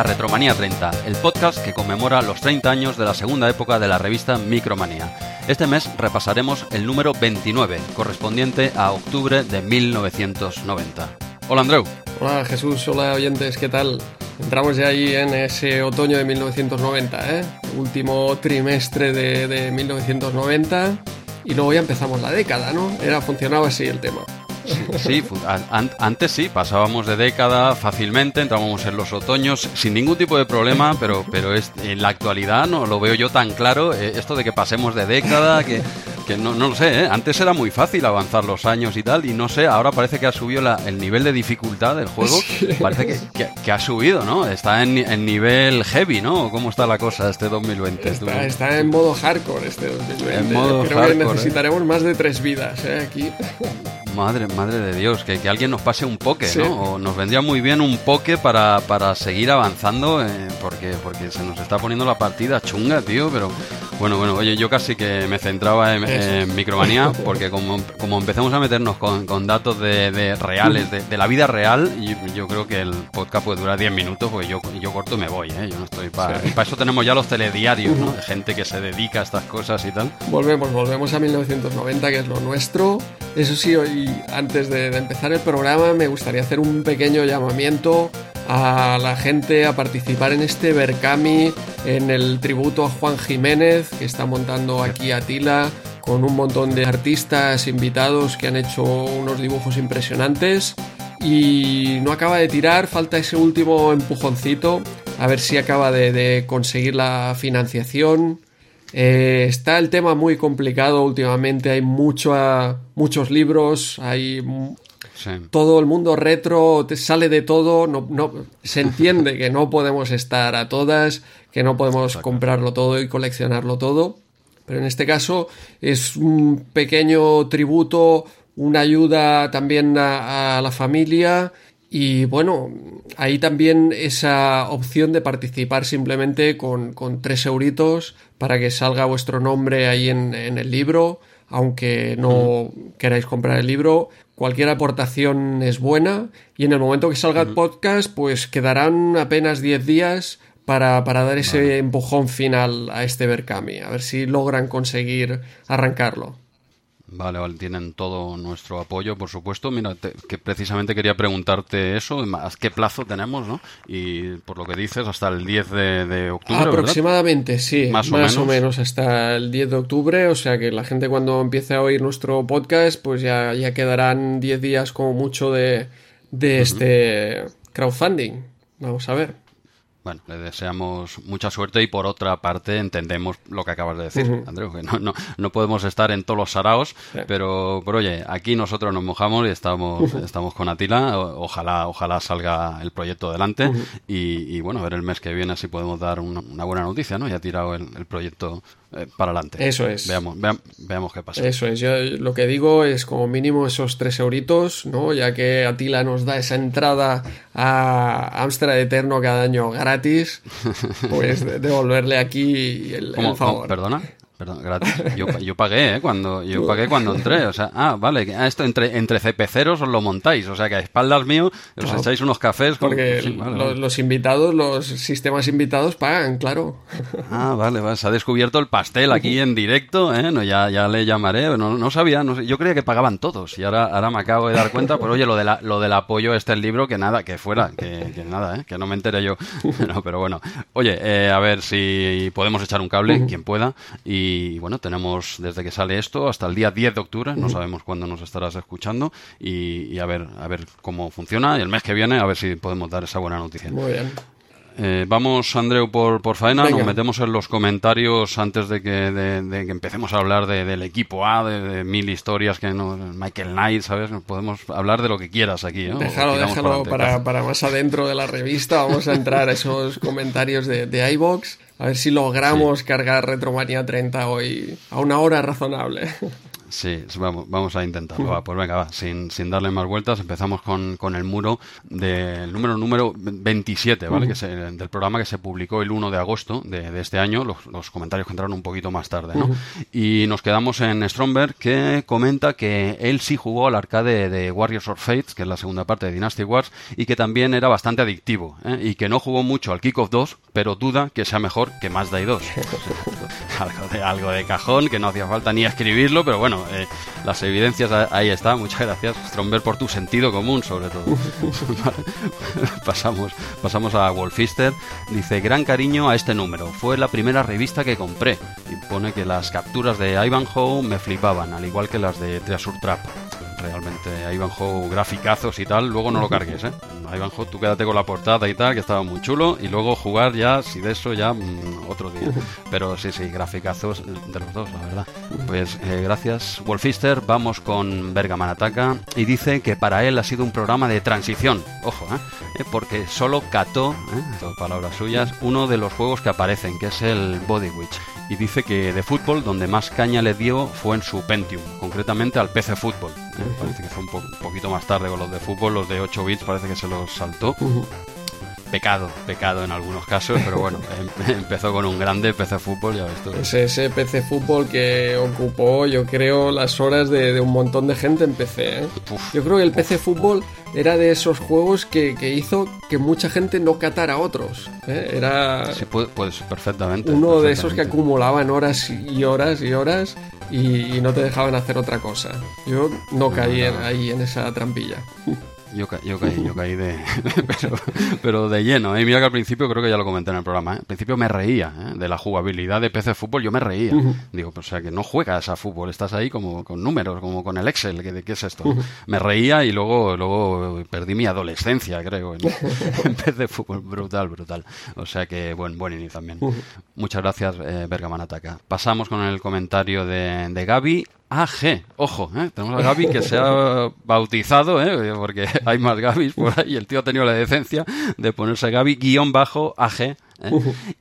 A Retromanía 30, el podcast que conmemora los 30 años de la segunda época de la revista Micromanía. Este mes repasaremos el número 29, correspondiente a octubre de 1990. Hola Andreu. Hola Jesús, hola oyentes, ¿qué tal? Entramos ya ahí en ese otoño de 1990, ¿eh? Último trimestre de, de 1990 y luego ya empezamos la década, ¿no? Era, funcionaba así el tema. Sí, antes sí, pasábamos de década fácilmente, entrábamos en los otoños sin ningún tipo de problema, pero, pero es, en la actualidad no lo veo yo tan claro, eh, esto de que pasemos de década, que no, no lo sé, ¿eh? antes era muy fácil avanzar los años y tal, y no sé, ahora parece que ha subido el nivel de dificultad del juego, parece que, ha subido, ¿no? Está en, nivel heavy, ¿no? ¿Cómo está la cosa este 2020? Está, en modo hardcore este 2020. En modo Creo que ¿eh? necesitaremos más de tres vidas ¿eh? aquí. Madre, madre de Dios, que, que alguien nos pase un poke, ¿no? O nos vendría muy bien un poke para, para seguir avanzando, eh, porque, porque se nos está poniendo la partida chunga, tío, pero bueno, bueno, oye, yo casi que me centraba en, Micromanía, porque como, como empezamos a meternos con, con datos de, reales, de, la vida real, yo, yo, creo que el podcast puede durar 10 minutos, porque yo, yo corto y me voy, ¿eh? Yo no estoy para... Y para eso tenemos ya los telediarios, ¿no? De gente que se dedica a estas cosas y tal. Volvemos, volvemos a 1990, que es lo nuestro. Eso sí, hoy, antes de empezar el programa, me gustaría hacer un pequeño llamamiento a la gente a participar en este Berkami, en el tributo a Juan Jiménez, que está montando aquí Atila, con un montón de artistas invitados que han hecho unos dibujos impresionantes. Y no acaba de tirar, falta ese último empujoncito, a ver si acaba de, conseguir la financiación. Eh, está el tema muy complicado últimamente, hay mucho, muchos libros, hay todo el mundo retro te sale de todo, no, no, se entiende que no podemos estar a todas, que no podemos comprarlo todo y coleccionarlo todo, pero en este caso es un pequeño tributo, una ayuda también a, la familia y bueno, ahí también esa opción de participar simplemente con, con tres euritos para que salga vuestro nombre ahí en, en el libro, aunque no queráis comprar el libro, cualquier aportación es buena y en el momento que salga el podcast pues quedarán apenas 10 días para, dar ese empujón final a este Berkami, a ver si logran conseguir arrancarlo. Vale, vale, tienen todo nuestro apoyo, por supuesto. Mira, que precisamente quería preguntarte eso, ¿a qué plazo tenemos, no? Y por lo que dices, hasta el 10 de, octubre. Aproximadamente, sí, más, o, menos. hasta el 10 de octubre, o sea que la gente cuando empiece a oír nuestro podcast, pues ya, ya quedarán 10 días como mucho de, de este crowdfunding. Vamos a ver. Bueno, le deseamos mucha suerte y por otra parte entendemos lo que acabas de decir, Andreu, que no, no, no, podemos estar en todos los saraos, pero, pero oye, aquí nosotros nos mojamos y estamos, estamos con Atila, ojalá, ojalá salga el proyecto adelante y, y, bueno, a ver el mes que viene si podemos dar una, buena noticia, ¿no? Ya ha tirado el, el proyecto eh, para adelante. Eso es. Veamos, veamos qué pasa. Eso es. Yo lo que digo es como mínimo esos tres euritos, ¿no? Ya que Atila nos da esa entrada a Amstrad Eterno cada año gratis, pues devolverle aquí el, el favor. ¿Perdona? Perdón, gratis. Yo, yo pagué, ¿eh? Cuando, yo pagué cuando entré. O sea, ah, vale, esto entre, entre cepeceros os lo montáis. O sea, que a espaldas mío os echáis unos cafés. Porque los, invitados, los sistemas invitados pagan, claro. Ah, vale, vale. Se ha descubierto el pastel aquí en directo, ¿eh? No, ya, ya le llamaré. No, no sabía, no sé. Yo creía que pagaban todos. Y ahora, ahora me acabo de dar cuenta. Pero oye, lo, de la, lo del apoyo este el libro, que nada, que fuera, que, que nada, ¿eh? Que no me entere yo. no, pero bueno. Oye, eh, a ver si podemos echar un cable, quien pueda. Y y bueno, tenemos desde que sale esto hasta el día 10 de octubre, no sabemos cuándo nos estarás escuchando y, a ver a ver cómo funciona y el mes que viene a ver si podemos dar esa buena noticia. Muy bien. Eh, vamos, Andreu, por, por faena, nos metemos en los comentarios antes de que, de, que empecemos a hablar del equipo A, de, mil historias que no, Michael Knight, ¿sabes? Podemos hablar de lo que quieras aquí, ¿no? Déjalo, déjalo para, para, más adentro de la revista, vamos a entrar a esos comentarios de, de iBox a ver si logramos cargar Retromania 30 hoy a una hora razonable. Sí, vamos, vamos a intentarlo. pues venga, va, sin, sin darle más vueltas, empezamos con, con el muro del número número 27, ¿vale? que del programa que se publicó el 1 de agosto de, de este año. Los, los, comentarios que entraron un poquito más tarde, ¿no? Y nos quedamos en Stromberg, que comenta que él sí jugó al arcade de Warriors of Fates, que es la segunda parte de Dynasty Wars, y que también era bastante adictivo, ¿eh? y que no jugó mucho al Kick of 2, pero duda que sea mejor que Mazda 2. algo, de, algo de cajón, que no hacía falta ni escribirlo, pero bueno, eh, las evidencias ahí está. Muchas gracias, Stromberg, por tu sentido común, sobre todo. pasamos, pasamos a Wolfister. Dice, gran cariño a este número. Fue la primera revista que compré. Y pone que las capturas de Ivanhoe me flipaban, al igual que las de Treasure Trap realmente Ivanhoe graficazos y tal, luego no lo cargues, ¿eh? Ivanhoe, tú quédate con la portada y tal, que estaba muy chulo, y luego jugar ya, si de eso ya mm, otro día. Pero sí, sí, graficazos de los dos, la verdad. Pues eh, gracias, Wolfister. Vamos con Bergaman Ataca y dice que para él ha sido un programa de transición, ojo, ¿eh? eh porque solo cató, ¿eh? palabras suyas, uno de los juegos que aparecen, que es el Body Witch. Y dice que de fútbol, donde más caña le dio fue en su Pentium, concretamente al PC Fútbol. Parece que fue un, poquito más tarde con los de fútbol, los de 8 bits parece que se los saltó. Pecado, pecado en algunos casos, pero bueno, em, empezó con un grande PC Fútbol, ya ves ese PC Fútbol que ocupó, yo creo, las horas de, un montón de gente en PC. ¿eh? yo creo que el PC Fútbol era de esos juegos que, hizo que mucha gente no catara a otros. ¿eh? Era sí, pues, perfectamente. Uno de esos que acumulaban horas y horas y horas y, no te dejaban hacer otra cosa. Yo no caí ahí en esa trampilla. Yo, yo, caí, yo caí de. pero, de lleno, ¿eh? Mira que al principio creo que ya lo comenté en el programa. ¿eh? Al principio me reía ¿eh? de la jugabilidad de PC Fútbol, yo me reía. Digo, pues, o sea, que no juegas a fútbol, estás ahí como con números, como con el Excel, ¿qué, qué es esto? Me reía y luego, luego perdí mi adolescencia, creo, en, PC Fútbol. Brutal, brutal. O sea que buen, buen inicio también. Muchas gracias, eh, Bergaman Ataca. Pasamos con el comentario de, de Gaby. AG, ojo, ¿eh? tenemos a Gaby que se ha bautizado, ¿eh? porque hay más Gabis por ahí, el tío ha tenido la decencia de ponerse Gaby guion bajo AG ¿eh?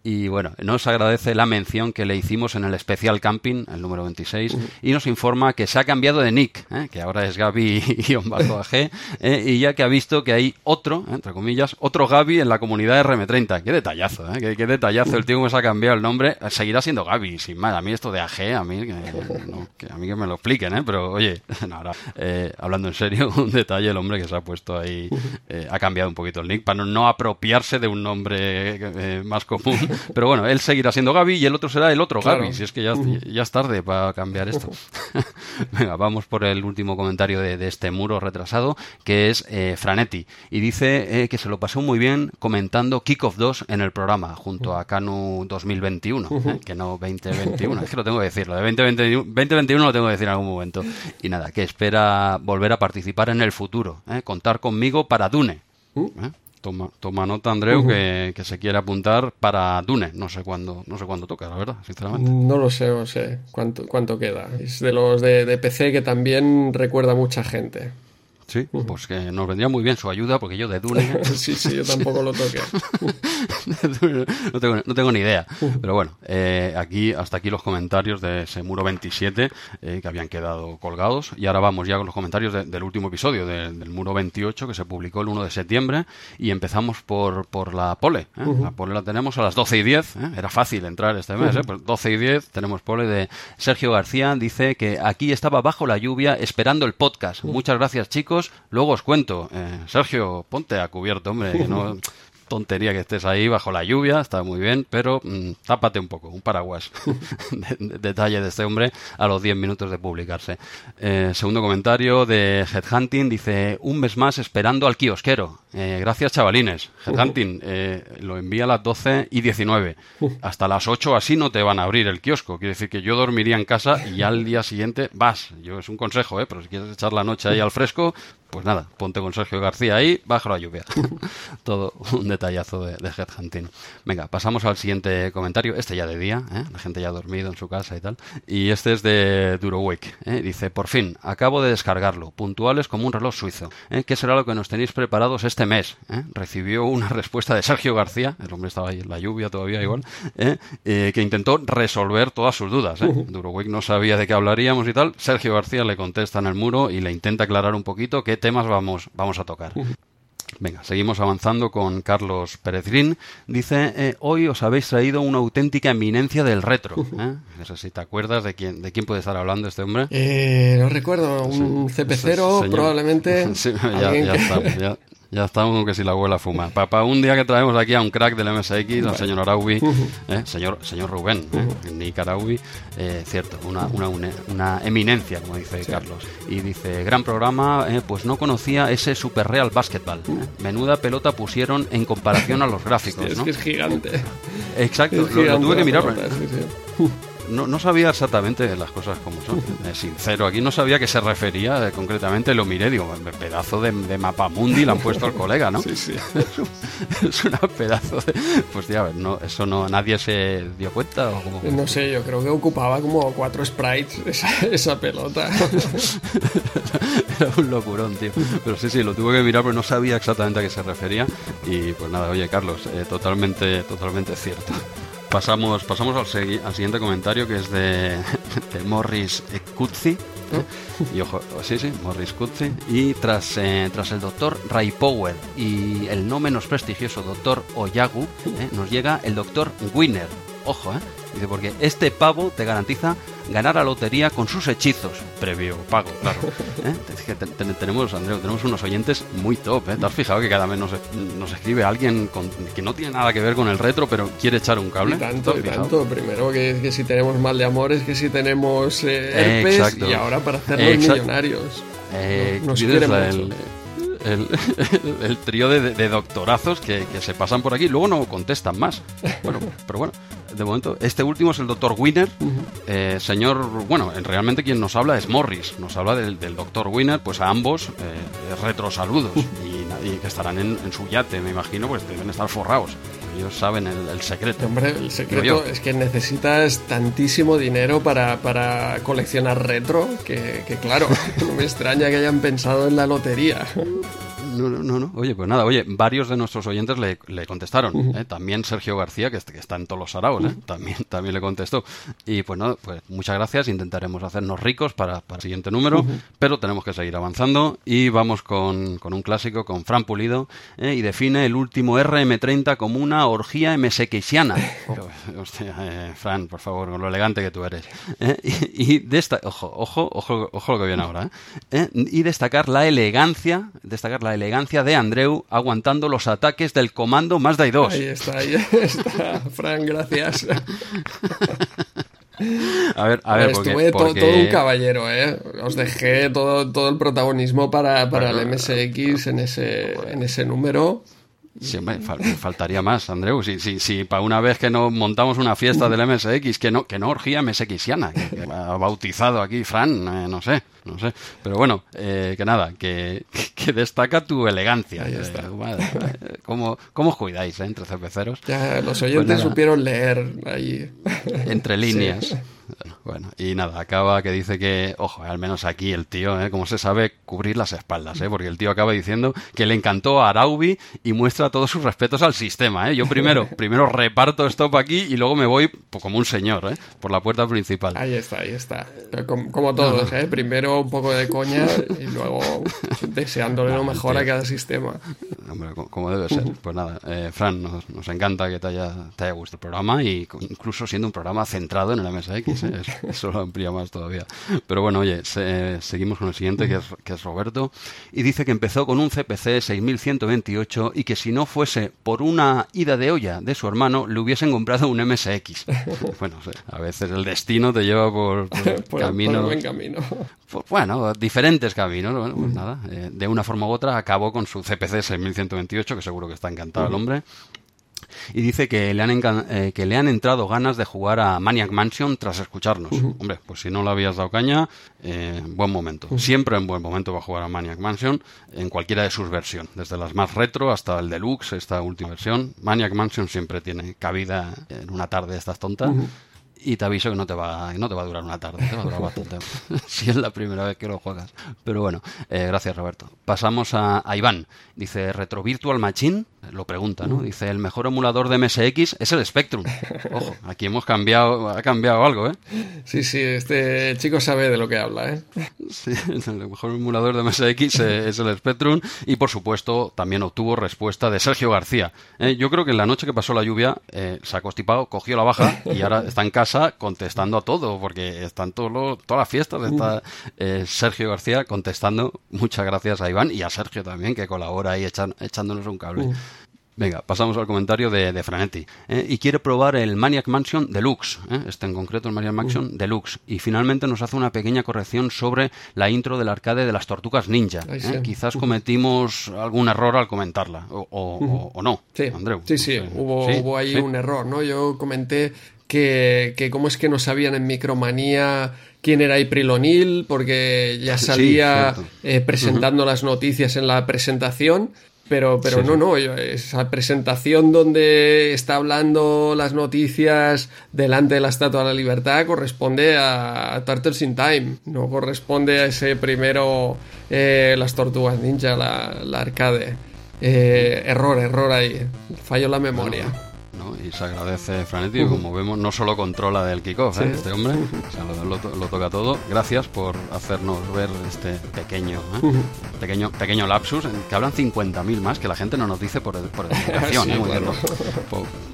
Y bueno, nos agradece la mención que le hicimos en el especial camping, el número 26, y nos informa que se ha cambiado de nick, ¿eh? que ahora es Gaby-AG, ¿eh? y ya que ha visto que hay otro, entre comillas, otro Gaby en la comunidad de RM30. Qué detallazo, ¿Qué, detallazo el tío que se ha cambiado el nombre. Seguirá siendo Gaby, sin más. A mí esto de AG, a mí que, a mí que me lo expliquen, ¿eh? Pero oye, ahora, hablando en serio, un detalle, el hombre que se ha puesto ahí ha cambiado un poquito el nick para no apropiarse de un nombre más común. Pero bueno, él seguirá siendo Gaby y el otro será el otro Gaby, si es que ya, ya es tarde para cambiar esto. Venga, vamos por el último comentario de, este muro retrasado, que es eh, Franetti. Y dice eh, que se lo pasó muy bien comentando Kickoff 2 en el programa, junto a Canu 2021, eh, que no 2021. es que lo tengo que decirlo, de 2021, 2021 lo tengo que decir en algún momento. Y nada, que espera volver a participar en el futuro, contar conmigo para Dune. Toma, toma nota, Andreu, que, se quiere apuntar para Dune. No sé cuándo, no sé cuándo toca, la verdad, sinceramente. No lo sé, no sé cuánto, cuánto queda. Es de los de, de PC que también recuerda mucha gente. Sí, pues que nos vendría muy bien su ayuda, porque yo de Dune. sí, sí, yo tampoco lo toqué. no, tengo, no tengo ni idea. Pero bueno, eh, aquí hasta aquí los comentarios de ese muro 27 eh, que habían quedado colgados. Y ahora vamos ya con los comentarios del último episodio, del muro 28, que se publicó el 1 de septiembre. Y empezamos por, por la pole. ¿eh? La pole la tenemos a las 12 y 10. Era fácil entrar este mes, pues 12 y 10 tenemos pole de Sergio García. Dice que aquí estaba bajo la lluvia esperando el podcast. Muchas gracias, chicos luego os cuento. Eh, Sergio, ponte a cubierto, hombre, que no tontería que estés ahí bajo la lluvia, está muy bien, pero mm, tápate un poco, un paraguas. detalle de este hombre a los 10 minutos de publicarse. Eh, segundo comentario de Headhunting, dice, un mes más esperando al kiosquero. Eh, gracias, chavalines. Headhunting lo envía a las 12 y 19. Hasta las 8 así no te van a abrir el kiosco. Quiere decir que yo dormiría en casa y al día siguiente vas. Yo es un consejo, ¿eh? pero si quieres echar la noche ahí al fresco, pues nada, ponte con Sergio García ahí, bajo la lluvia. Todo un detallazo de, de, Headhunting. Venga, pasamos al siguiente comentario. Este ya de día, ¿eh? la gente ya ha dormido en su casa y tal. Y este es de Duro Wake. Dice, por fin, acabo de descargarlo. Puntuales como un reloj suizo. ¿eh? ¿Qué será lo que nos tenéis preparados este mes ¿eh? recibió una respuesta de Sergio García, el hombre estaba ahí en la lluvia todavía igual, ¿eh? Eh, que intentó resolver todas sus dudas. ¿eh? Durowick no sabía de qué hablaríamos y tal. Sergio García le contesta en el muro y le intenta aclarar un poquito qué temas vamos, vamos a tocar. Venga, seguimos avanzando con Carlos Pérez Green. Dice, eh, hoy os habéis traído una auténtica eminencia del retro. ¿eh? No sé si te acuerdas de quién, de quién puede estar hablando este hombre. Eh, no recuerdo, un CP0 señor. probablemente. Sí, ya, ya que- estamos, ya, ya estamos con que si la abuela fuma. Para un día que traemos aquí a un crack del MSX, al señor Araubi, ¿eh? señor, señor Rubén, ¿eh? Nick Araubi, eh, cierto, una, una, una eminencia, como dice Carlos. Y dice, gran programa, eh, pues no conocía ese Super Real Basketball. ¿eh? Menuda pelota pusieron en comparación a los gráficos, Es ¿no? que es gigante. Exacto, Es lo, tuve que mirar. pelota. No, no sabía exactamente las cosas como son. Eh, sincero, aquí no sabía a qué se refería eh, concretamente. Lo miré, digo, pedazo de, de mapamundi le han puesto al colega, ¿no? Sí, sí. es una pedazo de. Pues ya, a ver, no, eso no, nadie se dio cuenta o. No sé, yo creo que ocupaba como cuatro sprites esa, esa pelota. Era un locurón, tío. Pero sí, sí, lo tuve que mirar, pero no sabía exactamente a qué se refería. Y pues nada, oye, Carlos, eh, totalmente, totalmente cierto. Pasamos, pasamos al, segui- al siguiente comentario que es de, de Morris Kutzi. Y ojo, sí, sí, Morris Kutzi. Y tras, eh, tras el doctor Ray Power y el no menos prestigioso doctor Oyagu, eh, nos llega el doctor Winner. Ojo, ¿eh? Dice, porque este pavo te garantiza ganar la lotería con sus hechizos, previo pago, claro. ¿Eh? Es que te- te- tenemos, Andreu, tenemos unos oyentes muy top, ¿eh? ¿Te has fijado que cada vez nos, nos escribe alguien con- que no tiene nada que ver con el retro, pero quiere echar un cable? Y tanto, tanto. Primero que, que si tenemos mal de amores, que si tenemos eh, herpes, Exacto. y ahora para hacernos Exacto. millonarios. Eh, Nos quieren mucho. el, el, el trío de, de doctorazos que, que se pasan por aquí, luego no contestan más. Bueno, pero bueno, de momento, este último es el doctor Winner. Eh, señor, bueno, en- realmente quien nos habla es Morris, nos habla del, del doctor Winner, pues a ambos eh, retro saludos y, na- y que estarán en, en su yate, me imagino, pues deben estar forrados. Ellos saben el, el secreto. Hombre, el secreto es que necesitas tantísimo dinero para, para coleccionar retro que, que, claro, no me extraña que hayan pensado en la lotería. No, no, no, no. Oye, pues nada, oye, varios de nuestros oyentes le, le contestaron. ¿eh? También Sergio García, que, est- que está en todos los saraos, ¿eh? también, también le contestó. Y pues no, pues muchas gracias. Intentaremos hacernos ricos para, para el siguiente número, pero tenemos que seguir avanzando. Y vamos con, con un clásico, con Fran Pulido, ¿eh? y define el último RM30 como una orgía MSXiana. Hostia, eh, Fran, por favor, con lo elegante que tú eres. Y, ojo, ojo, ojo, ojo lo que viene ahora. Y destacar la elegancia, destacar la elegancia de Andreu aguantando los ataques del comando Mazda 2. Ahí está, ahí está, Fran, gracias. A ver, a ver, porque, Estuve to- porque- todo un caballero, ¿eh? Os dejé todo, todo el protagonismo para, para el MSX en ese, en ese número. Sí, fal- faltaría más, Andreu. Si, si, si para una vez que nos montamos una fiesta del MSX, que no, que no orgía MSXiana, que, que ha bautizado aquí Fran, eh, no sé, no sé. Pero bueno, eh, que nada, que, que destaca tu elegancia. Ahí está. Eh, madre, eh, ¿Cómo, ¿Cómo os cuidáis, eh, entre cerveceros? Ya los Pues oyentes nada. supieron leer ahí. Entre líneas. Bueno, y nada, acaba que dice que, ojo, al menos aquí el tío, ¿eh? como se sabe, cubrir las espaldas, ¿eh? porque el tío acaba diciendo que le encantó a Araubi y muestra todos sus respetos al sistema. ¿eh? Yo primero, primero reparto stop aquí y luego me voy pues, como un señor, ¿eh? por la puerta principal. Ahí está, ahí está. Como, todos, ¿eh? Primero un poco de coña y luego deseándole lo mejor a cada sistema. Hombre, co- como debe ser. Pues nada, eh, Fran, nos, nos encanta que te haya, te haya gustado el programa y incluso siendo un programa centrado en el MSX, eso lo amplía más todavía. Pero bueno, oye, se- seguimos con el siguiente, que es, que es Roberto, y dice que empezó con un CPC 6128 y que si no fuese por una ida de olla de su hermano, le hubiesen comprado un MSX. Bueno, a veces el destino te lleva por, por Por, por el caminos buen camino. bueno, diferentes caminos. Bueno, pues nada, eh, de una forma u otra acabó con su CPC 6128, que seguro que está encantado el hombre. Y dice que le, han eh, que le han entrado ganas de jugar a Maniac Mansion tras escucharnos. Hombre, pues si no le habías dado caña, eh, buen momento. Siempre en buen momento va a jugar a Maniac Mansion, en cualquiera de sus versiones. Desde las más retro hasta el deluxe, esta última versión. Maniac Mansion siempre tiene cabida en una tarde de estas tontas. Y te aviso que no te va, no te va a durar una tarde, te va a durar bastante si es la primera vez que lo juegas. Pero bueno, eh, gracias Roberto. Pasamos a, Iván. Dice, ¿Retro Virtual Machine? Lo pregunta, ¿no? Dice, el mejor emulador de MSX es el Spectrum. Ojo, aquí hemos cambiado, ha cambiado algo, ¿eh? Sí, sí, este chico sabe de lo que habla, ¿eh? Sí, el mejor emulador de MSX es el Spectrum y por supuesto también obtuvo respuesta de Sergio García. Eh, yo creo que en la noche que pasó la lluvia eh, se ha constipado, cogió la baja y ahora está en casa contestando a todo porque están todos todas las fiestas. Está eh, Sergio García contestando. Muchas gracias a Iván y a Sergio también que colabora ahí echándonos un cable. Venga, pasamos al comentario de, Franetti. ¿eh? y quiere probar el Maniac Mansion Deluxe, ¿eh? este en concreto el Maniac Mansion Deluxe. Y finalmente nos hace una pequeña corrección sobre la intro del arcade de las tortugas ninja. ¿eh? Quizás cometimos algún error al comentarla, o, no, sí. Andreu. Sí, sí, hubo, hubo ahí un error, ¿no? Yo comenté que, que cómo es que no sabían en Micromanía quién era Iprilonil, porque ya salía presentando las noticias en la presentación pero, pero no, no, esa presentación donde está hablando las noticias delante de la Estatua de la Libertad corresponde a Turtles in Time, no corresponde a ese primero eh, Las Tortugas Ninja, la, la arcade. Eh, error, error ahí, falló la memoria y se agradece Franetti, como vemos, no solo controla del kickoff, ¿eh? este hombre, lo, toca todo. Gracias por hacernos ver este pequeño ¿eh? pequeño pequeño lapsus, que hablan 50.000 más, que la gente no nos dice por, por educación. ¿eh?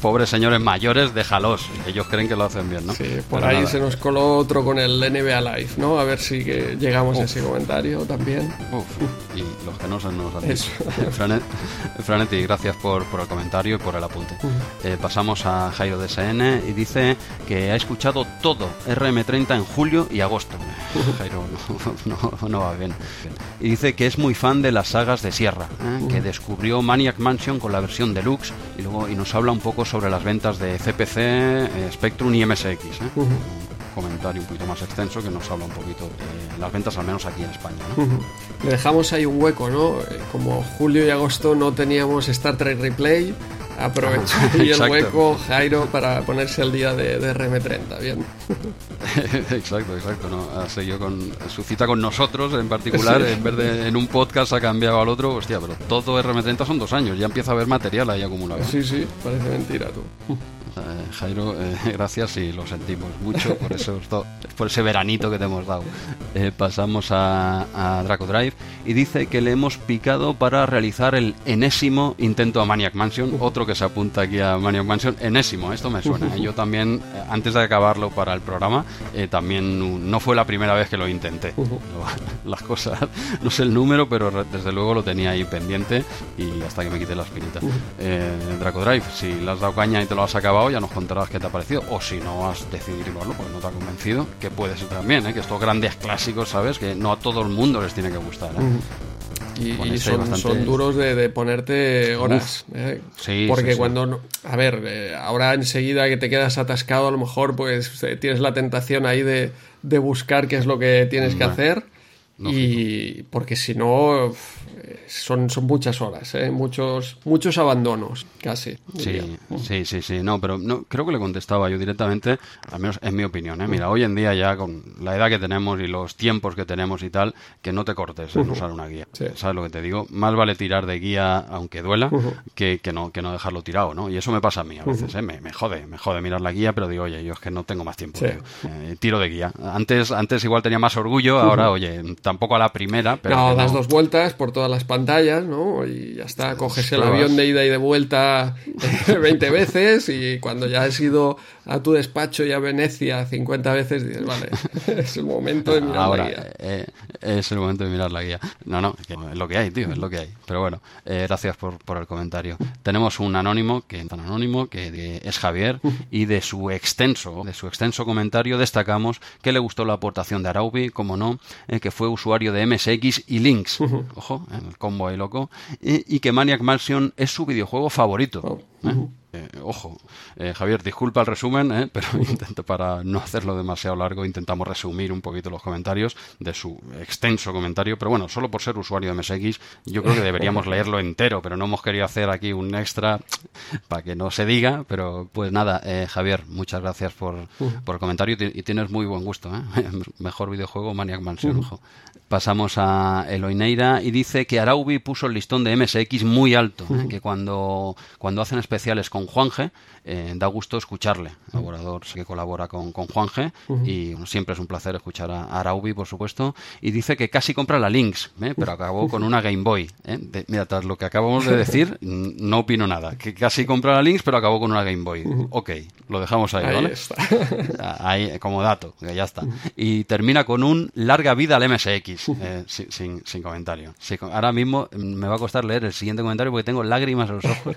pobres señores mayores, déjalos, ellos creen que lo hacen bien, ¿no? Sí, por ahí se nos coló otro con el NBA Live, ¿no? A ver si llegamos a ese comentario también. y los que no se nos han dicho. Franetti, gracias por, por el comentario y por el apunte. Pasamos a Jairo DSN y dice que ha escuchado todo RM30 en julio y agosto. Jairo no, va bien. Y dice que es muy fan de las sagas de Sierra, ¿eh? que descubrió Maniac Mansion con la versión deluxe y luego y nos habla un poco sobre las ventas de CPC, eh, Spectrum y MSX. ¿eh? Un comentario un poquito más extenso que nos habla un poquito de las ventas, al menos aquí en España. Le dejamos ahí un hueco, ¿no? Como julio y agosto no teníamos Star Trek Replay Aprovechó y el hueco Jairo para ponerse al día de, RM30, bien. exacto, exacto. ¿no? Ha seguido con su cita con nosotros en particular, en vez de en un podcast ha cambiado al otro. Hostia, pero todo RM30 son dos años, ya empieza a haber material ahí acumulado. Sí, sí, parece mentira tú. Eh, Jairo, eh, gracias y lo sentimos mucho por, eso, por ese veranito que te hemos dado. Eh, pasamos a, Draco Drive y dice que le hemos picado para realizar el enésimo intento a Maniac Mansion, otro que se apunta aquí a Maniac Mansion, enésimo, esto me suena. Yo también, antes de acabarlo para el programa, también no fue la primera vez que lo intenté. Las cosas, no sé el número, pero desde luego lo tenía ahí pendiente y hasta que me quité la espinita. Draco Drive, si le has dado caña y te lo has acabado, ya nos contarás qué te ha parecido. O si no has decidido llevarlo porque no te ha convencido, que puede ser también, ¿eh? que estos grandes clásicos, ¿sabes? Que no a todo el mundo les tiene que gustar. ¿eh? Y, son, duros de, ponerte horas. ¿eh? Porque cuando. a ver, ahora enseguida que te quedas atascado, a lo mejor pues tienes la tentación ahí de, de buscar qué es lo que tienes que hacer. Y porque si no, son, son muchas horas, ¿eh? muchos, muchos abandonos, casi. Sí, sí, sí, sí, no, pero no, creo que le contestaba yo directamente, al menos en mi opinión. ¿eh? Mira, hoy en día ya con la edad que tenemos y los tiempos que tenemos y tal, que no te cortes en usar una guía. ¿Sabes lo que te digo? Más vale tirar de guía aunque duela que, que, no, que no dejarlo tirado, ¿no? Y eso me pasa a mí a veces, ¿eh? me, me, jode, me jode mirar la guía, pero digo, oye, yo es que no tengo más tiempo. Eh, tiro de guía. Antes, antes igual tenía más orgullo, ahora, oye, tampoco a la primera, pero... No, das dos vueltas por todas las pantallas, ¿no? Y ya está, coges el avión de ida y de vuelta 20 veces y cuando ya has ido a tu despacho y a Venecia 50 veces dices, vale, es el momento de mirar la guía. Eh, es el momento de mirar la guía. No, no, es lo que hay, tío, es lo que hay. Pero bueno, eh, gracias por, por, el comentario. Tenemos un anónimo, que tan anónimo, que es Javier, y de su extenso, de su extenso comentario destacamos que le gustó la aportación de Araubi, como no, eh, que fue usuario de MSX y Lynx, ojo, el combo ahí loco, y, que Maniac Mansion es su videojuego favorito. Oh, ojo, Javier, disculpa el resumen, pero intento para no hacerlo demasiado largo, intentamos resumir un poquito los comentarios de su extenso comentario, pero bueno, solo por ser usuario de MSX, yo creo que deberíamos leerlo entero, pero no hemos querido hacer aquí un extra para que no se diga, pero pues nada, Javier, muchas gracias por, por el comentario y tienes muy buen gusto, mejor videojuego Maniac Mansion, ojo. Pasamos a Eloineira y dice que Araubi puso el listón de MSX muy alto, que cuando, cuando hacen especiales con Juanje, eh, da gusto escucharle. Laborador que colabora con, con Juanje y siempre es un placer escuchar a, Araubi, por supuesto. Y dice que casi compra la Lynx, ¿eh? pero acabó con una Game Boy. ¿eh? mira, tras lo que acabamos de decir, no opino nada. Que casi compra la Lynx, pero acabó con una Game Boy. Ok, lo dejamos ahí, ¿vale? Ahí, como dato, que ya está. Y termina con un larga vida al MSX, sin, sin, comentario. ahora mismo me va a costar leer el siguiente comentario porque tengo lágrimas en los ojos.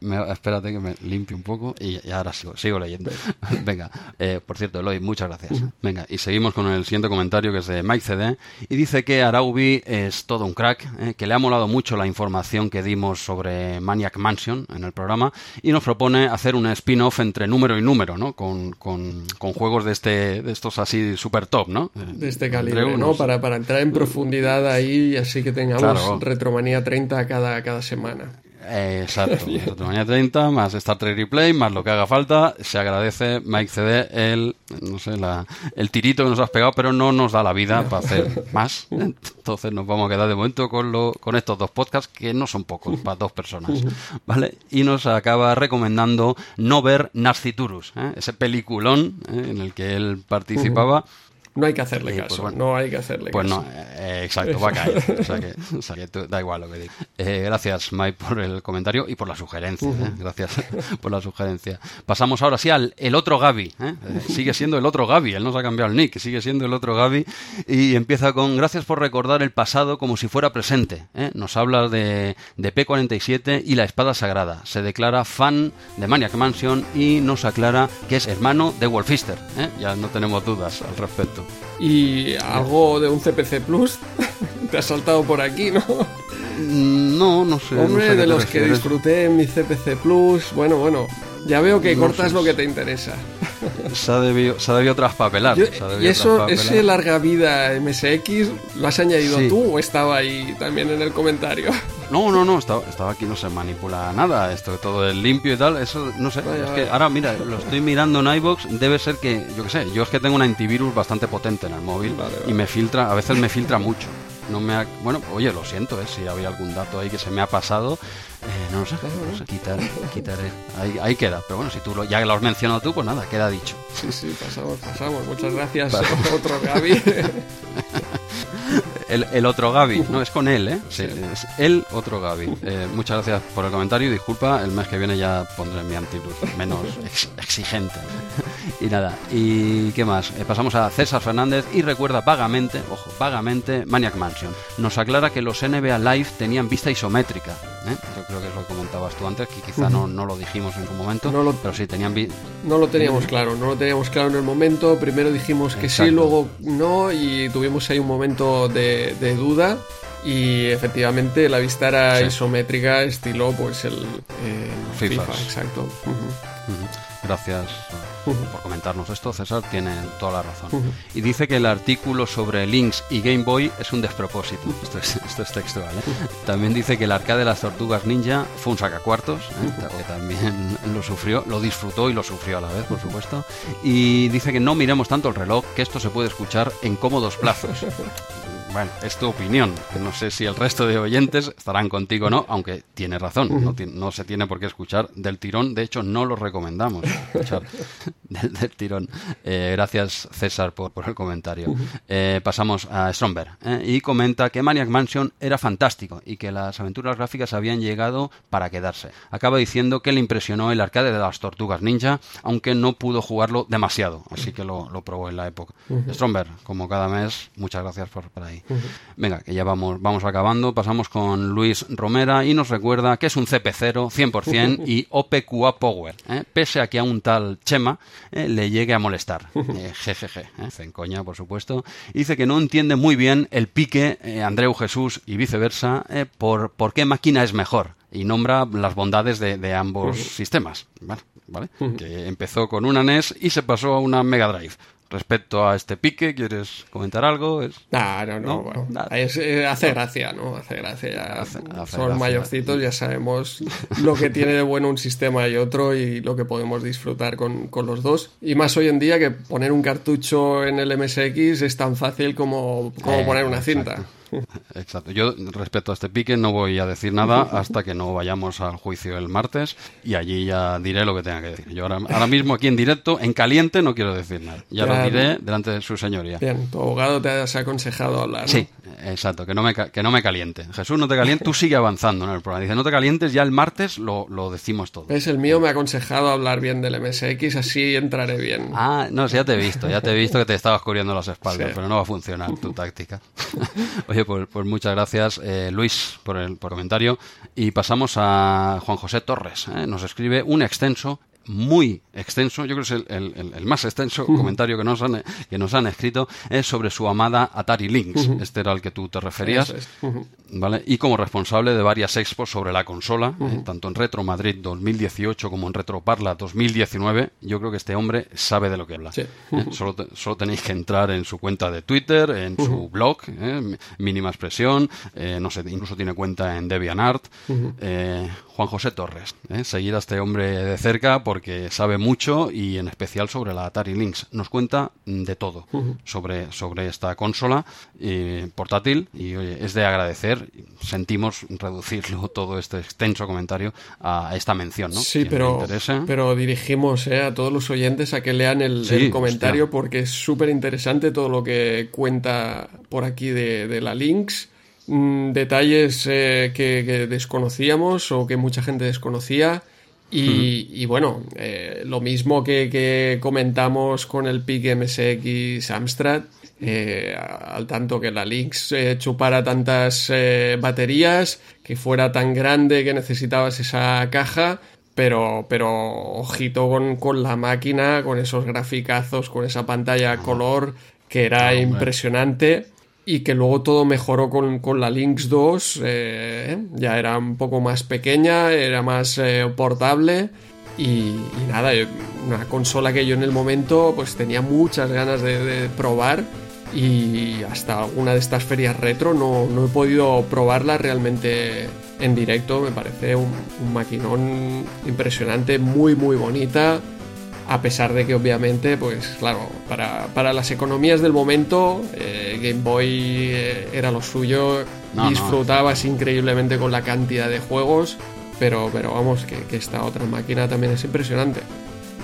espérate que me limpie un poco y, ahora sigo, sigo leyendo. Venga, eh, por cierto, Eloy, muchas gracias. Venga, y seguimos con el siguiente comentario que es de Mike CD y dice que Araubi es todo un crack, eh, que le ha molado mucho la información que dimos sobre Maniac Mansion en el programa y nos propone hacer un spin-off entre número y número, ¿no? Con, con, juegos de este de estos así super top, ¿no? De este calibre, ¿no? Para, para entrar en profundidad ahí y así que tengamos Retromanía 30 cada, cada semana. Eh, exacto. Retromanía 30 más Star Trek Replay más lo que haga falta. Se agradece Mike CD el, no sé, la, el tirito que nos has pegado, pero no nos da la vida para hacer más. Entonces nos vamos a quedar de momento con, lo, con estos dos podcasts que no son pocos para dos personas. ¿Vale? Y nos acaba recomendando no ver Nasciturus, ¿eh? ese peliculón ¿eh? en el que él participaba. No hay que hacerle pues caso, no hay que hacerle pues caso. Pues no, exacto, va a caer. o sea que, o sea que da igual lo que diga. Eh, gracias, Mike, por el comentario y por la sugerencia. ¿eh? Gracias por la sugerencia. Pasamos ahora sí al el otro Gaby. ¿eh? sigue siendo el otro Gaby, él no se ha cambiado el nick, sigue siendo el otro Gaby. Y empieza con: Gracias por recordar el pasado como si fuera presente. Nos habla de, de P47 y la espada sagrada. Se declara fan de Maniac Mansion y nos aclara que es hermano de Wolfister. Ya no tenemos dudas al respecto. Y algo de un CPC Plus te ha saltado por aquí, ¿no? Mm, no, no sé. Hombre, de los que disfruté en mi CPC Plus, bueno, bueno, ya veo que cortas lo que te interesa. Se ha debido, se ha debido traspapelar. ¿Y eso, ese larga vida MSX, lo has añadido tú o estaba ahí también en el comentario? No, no, no, estaba, estaba aquí, no se manipula nada, esto todo es limpio y tal, eso no sé, es que ahora mira, lo estoy mirando en iBox, debe ser que, yo qué sé, yo es que tengo un antivirus bastante potente en el móvil y me filtra, a veces me filtra mucho. No me bueno, oye, lo siento, ¿eh? si había algún dato ahí que se me ha pasado, eh, no lo sé, no sé quitar, quitaré. Ahí, ahí, queda, pero bueno, si tú lo, ya lo has mencionado tú, pues nada, queda dicho. Sí, sí, pasamos, pasamos. Muchas gracias, otro Gaby. El, otro Gaby, no es con él, ¿eh? Sí, es el otro Gaby. Eh, muchas gracias por el comentario y disculpa, el mes que viene ya pondré mi antivirus menos exigente. y nada, ¿y qué más? Eh, pasamos a César Fernández y recuerda vagamente, ojo, vagamente Maniac Mansion. Nos aclara que los NBA Live tenían vista isométrica. ¿eh? Yo creo que es lo que comentabas tú antes, que quizá no, no, lo dijimos en su momento, pero sí tenían... No lo teníamos claro, no lo teníamos claro en el momento. Primero dijimos que sí, luego no, y tuvimos ahí un momento de de, duda y efectivamente la vista era isométrica estilo pues el FIFA, exacto. Gracias por comentarnos esto, César tiene toda la razón. Y dice que el artículo sobre Lynx y Game Boy es un despropósito. Esto es, esto es textual. ¿eh? También dice que el arcade de las tortugas ninja fue un sacacuartos, ¿eh? que también lo sufrió, lo disfrutó y lo sufrió a la vez, por supuesto. Y dice que no miremos tanto el reloj, que esto se puede escuchar en cómodos plazos. Bueno, es tu opinión. No sé si el resto de oyentes estarán contigo o no, aunque tiene razón. No, se tiene por qué escuchar del tirón. De hecho, no lo recomendamos escuchar del, tirón. Eh, gracias, César, por, el comentario. Eh, pasamos a Stromberg. Eh, y comenta que Maniac Mansion era fantástico y que las aventuras gráficas habían llegado para quedarse. Acaba diciendo que le impresionó el arcade de las tortugas ninja, aunque no pudo jugarlo demasiado. Así que lo, probó en la época. Stromberg, como cada mes, muchas gracias por, por ahí. Venga, que ya vamos, vamos acabando. Pasamos con Luis Romera y nos recuerda que es un CP0 100% y OPQA Power, ¿eh? pese a que a un tal Chema ¿eh? le llegue a molestar. Eh, jejeje, en coña, por supuesto. dice que no entiende muy bien el pique Andreu Jesús y viceversa por, por qué máquina es mejor y nombra las bondades de, ambos sistemas. ¿vale? Que empezó con una NES y se pasó a una Mega Drive respecto a este pique, ¿quieres comentar algo? Es... no, no, no. Eh, hace gracia, ¿no? Hace gracia. Son mayorcitos, ya sabemos lo que tiene de bueno un sistema y otro y lo que podemos disfrutar con, los dos. Y más hoy en día que poner un cartucho en el MSX es tan fácil como, como eh, poner una cinta. Exacto. Yo respecto a este pique no voy a decir nada hasta que no vayamos al juicio el martes y allí ya diré lo que tenga que decir. Yo ahora, ahora mismo aquí en directo, en caliente, no quiero decir nada. Ya, lo diré delante de su señoría. Bien, tu abogado te ha aconsejado hablar. Sí, exacto, que no, me, que no me caliente. Jesús, no te calientes, tú sigue avanzando en el programa. Dice, no te calientes, ya el martes lo, lo decimos todo. Es el mío me ha aconsejado hablar bien del MSX, así entraré bien. Ah, no, ya te he visto, ya te he visto que te estabas cubriendo las espaldas, pero no va a funcionar tu táctica. Oye, pues, pues, muchas gracias, eh, Luis, por el comentario. Y pasamos a Juan José Torres. ¿eh? Nos escribe un extenso muy extenso, yo creo que es el, más extenso comentario que nos, han, que nos han escrito, es sobre su amada Atari Lynx. Este era al que tú te referías. ¿vale? Y como responsable de varias expos sobre la consola, eh, tanto en Retro Madrid 2018 como en Retro Parla 2019, yo creo que este hombre sabe de lo que habla. Eh, solo, solo, tenéis que entrar en su cuenta de Twitter, en su blog, eh, Mínima Expresión, no sé, incluso tiene cuenta en DeviantArt. Juan José Torres, seguir a este hombre de cerca porque sabe mucho y en especial sobre la Atari Lynx. Nos cuenta de todo sobre, sobre esta consola portátil y es de agradecer. Sentimos reducirlo todo este extenso comentario a esta mención. ¿no? Sí, pero, pero dirigimos eh, a todos los oyentes a que lean el, comentario porque es súper interesante todo lo que cuenta por aquí de, de la Lynx mm, detalles eh, que, desconocíamos o que mucha gente desconocía y, bueno, eh, lo mismo que, comentamos con el PIC MSX Amstrad, eh, al tanto que la Lynx eh, chupara tantas baterías, que fuera tan grande que necesitabas esa caja, pero, pero ojito con, con la máquina, con esos graficazos, con esa pantalla color que era impresionante y que luego todo mejoró con, con la Lynx 2, eh, ya era un poco más pequeña, era más eh, portable y, nada, una consola que yo en el momento pues tenía muchas ganas de, probar y hasta alguna de estas ferias retro no, no, he podido probarla realmente en directo, me parece un maquinón impresionante, muy muy bonita a pesar de que obviamente, pues claro, para, las economías del momento, eh, Game Boy eh, era lo suyo, disfrutabas increíblemente con la cantidad de juegos, pero, pero vamos, que, que esta otra máquina también es impresionante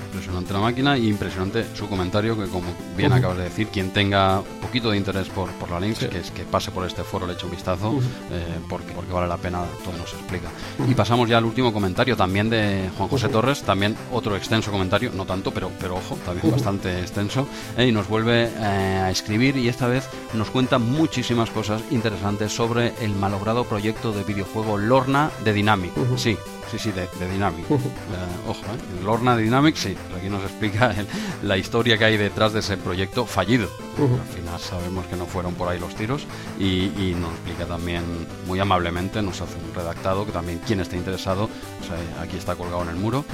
impresionante la máquina y impresionante su comentario, que como bien acabas de decir, quien tenga un poquito de interés por, por la Lynx, que, es, que pase por este foro, le eche un vistazo, eh, porque, porque vale la pena, todo nos explica. Y pasamos ya al último comentario también de Juan José Torres, también otro extenso comentario, no tanto, pero, pero ojo, también bastante extenso, eh, y nos vuelve eh, a escribir y esta vez nos cuenta muchísimas cosas interesantes sobre el malogrado proyecto de videojuego Lorna de Dynamic. Sí, Sí, sí, de, Dynamic. ojo, ¿eh? Lorna Dynamic, sí. Aquí nos explica la historia que hay detrás de ese proyecto fallido. Al final sabemos que no fueron por ahí los tiros y, nos explica también muy amablemente, nos hace un redactado que también quien esté interesado, aquí está colgado en el muro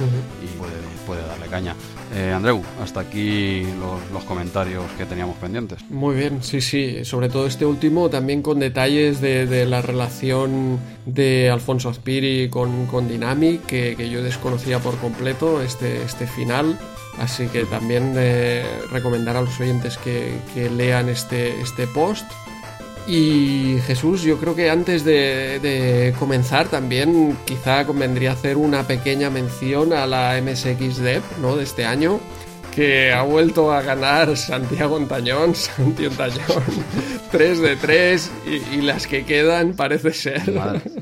y puede, darle caña. Eh, Andreu, hasta aquí los, comentarios que teníamos pendientes. Muy bien, sí, sí. Sobre todo este último, también con detalles de, la relación de Alfonso Aspiri con, con Dynamic, que, que yo desconocía por completo este, este final. Así que también eh, recomendar a los oyentes que, lean este, este post. Y Jesús, yo creo que antes de, comenzar también quizá convendría hacer una pequeña mención a la MSX Dev ¿no? de este año, que ha vuelto a ganar Santiago Ontañón, Santiago Ontañón, 3 de 3 y, las que quedan parece ser.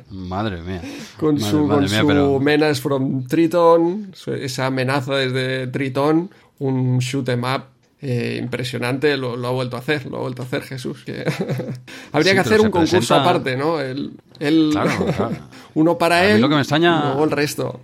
Madre, mía. Con su, con su Menace from Triton, esa amenaza desde Triton, un shoot em up eh, impresionante, lo, ha vuelto a hacer, lo ha vuelto a hacer Jesús. Habría que hacer un concurso aparte, ¿no? El, Uno para él, lo que me extraña... luego el resto.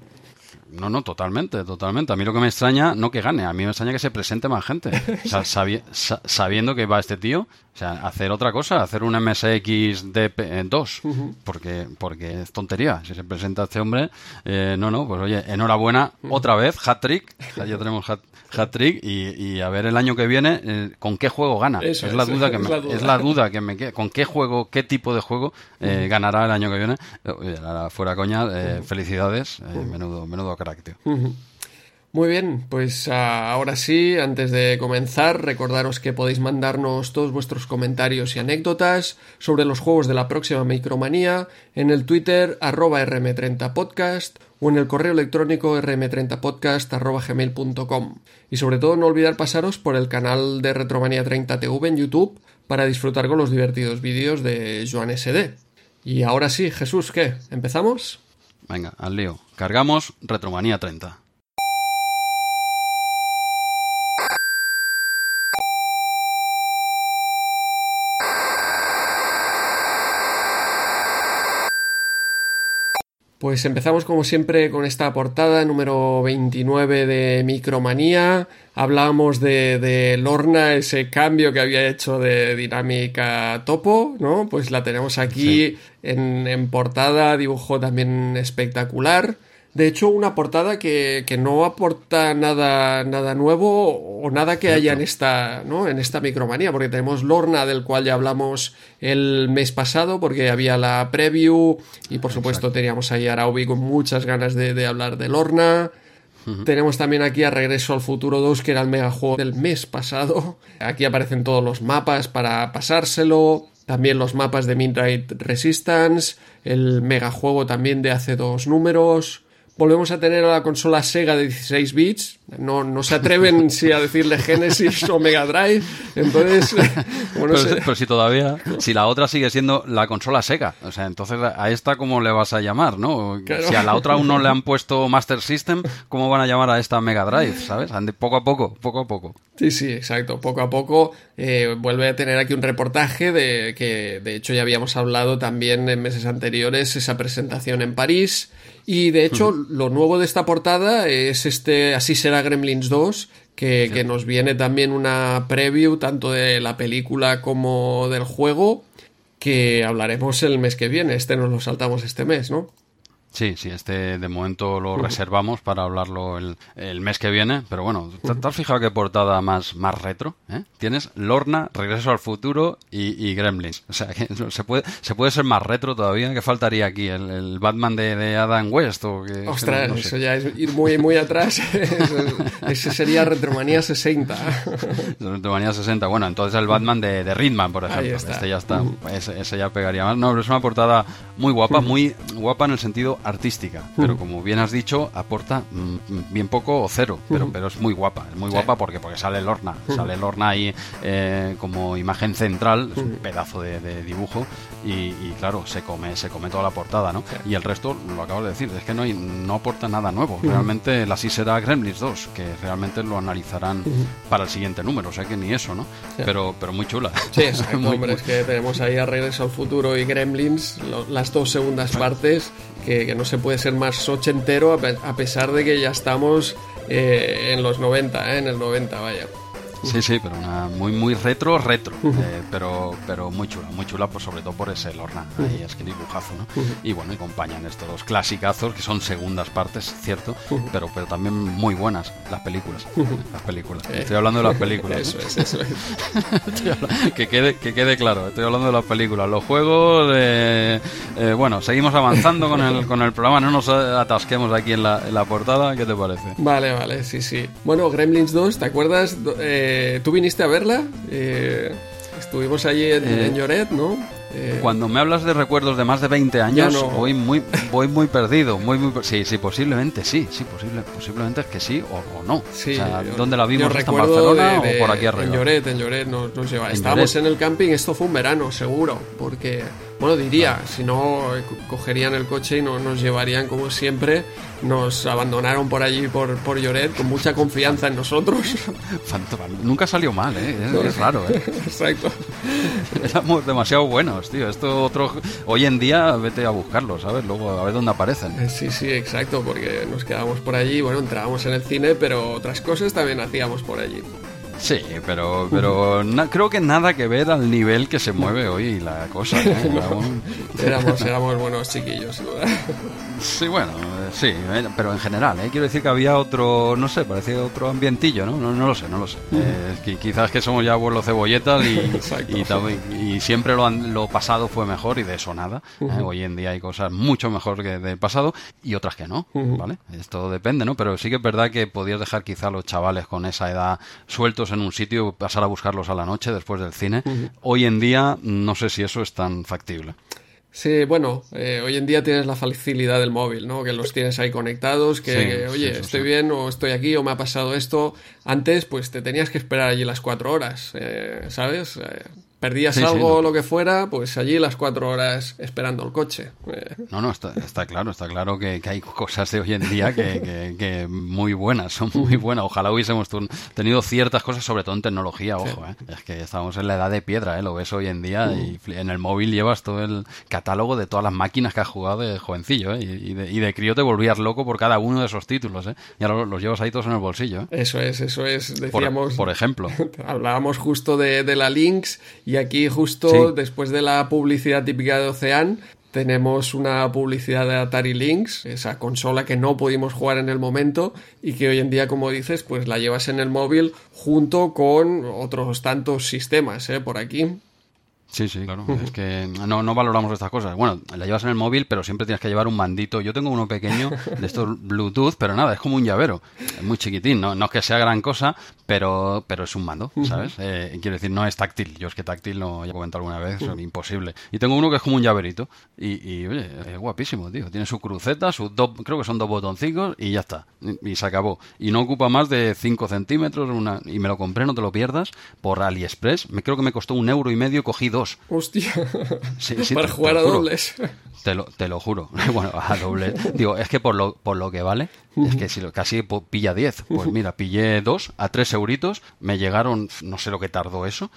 No, no, totalmente, totalmente. A mí lo que me extraña, no que gane, a mí me extraña que se presente más gente. O sea, sabi- sa- sabiendo que va este tío, o sea, hacer otra cosa, hacer un MSX de 2, porque, porque es tontería. Si se presenta este hombre, eh, no, no, pues oye, enhorabuena, otra vez, hat-trick, o sea, ya tenemos hat- hat-trick y, y a ver el año que viene eh, con qué juego gana. Eso es, la duda que es me, la duda. es la duda que me queda. ¿Con qué juego, qué tipo de juego eh, ganará el año que viene? Eh, oye, fuera coña, eh, felicidades, eh, menudo, menudo tío. Muy bien, pues ah, ahora sí, antes de comenzar, recordaros que podéis mandarnos todos vuestros comentarios y anécdotas sobre los juegos de la próxima Micromanía en el Twitter arroba rm30podcast o en el correo electrónico rm30podcast arroba gmail.com. Y sobre todo no olvidar pasaros por el canal de Retromanía 30 TV en YouTube para disfrutar con los divertidos vídeos de Joan SD. Y ahora sí, Jesús, ¿qué? ¿Empezamos? Venga, al lío. Cargamos Retromanía 30. Pues empezamos como siempre con esta portada número 29 de Micromanía. Hablábamos de, de Lorna, ese cambio que había hecho de dinámica topo, ¿no? Pues la tenemos aquí en, en portada, dibujo también espectacular. De hecho, una portada que, que no aporta nada, nada nuevo o nada que haya en esta, ¿no? en esta micromanía, porque tenemos Lorna, del cual ya hablamos el mes pasado, porque había la preview, y por supuesto teníamos ahí a Araubi con muchas ganas de, de hablar de Lorna. Tenemos también aquí a Regreso al Futuro 2, que era el megajuego del mes pasado. Aquí aparecen todos los mapas para pasárselo. También los mapas de Midnight Resistance. El megajuego también de hace dos números. Volvemos a tener a la consola Sega de 16 bits. No, no se atreven si a decirle Genesis o Mega Drive. Entonces, bueno, Pero, si todavía, si la otra sigue siendo la consola Sega, o sea, entonces a esta cómo le vas a llamar, ¿no? Claro. Si a la otra aún no le han puesto Master System, ¿cómo van a llamar a esta Mega Drive, sabes? Ande- Poco a poco, poco a poco. Sí, sí, exacto. Poco a poco eh, vuelve a tener aquí un reportaje de que de hecho ya habíamos hablado también en meses anteriores esa presentación en París. Y de hecho, lo nuevo de esta portada es este Así será Gremlins 2, que, que nos viene también una preview tanto de la película como del juego, que hablaremos el mes que viene. Este nos lo saltamos este mes, ¿no? Sí, sí, este de momento lo reservamos para hablarlo el, el mes que viene, pero bueno, ¿te, te has fijado qué portada más, más retro? eh? Tienes Lorna, Regreso al Futuro y, y Gremlins. O sea, que se puede, se puede ser más retro todavía. ¿Qué faltaría aquí? ¿El, el Batman de, de Adam West? O que, Ostras, no sé. eso ya es ir muy, muy atrás. Ese sería Retromanía 60. Retromanía 60. Bueno, entonces el Batman de, de Ridman, por ejemplo. Ahí está. Este ya está. Ese, ese ya pegaría más. No, pero es una portada muy guapa, muy guapa en el sentido artística. Pero como bien has dicho, aporta mm, bien poco o cero. Pero, pero es muy guapa. Es muy guapa porque, porque sale Lorna. Sale Lorna ahí eh, como imagen central. Es un pedazo de, de dibujo. Y, y, claro, se come, se come toda la portada, ¿no? Y el resto, lo acabo de decir, es que no, hay- no aporta nada nuevo. Realmente la sí será Gremlins 2, que realmente lo analizarán para el siguiente número, o sea que ni eso, ¿no? Pero, pero muy chula. Sí, exacto, Muy- hombre, es que tenemos ahí a Regreso al Futuro y Gremlins, lo- las dos segundas partes, que, que no se puede ser más ochentero a, a pesar de que ya estamos eh, en los 90, eh, en el 90, vaya. Sí, sí, pero una muy muy retro, retro, eh, pero pero muy chula, muy chula, pues sobre todo por ese Lorna, ahí es que dibujazo, ¿no? Y bueno, y acompañan estos dos clasicazos que son segundas partes, cierto, pero pero también muy buenas las películas, las películas. Estoy hablando de las películas. ¿no? Eso es, eso es. Que quede que quede claro, estoy hablando de las películas, los juegos, eh, eh, bueno, seguimos avanzando con el con el programa, no nos atasquemos aquí en la, en la portada, ¿qué te parece? Vale, vale, sí, sí. Bueno, Gremlins 2, ¿te acuerdas? Do- eh, ¿Tú viniste a verla? Eh, estuvimos allí en, Eh, en Lloret, ¿no? Eh, Cuando me hablas de recuerdos de más de 20 años, no. voy muy voy muy perdido, muy muy sí, sí, posiblemente sí, sí, posible, posiblemente es que sí o, o no. Sí, o sea, yo- ¿dónde la vimos? ¿Está en Barcelona de- de- o por aquí En arriba? Lloret, en Lloret nos, nos lleva. En Estábamos Lloret. en el camping, esto fue un verano, seguro, porque Bueno, diría, si no, eh, co- cogerían el coche y no, nos llevarían como siempre. Nos abandonaron por allí, por, por Lloret, con mucha confianza en nosotros. Nunca salió mal, ¿eh? Es, es raro, ¿eh? Exacto. Éramos demasiado buenos, tío. Esto otro... Hoy en día vete a buscarlo, ¿sabes? Luego a ver dónde aparecen. Eh, Sí, sí, exacto, porque nos quedábamos por allí, bueno, entrábamos en el cine, pero otras cosas también hacíamos por allí. Sí, pero, pero na- creo que nada que ver al nivel que se mueve hoy la cosa. ¿eh? Éramos, éramos buenos chiquillos. Sí, bueno, eh, sí, eh, pero en general, ¿eh? quiero decir que había otro, no sé, parecía otro ambientillo, ¿no? No, no lo sé, no lo sé. Eh, quizás que somos ya abuelos cebolletas y, y, siempre lo, han- lo pasado fue mejor y de eso nada. Hoy en día hay cosas mucho mejor que del pasado y otras que no, ¿vale? Esto depende, ¿no? Pero sí que es verdad que podías dejar quizá a los chavales con esa edad sueltos en un sitio, pasar a buscarlos a la noche después del cine. Hoy en día no sé si eso es tan factible. Sí, bueno, eh, hoy en día tienes la facilidad del móvil, ¿no? Que los tienes ahí conectados, que, Sí, que, oye, sí, estoy sí. bien o estoy aquí o me ha pasado esto. Antes, pues te tenías que esperar allí las cuatro horas, eh, ¿sabes? Eh, perdías Sí, sí, algo no. lo que fuera, pues allí las cuatro horas esperando el coche. No, no, está, está claro, está claro que, que hay cosas de hoy en día que, que- que muy buenas, son muy buenas. Ojalá hubiésemos tenido ciertas cosas, sobre todo en tecnología, ojo, ¿eh? es que estamos en la edad de piedra, ¿eh? lo ves hoy en día y fli- en el móvil llevas todo el catálogo de todas las máquinas que has jugado de jovencillo ¿eh? y, de, y de crío te volvías loco por cada uno de esos títulos, ¿eh? y ahora los, llevas ahí todos en el bolsillo. ¿eh? eso es, eso es, Por, decíamos... por ejemplo. Hablábamos justo de, de la Lynx y aquí justo Sí. después de la publicidad típica de Ocean tenemos una publicidad de Atari Lynx, esa consola que no pudimos jugar en el momento y que hoy en día, como dices, pues la llevas en el móvil junto con otros tantos sistemas, ¿eh? Por aquí. Sí, sí, claro. Es que no, no valoramos estas cosas. Bueno, la llevas en el móvil, pero siempre tienes que llevar un mandito. Yo tengo uno pequeño de estos Bluetooth, pero nada, es como un llavero. Es muy chiquitín, no, no es que sea gran cosa, pero, pero es un mando, ¿sabes? Eh, quiero decir, no es táctil. Yo es que táctil, no, ya he comentado alguna vez, es imposible. Y tengo uno que es como un llaverito. Y, y, oye, es guapísimo, tío. Tiene su cruceta, sus dos, creo que son dos botoncicos y ya está. Y, y se acabó. Y no ocupa más de 5 centímetros. Una, y me lo compré, no te lo pierdas, por AliExpress. Me creo que me costó un euro y medio, cogí dos. Hostia, Sí, sí, para te- jugar a juro. dobles. Te lo, te lo juro. Bueno, a doble. Digo, es que por lo, por lo que vale, es que si lo, casi pilla 10. Pues mira, pillé dos a 3 euritos. Me llegaron, no sé lo que tardó eso,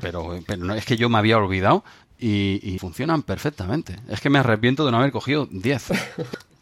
pero, pero no, es que yo me había olvidado y, y funcionan perfectamente. Es que me arrepiento de no haber cogido 10.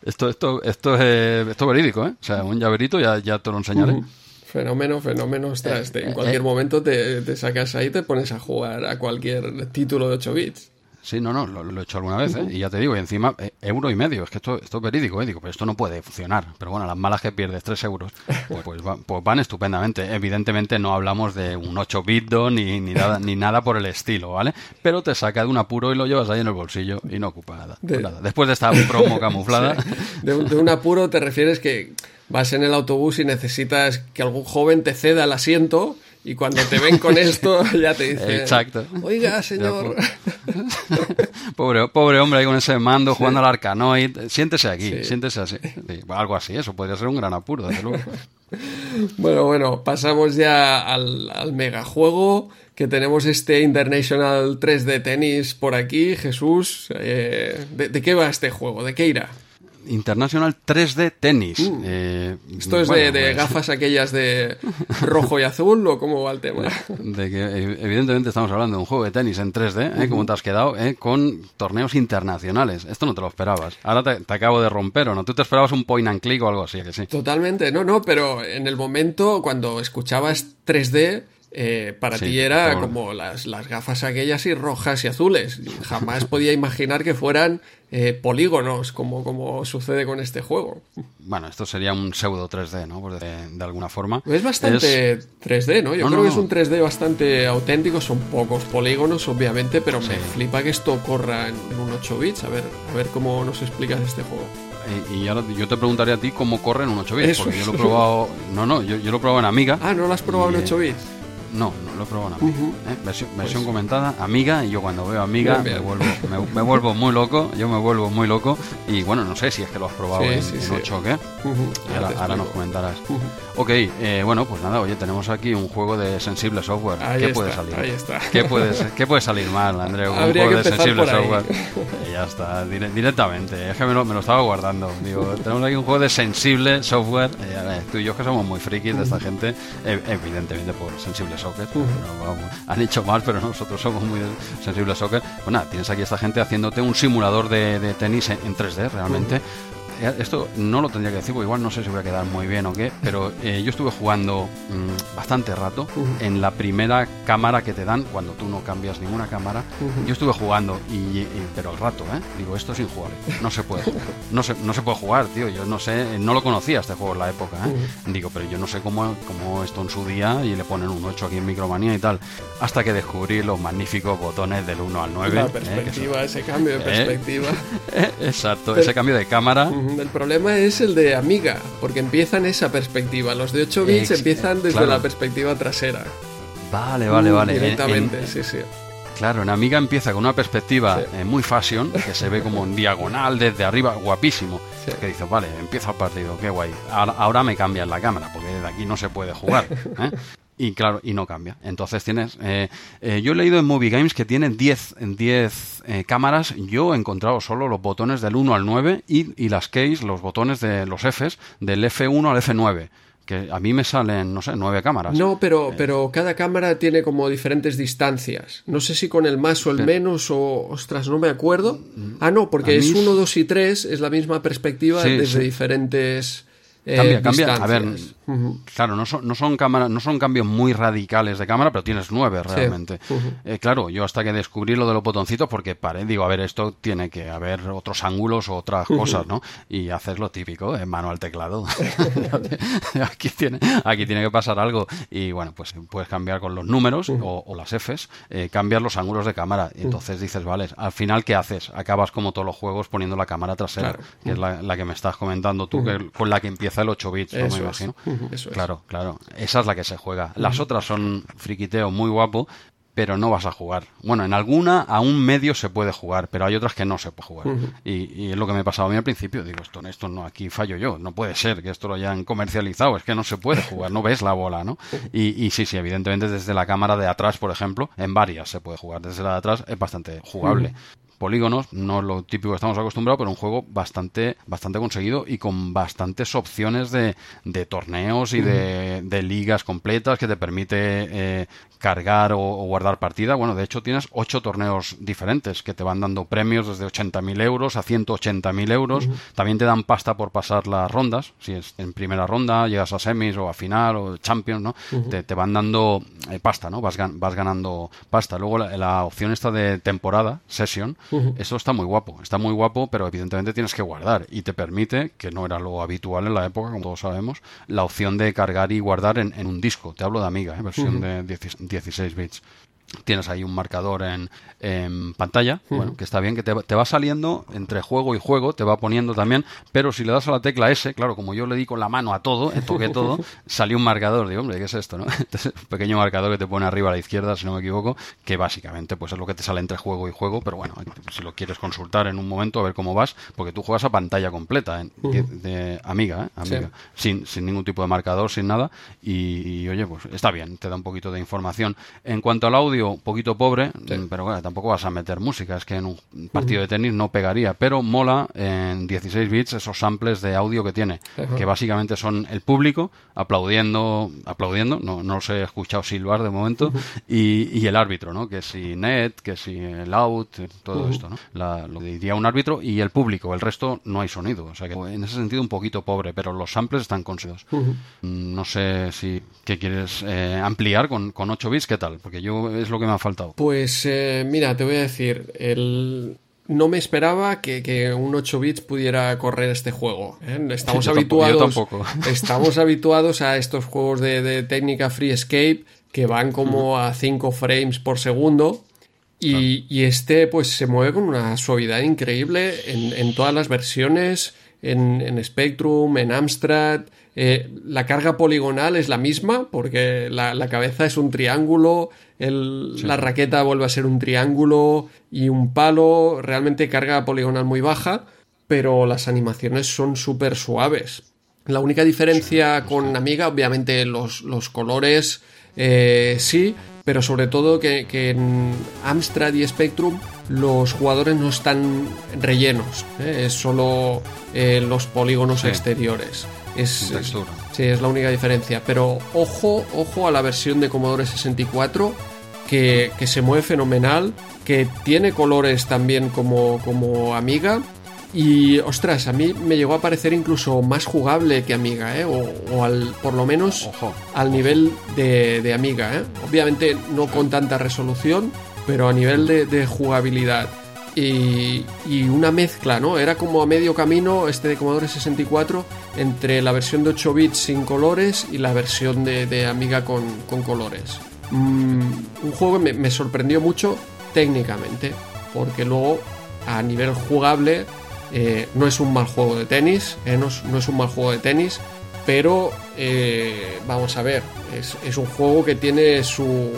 Esto, esto, esto, es, esto es verídico, ¿eh? O sea, un llaverito ya, ya te lo enseñaré. Fenómeno, fenómeno. Ostras, te- en eh, cualquier eh. momento te, te sacas ahí y te pones a jugar a cualquier título de 8 bits. Sí, no, no, lo, lo he hecho alguna vez, ¿eh? Y ya te digo, y encima, eh, euro y medio, es que esto, esto es verídico, ¿eh? Digo, pero esto no puede funcionar. Pero bueno, las malas que pierdes, 3 euros, pues, pues, va- pues van estupendamente. Evidentemente no hablamos de un 8 bit ni, ni, nada, ni nada por el estilo, ¿vale? Pero te saca de un apuro y lo llevas ahí en el bolsillo y no ocupa nada. De- nada. Después de esta promo camuflada, De un, de un apuro te refieres que vas en el autobús y necesitas que algún joven te ceda el asiento y cuando te ven con esto ya te dicen... Exacto. Oiga, señor... pobre, pobre hombre ahí con ese mando jugando al arcanoid, siéntese aquí, Sí. siéntese así. Sí, algo así, eso podría ser un gran apuro, desde luego. Bueno, bueno, pasamos ya al, al megajuego que tenemos este International 3D Tennis por aquí. Jesús, eh, ¿de, de qué va este juego? ¿De qué irá? International 3D Tennis. Eh, Uh. ¿Esto es bueno, de, de pues, gafas aquellas de rojo y azul o cómo va el tema? de que eh, evidentemente estamos hablando de un juego de tenis en 3D, ¿eh? como te has quedado, ¿eh? con torneos internacionales. Esto no te lo esperabas. Ahora te, te acabo de romper, ¿o no? Tú te esperabas un point and click o algo así, ¿a que sí. Totalmente, no, no, pero en el momento cuando escuchabas 3D, eh, para Sí, ti era por- como las, las gafas aquellas y rojas y azules. Jamás podía imaginar que fueran eh, polígonos, como, como sucede con este juego. Bueno, esto sería un pseudo 3D, ¿no? Por de, de alguna forma. Es bastante 3D, ¿no? Yo No, creo no, que es un 3D bastante auténtico, son pocos polígonos, obviamente, pero me flipa que esto corra en un 8 bits. A ver, a ver cómo nos explicas este juego. Y, y ahora yo te preguntaría a ti cómo corre en un 8 bits, Eso porque yo lo he probado... No, no, yo, yo lo he probado en Amiga. Ah, ¿no lo has probado en Y, eh, 8 bits? No, no lo he probado en Amiga. ¿eh? Versión, versión comentada, Amiga, y yo cuando veo Amiga Pues Bien, me bien. vuelvo, me, me vuelvo muy loco, yo me vuelvo muy loco, y bueno, no sé si es que lo has probado Sí, en, sí, en sí. 8 o qué. Ujú, Y ahora, ahora nos comentarás. Ujú. Ok, eh, bueno, pues nada, oye, tenemos aquí un juego de sensible software. Ahí ¿Qué está, puede salir? ahí está. ¿Qué puede, qué puede salir mal, Andreu? Un juego de sensible software. Y ya está, dire- directamente. Es que me lo, me lo estaba guardando. Digo, tenemos aquí un juego de sensible software. Eh, tú y yo que somos muy frikis de esta gente, eh, evidentemente por sensible soccer. No, vamos, han hecho mal, pero nosotros somos muy de sensible soccer. Pues nada, tienes aquí a esta gente haciéndote un simulador de, de tenis en, en 3D realmente. Esto no lo tendría que decir, porque igual no sé si voy a quedar muy bien o qué, pero eh, yo estuve jugando mm, bastante rato en la primera cámara que te dan cuando tú no cambias ninguna cámara. Yo estuve jugando, y, y- pero al rato, ¿eh? Digo, esto es injugable, no se puede jugar. No se, no se puede jugar, tío. Yo no sé, no lo conocía este juego en la época, ¿eh? Digo, pero yo no sé cómo, cómo esto en su día y le ponen un 8 aquí en Micromanía y tal. Hasta que descubrí los magníficos botones del 1 al 9. La ¿eh? Perspectiva, ese cambio de Eh. perspectiva. Exacto, ese cambio de cámara. Ujú, El problema es el de Amiga, porque empieza en esa perspectiva. Los de 8 bits Ex- empiezan desde claro. la perspectiva trasera. Vale, vale, vale. En- en- Directamente, sí, sí. Claro, en Amiga empieza con una perspectiva Sí. eh, muy fashion, que se ve como en diagonal desde arriba, guapísimo. Sí. Que dices, vale, empieza el partido, qué guay. Ahora, ahora me cambian la cámara, porque desde aquí no se puede jugar. ¿eh? Y claro, y no cambia. Entonces tienes. eh, eh, yo he leído en Movie Games que tienen 10 en 10 eh, cámaras. Yo he encontrado solo los botones del 1 al 9 y, y las keys, los botones de los Fs, del F1 al F9. Que a mí me salen, no sé, nueve cámaras. No, pero, pero cada cámara tiene como diferentes distancias. No sé si con el más o el menos o... Ostras, no me acuerdo. Ah, no, porque es mí 1, 2 y 3, es la misma perspectiva Sí, desde sí. diferentes eh, Cambia, cambia. A ver, claro, no son, no son cámaras, no son cambios muy radicales de cámara, pero tienes nueve realmente. Ujú. Eh, claro, yo hasta que descubrí lo de los botoncitos, porque paré, digo, a ver, esto tiene que haber otros ángulos o otras cosas, ¿no? Y haces lo típico, en mano al teclado. aquí, tiene, aquí tiene que pasar algo. Y bueno, pues puedes cambiar con los números o, o las Fs, eh, cambiar los ángulos de cámara. Entonces dices, vale, al final, ¿qué haces? Acabas como todos los juegos poniendo la cámara trasera, Claro. que es la, la que me estás comentando tú, que, con la que empieza el 8 bits, ¿no? Me imagino. Eso es. Claro, claro. Esa es la que se juega. Las otras son friquiteo muy guapo, pero no vas a jugar. Bueno, en alguna a un medio se puede jugar, pero hay otras que no se puede jugar. y, y es lo que me pasaba a mí al principio. Digo, esto, esto no, aquí fallo yo. No puede ser que esto lo hayan comercializado. Es que no se puede jugar, no ves la bola, ¿no? Y, y sí, sí, evidentemente desde la cámara de atrás, por ejemplo, en varias se puede jugar. Desde la de atrás es bastante jugable. Polígonos, no es lo típico que estamos acostumbrados, pero un juego bastante, bastante conseguido y con bastantes opciones de, de torneos y de, de ligas completas que te permite eh, cargar o, o guardar partida. Bueno, de hecho tienes ocho torneos diferentes que te van dando premios desde 80.000 euros a 180.000 euros. También te dan pasta por pasar las rondas. Si es en primera ronda, llegas a semis o a final o champions, ¿no? te, te van dando eh, pasta, ¿no? Vas, vas ganando pasta. Luego la, la opción esta de temporada, session, eso está muy guapo. Está muy guapo, pero evidentemente tienes que guardar y te permite, que no era lo habitual en la época, como todos sabemos, la opción de cargar y guardar en, en un disco. Te hablo de Amiga, ¿eh? versión de 10 16 bits. Tienes ahí un marcador en, en pantalla, bueno, que está bien, que te, va- te va saliendo entre juego y juego, te va poniendo también, pero si le das a la tecla S, claro, como yo le di con la mano a todo, eh, toqué todo, salió un marcador, digo, hombre, ¿qué es esto? No? Entonces, un pequeño marcador que te pone arriba a la izquierda, si no me equivoco, que básicamente pues es lo que te sale entre juego y juego, pero bueno, si lo quieres consultar en un momento, a ver cómo vas, porque tú juegas a pantalla completa, en- de, de Amiga, ¿eh? Amiga, sin, sin ningún tipo de marcador, sin nada, y, y, oye, pues está bien, te da un poquito de información. En cuanto al audio, un poquito pobre, mm, pero bueno, tampoco vas a meter música, es que en un partido de tenis no pegaría, pero mola en 16 bits esos samples de audio que tiene, que básicamente son el público aplaudiendo, aplaudiendo, no, no los he escuchado silbar de momento, y, y el árbitro, ¿no? Que si net, que si el out, todo esto, ¿no? La- lo diría un árbitro y el público, el resto no hay sonido, o sea que en ese sentido un poquito pobre, pero los samples están conseguidos. Mm, No sé si qué quieres eh, ampliar con, con 8 bits, ¿qué tal? Porque yo es lo que me ha faltado. Pues eh, mira, te voy a decir, el... no me esperaba que, que un 8 bits pudiera correr este juego. ¿eh? Estamos Yo habituados, tampoco. estamos habituados a estos juegos de, de técnica free escape que van como a 5 frames por segundo. Y, y este pues se mueve con una suavidad increíble en, en todas las versiones. en, en Spectrum, en Amstrad. Eh, la carga poligonal es la misma, porque la, la cabeza es un triángulo, el, la raqueta vuelve a ser un triángulo y un palo. Realmente carga poligonal muy baja, pero las animaciones son súper suaves. La única diferencia con Amiga, obviamente, los, los colores eh, sí, pero sobre todo que, que, en Amstrad y Spectrum los jugadores no están rellenos, ¿eh? es solo eh, los polígonos sí. exteriores. Es, es, sí, es la única diferencia. Pero ojo, ojo a la versión de Commodore 64 que, que se mueve fenomenal, que tiene colores también como, como Amiga y ostras, a mí me llegó a parecer incluso más jugable que Amiga, ¿eh? o, o al, por lo menos Ojo. al nivel de, de Amiga. ¿eh? Obviamente no con tanta resolución, pero a nivel de, de jugabilidad. Y, una mezcla, ¿no? Era como a medio camino este de Commodore 64 entre la versión de 8 bits sin colores y la versión de, Amiga con, colores. Mm, un juego que me, sorprendió mucho técnicamente, porque luego a nivel jugable eh, no es un mal juego de tenis, eh, no, es, un mal juego de tenis, pero eh, vamos a ver, es, un juego que tiene su...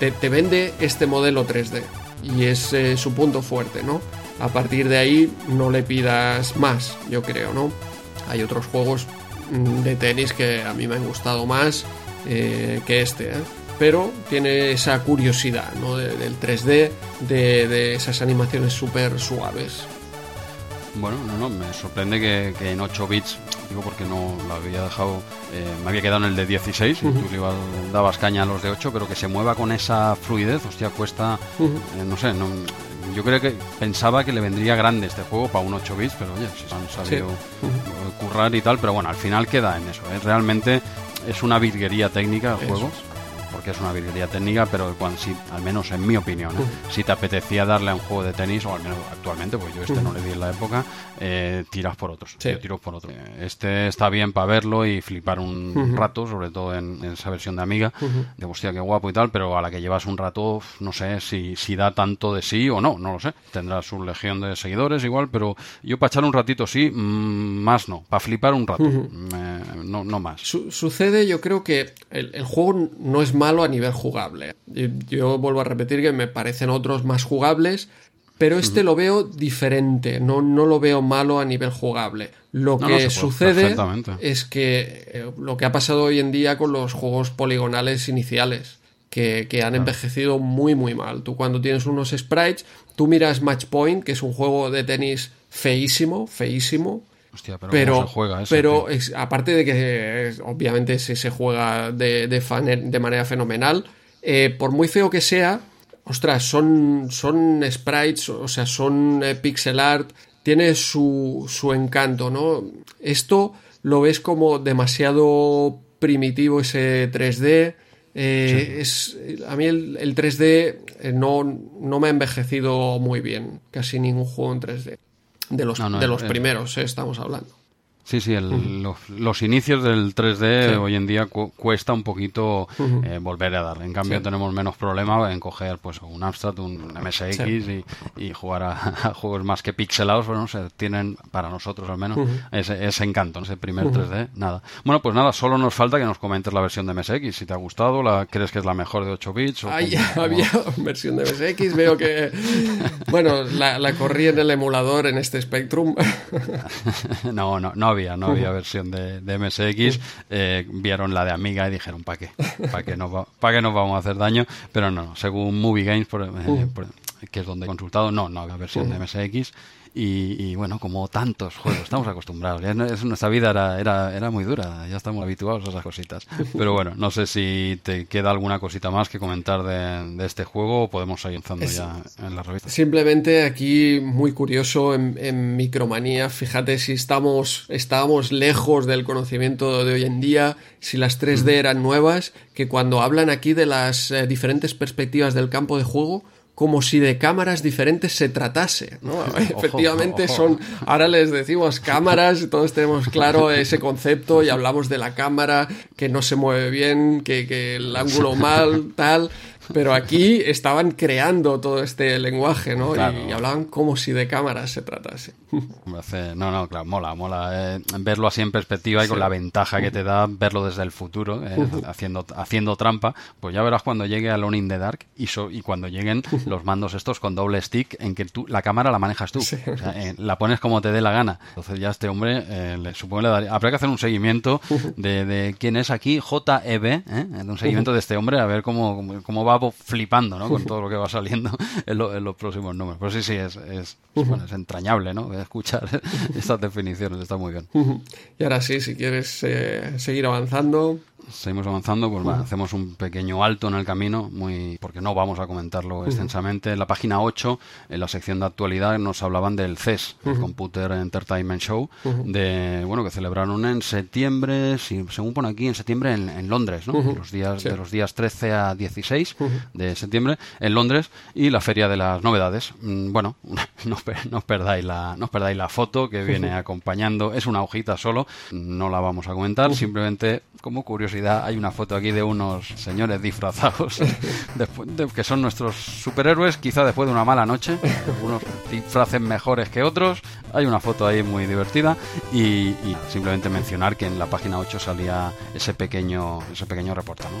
Te vende este modelo 3D y es eh, su punto fuerte, ¿no? A partir de ahí no le pidas más, yo creo, ¿no? Hay otros juegos mm, de tenis que a mí me han gustado más eh, que este, pero tiene esa curiosidad ¿no? de, del 3D, de, de esas animaciones súper suaves. Bueno, no, no, me sorprende que, que, en 8 bits, digo porque no lo había dejado, eh, me había quedado en el de 16, uh -huh. y tú le ibas, dabas caña a los de 8, pero que se mueva con esa fluidez, hostia, cuesta, uh -huh. eh, no sé, no, yo creo que pensaba que le vendría grande este juego para un 8 bits, pero oye, si se han sabido sí. -huh. currar y tal, pero bueno, al final queda en eso, ¿eh? realmente es una virguería técnica el juego. Es porque es una virguería técnica, pero cuando, si, al menos en mi opinión, ¿eh? uh -huh. si te apetecía darle a un juego de tenis, o al menos actualmente, pues yo este uh -huh. no le di en la época, eh, tiras por otros. Sí. Yo tiro por otro. Este está bien para verlo y flipar un uh -huh. rato, sobre todo en, en, esa versión de Amiga, de hostia, qué guapo y tal, pero a la que llevas un rato, no sé si, si da tanto de sí o no, no lo sé. Tendrá su legión de seguidores igual, pero yo para echar un ratito sí, mmm, más no, para flipar un rato, Me, no, no, más. Su sucede, yo creo que el, el juego no es malo a nivel jugable. Yo vuelvo a repetir que me parecen otros más jugables, pero este uh -huh. lo veo diferente, no, no lo veo malo a nivel jugable. Lo no, que no, sucede es que eh, lo que ha pasado hoy en día con los juegos poligonales iniciales, que, que han claro. envejecido muy muy mal. Tú cuando tienes unos sprites, tú miras Match Point, que es un juego de tenis feísimo, feísimo, Hostia, pero, pero, se juega eso, pero es, aparte de que eh, obviamente se, se juega de, de, fan, de, manera fenomenal, eh, por muy feo que sea, ostras, son, son sprites, o sea, son eh, pixel art, tiene su, su encanto, ¿no? Esto lo ves como demasiado primitivo ese 3D. Eh, sí. es, a mí el, el 3D eh, no, no me ha envejecido muy bien, casi ningún juego en 3D de los, no, no, de los eh, primeros, eh, estamos hablando. Sí, sí, el, uh -huh. los, los, inicios del 3D sí. hoy en día cu cuesta un poquito uh -huh. eh, volver a dar. En cambio, sí. tenemos menos problema en coger pues un Amstrad, un MSX sí. y, y, jugar a, a, juegos más que pixelados. Bueno, se tienen, para nosotros al menos, uh -huh. ese, ese, encanto, ese primer 3D. Nada. Bueno, pues nada, solo nos falta que nos comentes la versión de MSX. Si te ha gustado, la ¿crees que es la mejor de 8 bits? O había versión de MSX. Veo que, bueno, la, la corrí en el emulador en este Spectrum. no, no, no había, no había versión de, de MSX. Eh, vieron la de Amiga y dijeron, ¿para qué? ¿Para qué, nos ¿Para qué nos vamos a hacer daño? Pero no, según Movie Games, por, eh, por, que es donde he consultado, no, no había versión de MSX. Y, y, bueno, como tantos juegos, estamos acostumbrados. Ya nuestra vida era, era, era muy dura, ya estamos habituados a esas cositas. Pero bueno, no sé si te queda alguna cosita más que comentar de, de este juego o podemos seguir avanzando ya en la revista. Simplemente aquí, muy curioso, en, en Micromanía, fíjate si estamos, estábamos lejos del conocimiento de hoy en día, si las 3D eran nuevas, que cuando hablan aquí de las eh, diferentes perspectivas del campo de juego, como si de cámaras diferentes se tratase, ¿no? Ojo, Efectivamente ojo. son, ahora les decimos cámaras, todos tenemos claro ese concepto y hablamos de la cámara que no se mueve bien, que, que el ángulo mal, tal, Pero aquí estaban creando todo este lenguaje, ¿no? Y, hablaban como si de cámaras se tratase. No, no, claro, mola, mola. Eh, verlo así en perspectiva y con la ventaja que te da verlo desde el futuro, eh, haciendo, haciendo trampa, pues ya verás cuando llegue a Alone in the Dark y, y cuando lleguen los mandos estos con doble stick en que tú la cámara la manejas tú. Eh, la pones como te dé la gana. Entonces ya este hombre, le, supongo le daría... Habría que hacer un seguimiento de, quién es aquí, JEB, ¿eh? un seguimiento de este hombre, a ver cómo, cómo va flipando ¿no? con todo lo que va saliendo en, los próximos números. Pues sí, sí, es, es, bueno, es entrañable ¿no? escuchar estas definiciones, está muy bien. Y ahora sí, si quieres eh, seguir avanzando seguimos avanzando, pues hacemos un pequeño alto en el camino, muy porque no vamos a comentarlo extensamente. En la página 8, en la sección de actualidad, nos hablaban del CES, el Computer Entertainment Show, de bueno que celebraron en septiembre, si, según pone aquí, en septiembre en, Londres, ¿no? los días, De los días 13 a 16 de septiembre en Londres y la Feria de las Novedades. Mm, bueno, no, os perdáis la, no perdáis la foto que viene acompañando, es una hojita solo, no la vamos a comentar, simplemente como curiosidad hay una foto aquí de unos señores disfrazados, que son nuestros superhéroes, quizá después de una mala noche, unos disfraces mejores que otros. Hay una foto ahí muy divertida y, simplemente mencionar que en la página 8 salía ese pequeño, ese pequeño reportaje.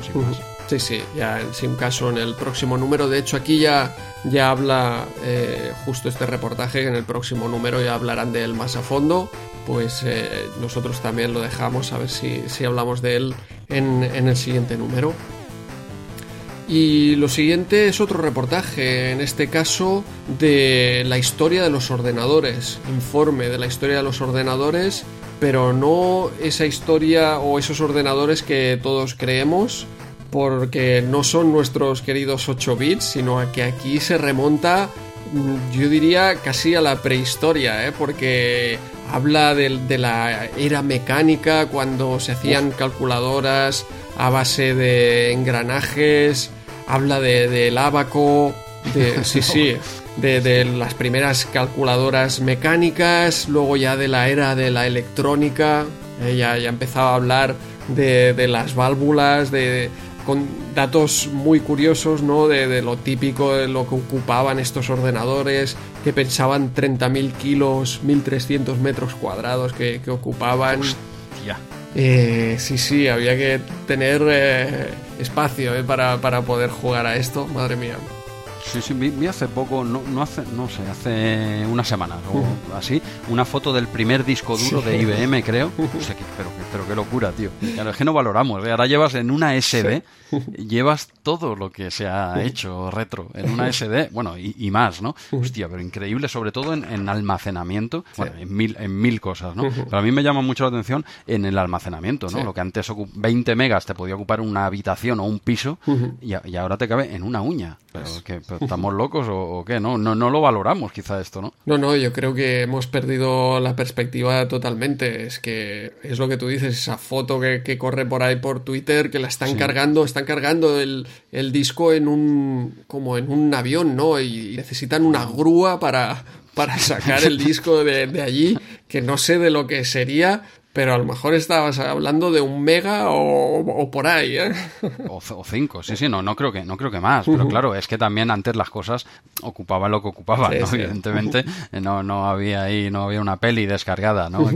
Sí, sí, ya sin caso en el próximo número. De hecho, aquí ya, ya habla eh, justo este reportaje, en el próximo número ya hablarán de él más a fondo pues eh, nosotros también lo dejamos a ver si, hablamos de él en, el siguiente número. Y lo siguiente es otro reportaje, en este caso de la historia de los ordenadores, informe de la historia de los ordenadores, pero no esa historia o esos ordenadores que todos creemos, porque no son nuestros queridos 8 bits, sino que aquí se remonta, mm, yo diría, casi a la prehistoria, ¿eh? porque habla de, la era mecánica cuando se hacían calculadoras a base de engranajes, habla del de, abaco, de, sí, sí, de, las primeras calculadoras mecánicas, luego ya de la era de la electrónica, ella ya empezaba a hablar de, las válvulas, de, con datos muy curiosos, ¿no? De, lo típico, de lo que ocupaban estos ordenadores, que pensaban 30.000 kilos, 1.300 metros cuadrados que, ocupaban. Eh, sí, sí, había que tener eh, espacio eh, para, para poder jugar a esto, madre mía. Sí, sí, vi, hace poco, no, no hace, no sé, hace una semana o así, una foto del primer disco duro de IBM, creo. O sea, que, pero, pero qué locura, tío. es que no valoramos. ¿eh? Ahora llevas en una SD, llevas todo lo que se ha hecho retro en una SD, bueno, y, más, ¿no? Hostia, pero increíble, sobre todo en, almacenamiento, bueno, en mil, en mil cosas, ¿no? Pero a mí me llama mucho la atención en el almacenamiento, ¿no? Lo que antes 20 megas te podía ocupar una habitación o un piso y, y ahora te cabe en una uña. Pero que estamos locos o, qué, ¿no? ¿no? No lo valoramos quizá esto, ¿no? No, no, yo creo que hemos perdido la perspectiva totalmente. Es que es lo que tú dices, esa foto que, corre por ahí por Twitter, que la están cargando, están cargando el, disco en un como en un avión, ¿no? Y necesitan una grúa para, para sacar el disco de, de allí, que no sé de lo que sería, pero a lo mejor estabas hablando de un mega o, por ahí, ¿eh? O, cinco, sí, sí, no, no creo que, no creo que más, pero claro, es que también antes las cosas ocupaban lo que ocupaban, ¿no? Evidentemente no, no había ahí, no había una peli descargada, ¿no?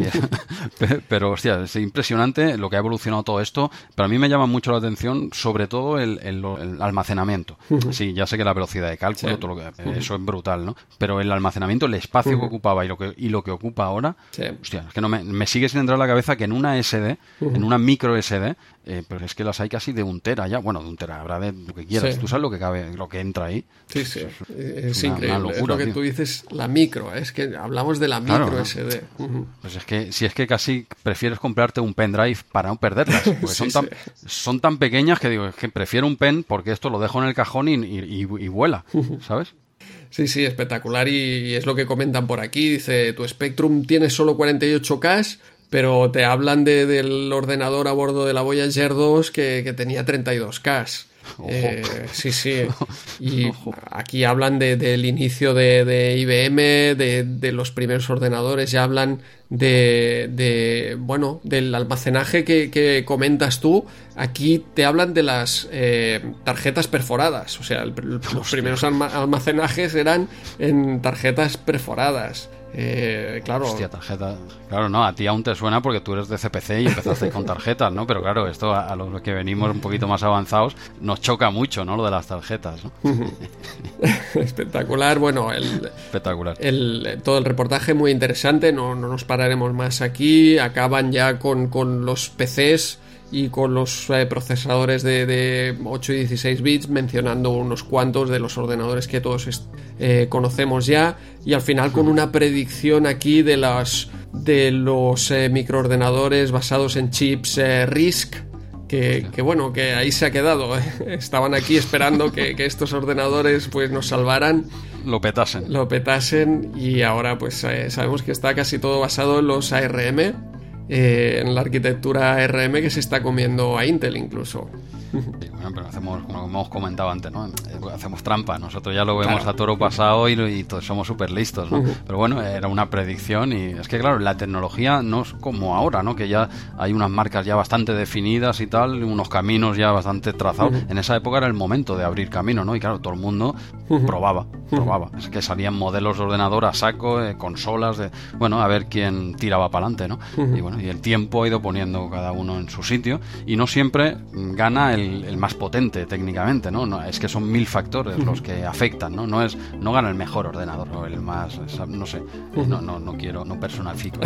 pero, hostia, es impresionante lo que ha evolucionado todo esto, pero a mí me llama mucho la atención, sobre todo el, almacenamiento. Sí, ya sé que la velocidad de cálculo, todo lo que, eso es brutal, ¿no? Pero el almacenamiento, el espacio que ocupaba y lo que, y lo que ocupa ahora, hostia, es que no me, me sigue sin entrar la cabeza que en una SD, en una micro SD, eh, pero es que las hay casi de un tera ya. Bueno, de un tera, habrá de lo que quieras. Tú sabes lo que cabe, lo que entra ahí. Sí, sí. Es, increíble. es lo que tú dices, la micro. Es que hablamos de la micro SD. Pues es que si es que casi prefieres comprarte un pendrive para no perderlas. Porque son, tan, son tan pequeñas que digo, es que prefiero un pen porque esto lo dejo en el cajón y, y, y vuela. ¿Sabes? Sí, sí, espectacular y, es lo que comentan por aquí. Dice, tu Spectrum tiene solo 48K, pero te hablan de, del ordenador a bordo de la Voyager 2 que, que tenía 32K. Eh, sí, sí. Y aquí hablan del inicio de, IBM, de, los primeros ordenadores, ya hablan de, bueno, del almacenaje que, comentas tú. Aquí te hablan de las eh, tarjetas perforadas. O sea, los primeros almacenajes eran en tarjetas perforadas. Eh, claro. Hostia, tarjeta. Claro, no, a ti aún te suena porque tú eres de CPC y empezaste con tarjetas, ¿no? Pero claro, esto a, los que venimos un poquito más avanzados nos choca mucho, ¿no? Lo de las tarjetas, ¿no? Espectacular, bueno, el, Espectacular. El, todo el reportaje muy interesante, no, no nos pararemos más aquí, acaban ya con, con los PCs y con los eh, procesadores de, 8 y 16 bits, mencionando unos cuantos de los ordenadores que todos eh, conocemos ya, y al final con una predicción aquí de, las, de los eh, microordenadores basados en chips RISC. Que, bueno, que ahí se ha quedado. Estaban aquí esperando que, que, estos ordenadores pues nos salvaran. Lo petasen. Lo petasen y ahora pues sabemos que está casi todo basado en los ARM eh, en la arquitectura RM que se está comiendo a Intel incluso bueno, pero hacemos, como hemos comentado antes, ¿no? Hacemos trampa. Nosotros ya lo vemos a toro pasado y, todos somos súper listos, ¿no? Pero bueno, era una predicción y es que, claro, la tecnología no es como ahora, ¿no? Que ya hay unas marcas ya bastante definidas y tal, unos caminos ya bastante trazados. En esa época era el momento de abrir camino, ¿no? Y claro, todo el mundo probaba, probaba. Es que salían modelos de ordenador a saco, eh, consolas, de, bueno, a ver quién tiraba para adelante, ¿no? Y bueno, y el tiempo ha ido poniendo cada uno en su sitio y no siempre gana el el, más potente técnicamente, ¿no? ¿no? Es que son mil factores los que afectan, ¿no? No es, no gana el mejor ordenador o el más, no sé, no, no, no quiero, no personalifico,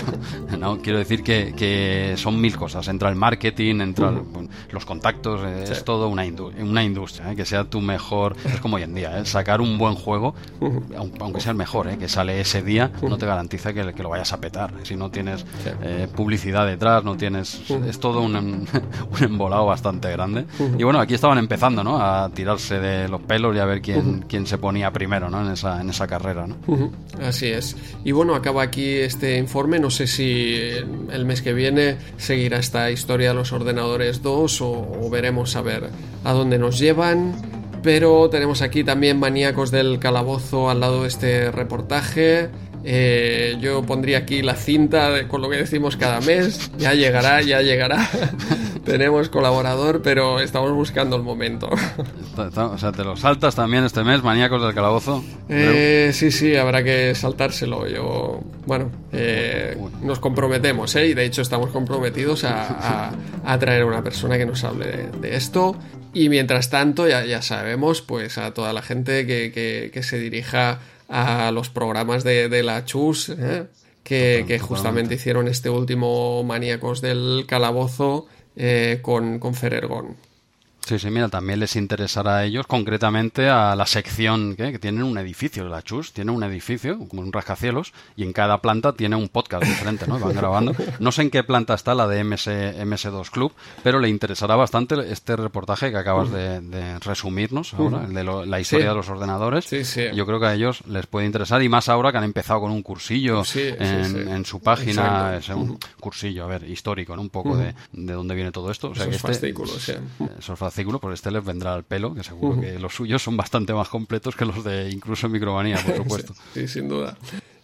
no, quiero, decir que, que, son mil cosas. Entra el marketing, entra los contactos, eh, es todo una, una industria, ¿eh? que sea tu mejor, es como hoy en día, ¿eh? sacar un buen juego, aunque sea el mejor, ¿eh? que sale ese día, no te garantiza que, que lo vayas a petar. Si no tienes publicidad detrás, no tienes, es todo un, un embolado bastante grande. Y bueno, aquí estaban empezando, ¿no? A tirarse de los pelos y a ver quién, quién se ponía primero, ¿no? En esa, en esa carrera, ¿no? Así es. Y bueno, acaba aquí este informe. No sé si el mes que viene seguirá esta historia de los ordenadores 2 o, veremos a ver a dónde nos llevan. Pero tenemos aquí también maníacos del calabozo al lado de este reportaje. Eh, yo pondría aquí la cinta con lo que decimos cada mes. Ya llegará, ya llegará. Tenemos colaborador, pero estamos buscando el momento. o sea, ¿te lo saltas también este mes, maníacos del calabozo? Eh, sí, sí, habrá que saltárselo. Yo, bueno, eh, nos comprometemos, ¿eh? Y de hecho estamos comprometidos a, traer a una persona que nos hable de, esto. Y mientras tanto, ya, ya, sabemos, pues a toda la gente que, que se dirija a los programas de, la Chus, ¿eh? que, justamente hicieron este último Maníacos del Calabozo eh, con, con Ferergón. Sí, sí, mira, también les interesará a ellos, concretamente a la sección que tienen un edificio, la Chus tiene un edificio, como un rascacielos, y en cada planta tiene un podcast diferente, ¿no? Van grabando. No sé en qué planta está la de MS, MS2 Club, pero le interesará bastante este reportaje que acabas de, resumirnos ahora, el de la historia de los ordenadores. Sí, sí. Yo creo que a ellos les puede interesar, y más ahora que han empezado con un cursillo en, su página, es un cursillo, a ver, histórico, ¿no? Un poco de, de, dónde viene todo esto. O sea, esos que este, fascículos, sí por este les vendrá al pelo, que seguro que los suyos son bastante más completos que los de incluso Micromanía, por supuesto. sí, sin duda.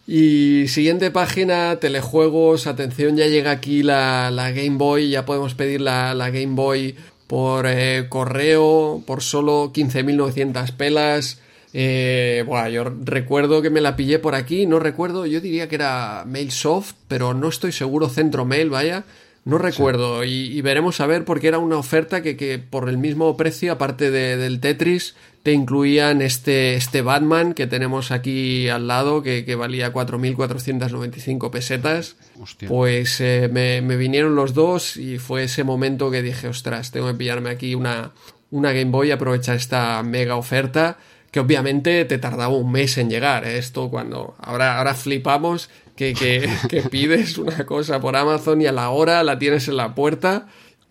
Y siguiente página, telejuegos. Atención, ya llega aquí la, Game Boy. Ya podemos pedir la, Game Boy por eh, correo, por solo 15.900 pelas. Eh, bueno, yo recuerdo que me la pillé por aquí, no recuerdo, yo diría que era Mailsoft, pero no estoy seguro, Centro Mail, vaya. No recuerdo y, veremos a ver porque era una oferta que, por el mismo precio, aparte del Tetris, te incluían este, este Batman que tenemos aquí al lado, que, valía 4.495 pesetas. Pues eh, me, vinieron los dos y fue ese momento que dije, ostras, tengo que pillarme aquí una, una Game Boy y aprovechar esta mega oferta que obviamente te tardaba un mes en llegar. ¿eh? Esto cuando ahora, ahora flipamos que, que, pides una cosa por Amazon y a la hora la tienes en la puerta.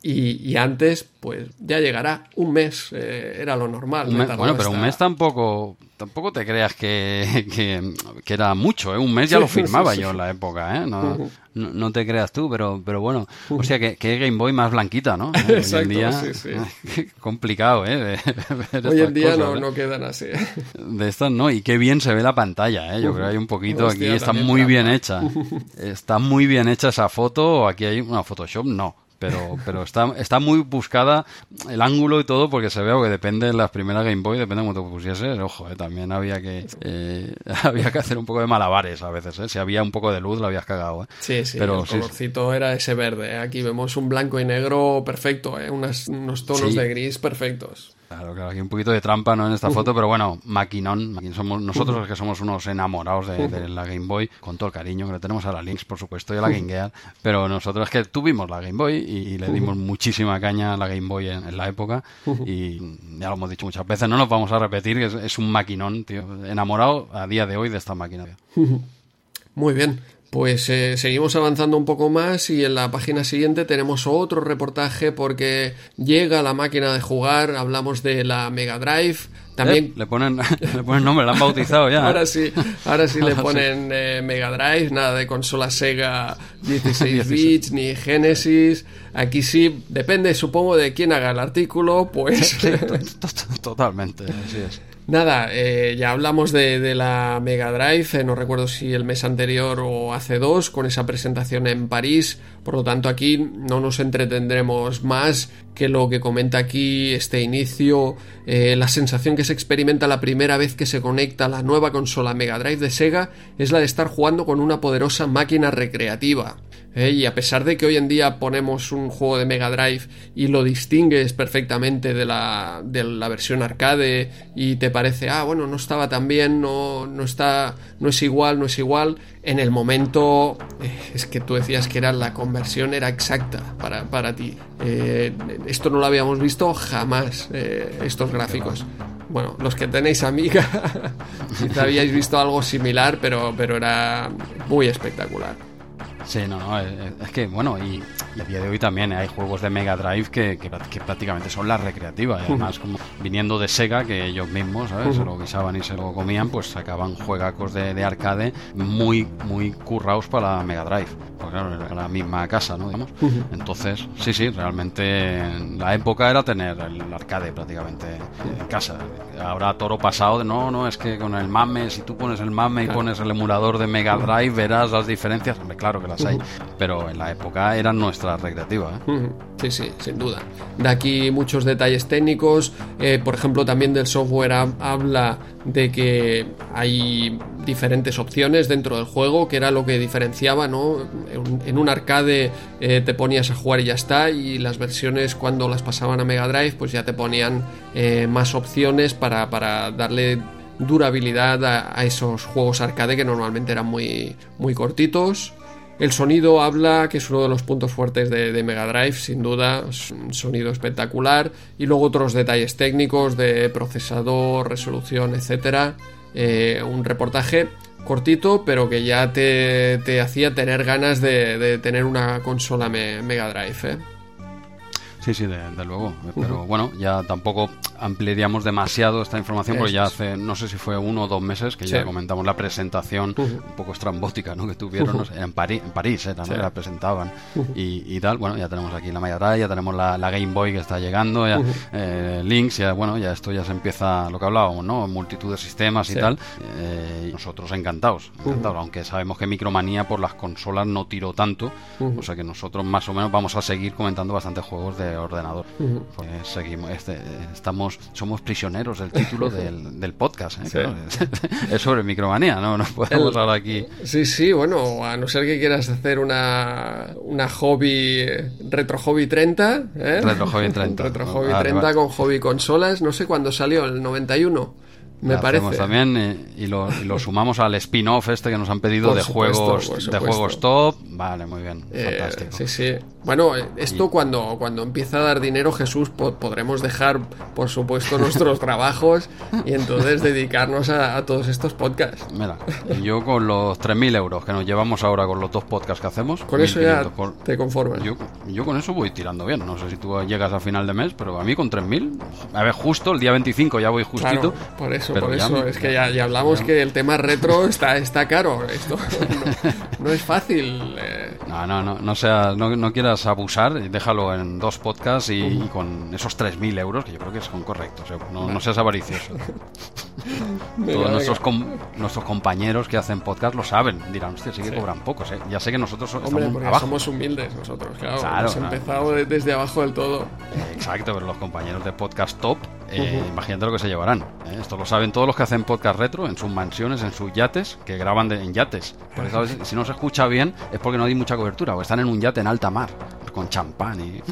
Y, antes, pues ya llegará un mes, eh, era lo normal. bueno, pero un mes tampoco tampoco te creas que, que, era mucho, ¿eh? Un mes ya lo firmaba yo en la época, ¿eh? No, no, te creas tú, pero, pero bueno. O sea, que, que Game Boy más blanquita, ¿no? Exacto, Hoy en día, sí, sí. complicado, ¿eh? Hoy en día no, ¿eh? no, quedan así. De estas no, y qué bien se ve la pantalla, ¿eh? Yo creo que hay un poquito aquí, está muy bien hecha. Está muy bien hecha esa foto, aquí hay una Photoshop, no pero, pero está, está muy buscada el ángulo y todo porque se ve que depende de las primeras Game Boy, depende de cómo te pusieses, ojo, eh, también había que eh, había que hacer un poco de malabares a veces, eh. si había un poco de luz lo habías cagado. Sí, sí, pero, el colorcito era ese verde, aquí vemos un blanco y negro perfecto, unos tonos de gris perfectos. Claro, claro, aquí un poquito de trampa ¿no? en esta foto, pero bueno, maquinón. somos nosotros los que somos unos enamorados de, la Game Boy, con todo el cariño que le tenemos a la Lynx, por supuesto, y a la Game Gear. Pero nosotros es que tuvimos la Game Boy y, le dimos muchísima caña a la Game Boy en, la época. Y ya lo hemos dicho muchas veces, no nos vamos a repetir, que es, un maquinón, tío. Enamorado a día de hoy de esta máquina. Muy bien. Pues eh, seguimos avanzando un poco más y en la página siguiente tenemos otro reportaje porque llega la máquina de jugar, hablamos de la Mega Drive. También... Eh, le, ponen, le ponen nombre, la han bautizado ya. ahora sí, ahora sí le ponen eh, Mega Drive, nada de consola Sega 16 bits ni Genesis. Aquí sí, depende supongo de quién haga el artículo, pues... totalmente, así es. Nada, eh, ya hablamos de, la Mega Drive, eh, no recuerdo si el mes anterior o hace dos, con esa presentación en París, por lo tanto aquí no nos entretendremos más que lo que comenta aquí este inicio, eh, la sensación que se experimenta la primera vez que se conecta la nueva consola Mega Drive de Sega es la de estar jugando con una poderosa máquina recreativa. ¿Eh? y a pesar de que hoy en día ponemos un juego de Mega Drive y lo distingues perfectamente de la, de la versión arcade y te parece, ah, bueno, no estaba tan bien, no, no, está, no es igual, no es igual, en el momento eh, es que tú decías que era la conversión era exacta para, para ti. Eh, esto no lo habíamos visto jamás, estos gráficos. Bueno, los que tenéis amiga, quizá habíais visto algo similar, pero, pero era muy espectacular. Sí, no, no, es, que, bueno, y, a día de hoy también hay juegos de Mega Drive que, que, prácticamente son la recreativa, y además como viniendo de Sega, que ellos mismos, ¿sabes? Se lo guisaban y se lo comían, pues sacaban juegacos de, de arcade muy, muy currados para la Mega Drive, porque claro, era la misma casa, ¿no? Digamos. Entonces, sí, sí, realmente la época era tener el arcade prácticamente en casa. Ahora toro pasado de, no, no, es que con el MAME, si tú pones el MAME y pones el emulador de Mega Drive, verás las diferencias, claro que hay, pero en la época eran nuestra recreativa. ¿eh? Sí, sí, sin duda. De aquí muchos detalles técnicos, eh, por ejemplo también del software habla de que hay diferentes opciones dentro del juego, que era lo que diferenciaba, ¿no? En un arcade eh, te ponías a jugar y ya está, y las versiones cuando las pasaban a Mega Drive, pues ya te ponían más opciones para, para darle durabilidad a, a, esos juegos arcade que normalmente eran muy, muy cortitos. El sonido habla, que es uno de los puntos fuertes de, Mega Drive, sin duda, un sonido espectacular. Y luego otros detalles técnicos de procesador, resolución, etc. Eh, un reportaje cortito, pero que ya te, hacía tener ganas de, tener una consola Mega Drive. ¿eh? Sí, sí, de, luego. Pero bueno, ya tampoco ampliaríamos demasiado esta información porque ya hace, no sé si fue uno o dos meses que ya comentamos la presentación un poco estrambótica ¿no? que tuvieron en, París, en París ¿eh? también la presentaban y, tal. Bueno, ya tenemos aquí la Mega Drive, ya tenemos la, Game Boy que está llegando, ya, eh, Links, ya bueno, ya esto ya se empieza lo que hablábamos, ¿no? Multitud de sistemas y tal. Eh, nosotros encantados, encantados, aunque sabemos que Micromanía por las consolas no tiró tanto, o sea que nosotros más o menos vamos a seguir comentando bastantes juegos de ordenador. Pues seguimos, este, estamos, somos prisioneros del título del, podcast. ¿eh? es, sobre micromanía, ¿no? Nos podemos hablar aquí. Sí, sí, bueno, a no ser que quieras hacer una, una hobby, retro hobby 30. ¿eh? Retro hobby 30. retro hobby 30 con hobby consolas, no sé cuándo salió, el 91 me parece. también eh, y, lo, sumamos al spin-off este que nos han pedido de juegos de juegos top. Vale, muy bien, eh, fantástico. Sí, sí. Bueno, eh, esto cuando, cuando empieza a dar dinero Jesús po- podremos dejar, por supuesto, nuestros trabajos y entonces dedicarnos a, a todos estos podcasts. Mira, yo con los 3.000 euros que nos llevamos ahora con los dos podcasts que hacemos, Con eso ya 1.500 por- te conformas. Yo, yo con eso voy tirando bien. No sé si tú llegas a final de mes, pero a mí con 3.000, a ver, justo el día 25 ya voy justito. Claro, por eso, por eso. me- Es que ya, ya hablamos que el tema retro está, está caro. Esto no, no es fácil. eh, No, no, no, no, sea, no, no quieras abusar, y déjalo en dos podcasts y, y con esos 3.000 euros, que yo creo que son correctos. ¿eh? No, no seas avaricioso. venga, Todos venga. nuestros, com- nuestros compañeros que hacen podcast lo saben. Dirán, hostia, sí que cobran pocos. ¿eh? Ya sé que nosotros so- Hombre, estamos porque abajo. somos humildes nosotros, claro. Claro, hemos empezado de- desde abajo del todo. Exacto, pero los compañeros de podcast top, eh, imagínate lo que se llevarán. ¿eh? Esto lo saben todos los que hacen podcast retro en sus mansiones, en sus yates, que graban de- en yates. Por eso si no se escucha bien es porque no hay mucha cobertura, o están en un yate en alta mar, con champán y...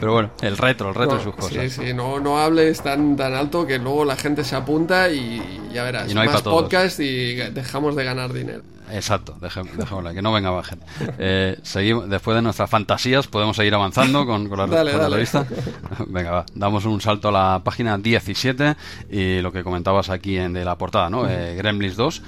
Pero bueno, el retro, el retro No, y sus Sí, cosas. sí, no, no hables tan, tan alto que luego la gente se apunta y ya verás. Y no hay más podcast y dejamos de ganar dinero. Exacto, dejémosla, que no venga más gente. Eh, seguimos, después de nuestras fantasías, podemos seguir avanzando con, con la, Dale, con la. Venga, va, damos un salto a la página 17 y lo que comentabas aquí en de la portada, ¿no? Eh, Gremlins 2,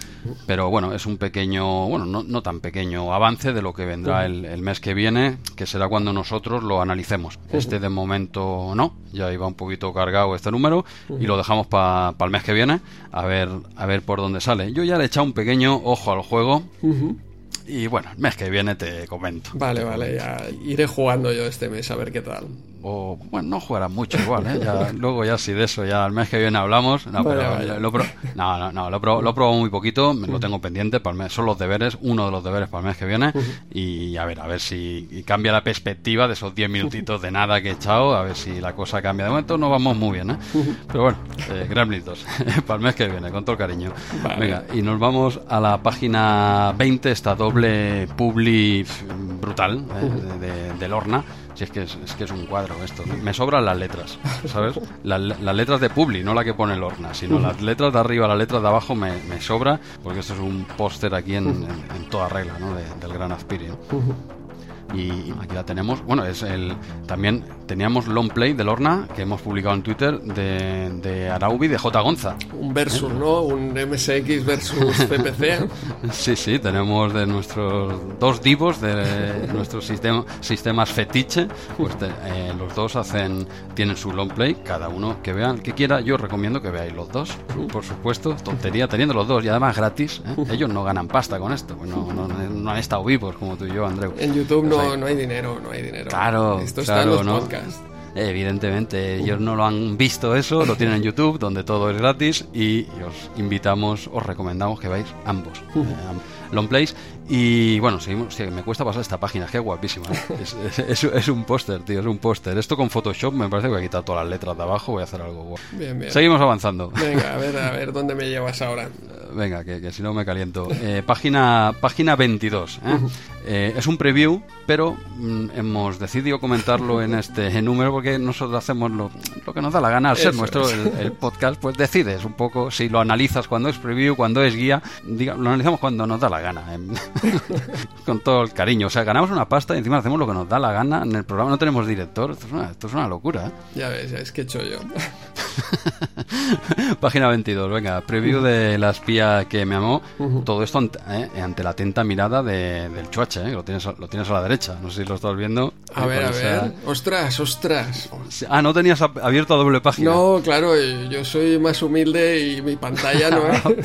pero bueno, es un pequeño, bueno, no, no tan pequeño avance de lo que vendrá el, el mes que viene, que será cuando nosotros lo analicemos. Este de momento no, ya iba un poquito cargado este número y lo dejamos para el mes que viene a ver, a ver por dónde sale. Yo ya le he echado un pequeño ojo al juego. Y bueno, el mes que viene te comento. Vale, vale, ya iré jugando yo este mes a ver qué tal. O, bueno, no jugarás mucho igual, ¿eh? Ya, luego ya si de eso, ya el mes que viene hablamos. No, pero vale. Lo, pro- no, no, no, lo, pro- lo he probado muy poquito, me lo tengo pendiente, para el mes, son los deberes, uno de los deberes para el mes que viene. Y a ver, a ver si cambia la perspectiva de esos 10 minutitos de nada que he echado, a ver si la cosa cambia. De momento no vamos muy bien, ¿eh? Pero bueno, eh, Gremlins 2, para el mes que viene, con todo el cariño. Vale. Venga, y nos vamos a la página 20, esta doble publi brutal ¿eh? de, de- de Lorna. Si es que es, que es un cuadro esto. Me sobran las letras, ¿sabes? La- las letras de publi, no la que pone Lorna, sino las letras de arriba, las letras de abajo me, me sobra, porque esto es un póster aquí en, en- toda regla, ¿no? De- del Gran Aspiri. ¿No? Y aquí la tenemos. Bueno, es el también teníamos long play de Lorna que hemos publicado en Twitter de, de Araubi de J. Gonza. Un versus, ¿no? Un MSX versus PPC. Sí, sí, tenemos de nuestros dos divos de nuestros sistema- sistemas fetiche, pues te- eh, los dos hacen tienen su long play, cada uno que vea el que quiera. Yo recomiendo que veáis los dos, por supuesto, tontería teniendo los dos y además gratis. ¿eh? Ellos no ganan pasta con esto, pues no, no- no han estado vivos como tú y yo, Andreu. En YouTube Pues no, no hay dinero, no hay dinero. Claro, Esto está claro, en los ¿no? podcasts. Evidentemente, ellos no lo han visto eso, lo tienen en YouTube, donde todo es gratis, y os invitamos, os recomendamos que veáis ambos. eh, am- long plays. Y bueno, seguimos. hostia, me cuesta pasar esta página, que es guapísima. Es, es- es- es un póster, tío, es un póster. Esto con Photoshop me parece que voy a quitar todas las letras de abajo, voy a hacer algo guapo. Bien, bien. Seguimos avanzando. Venga, a ver, a ver dónde me llevas ahora. Venga, que, que si no me caliento. Eh, página, página 22. ¿eh? Eh, es un preview, pero mm, hemos decidido comentarlo en este número porque nosotros hacemos lo, lo que nos da la gana. Al ser Eso nuestro es. el, el podcast, pues decides un poco si lo analizas cuando es preview, cuando es guía. Diga, lo analizamos cuando nos da la gana. Con todo el cariño. O sea, ganamos una pasta y encima hacemos lo que nos da la gana en el programa. No tenemos director. Esto es una, esto es una locura. ¿eh? Ya ves, es que he hecho yo. Página 22, venga. Preview de la espía que me amó. Todo esto ¿eh? ante, la atenta mirada de, del chuache, eh, lo tienes, lo tienes a la derecha. No sé si lo estás viendo. A ver, a ver. Ostras, ostras. Ah, no tenías abierto a doble página. No, claro, yo soy más humilde y mi pantalla no, ¿eh?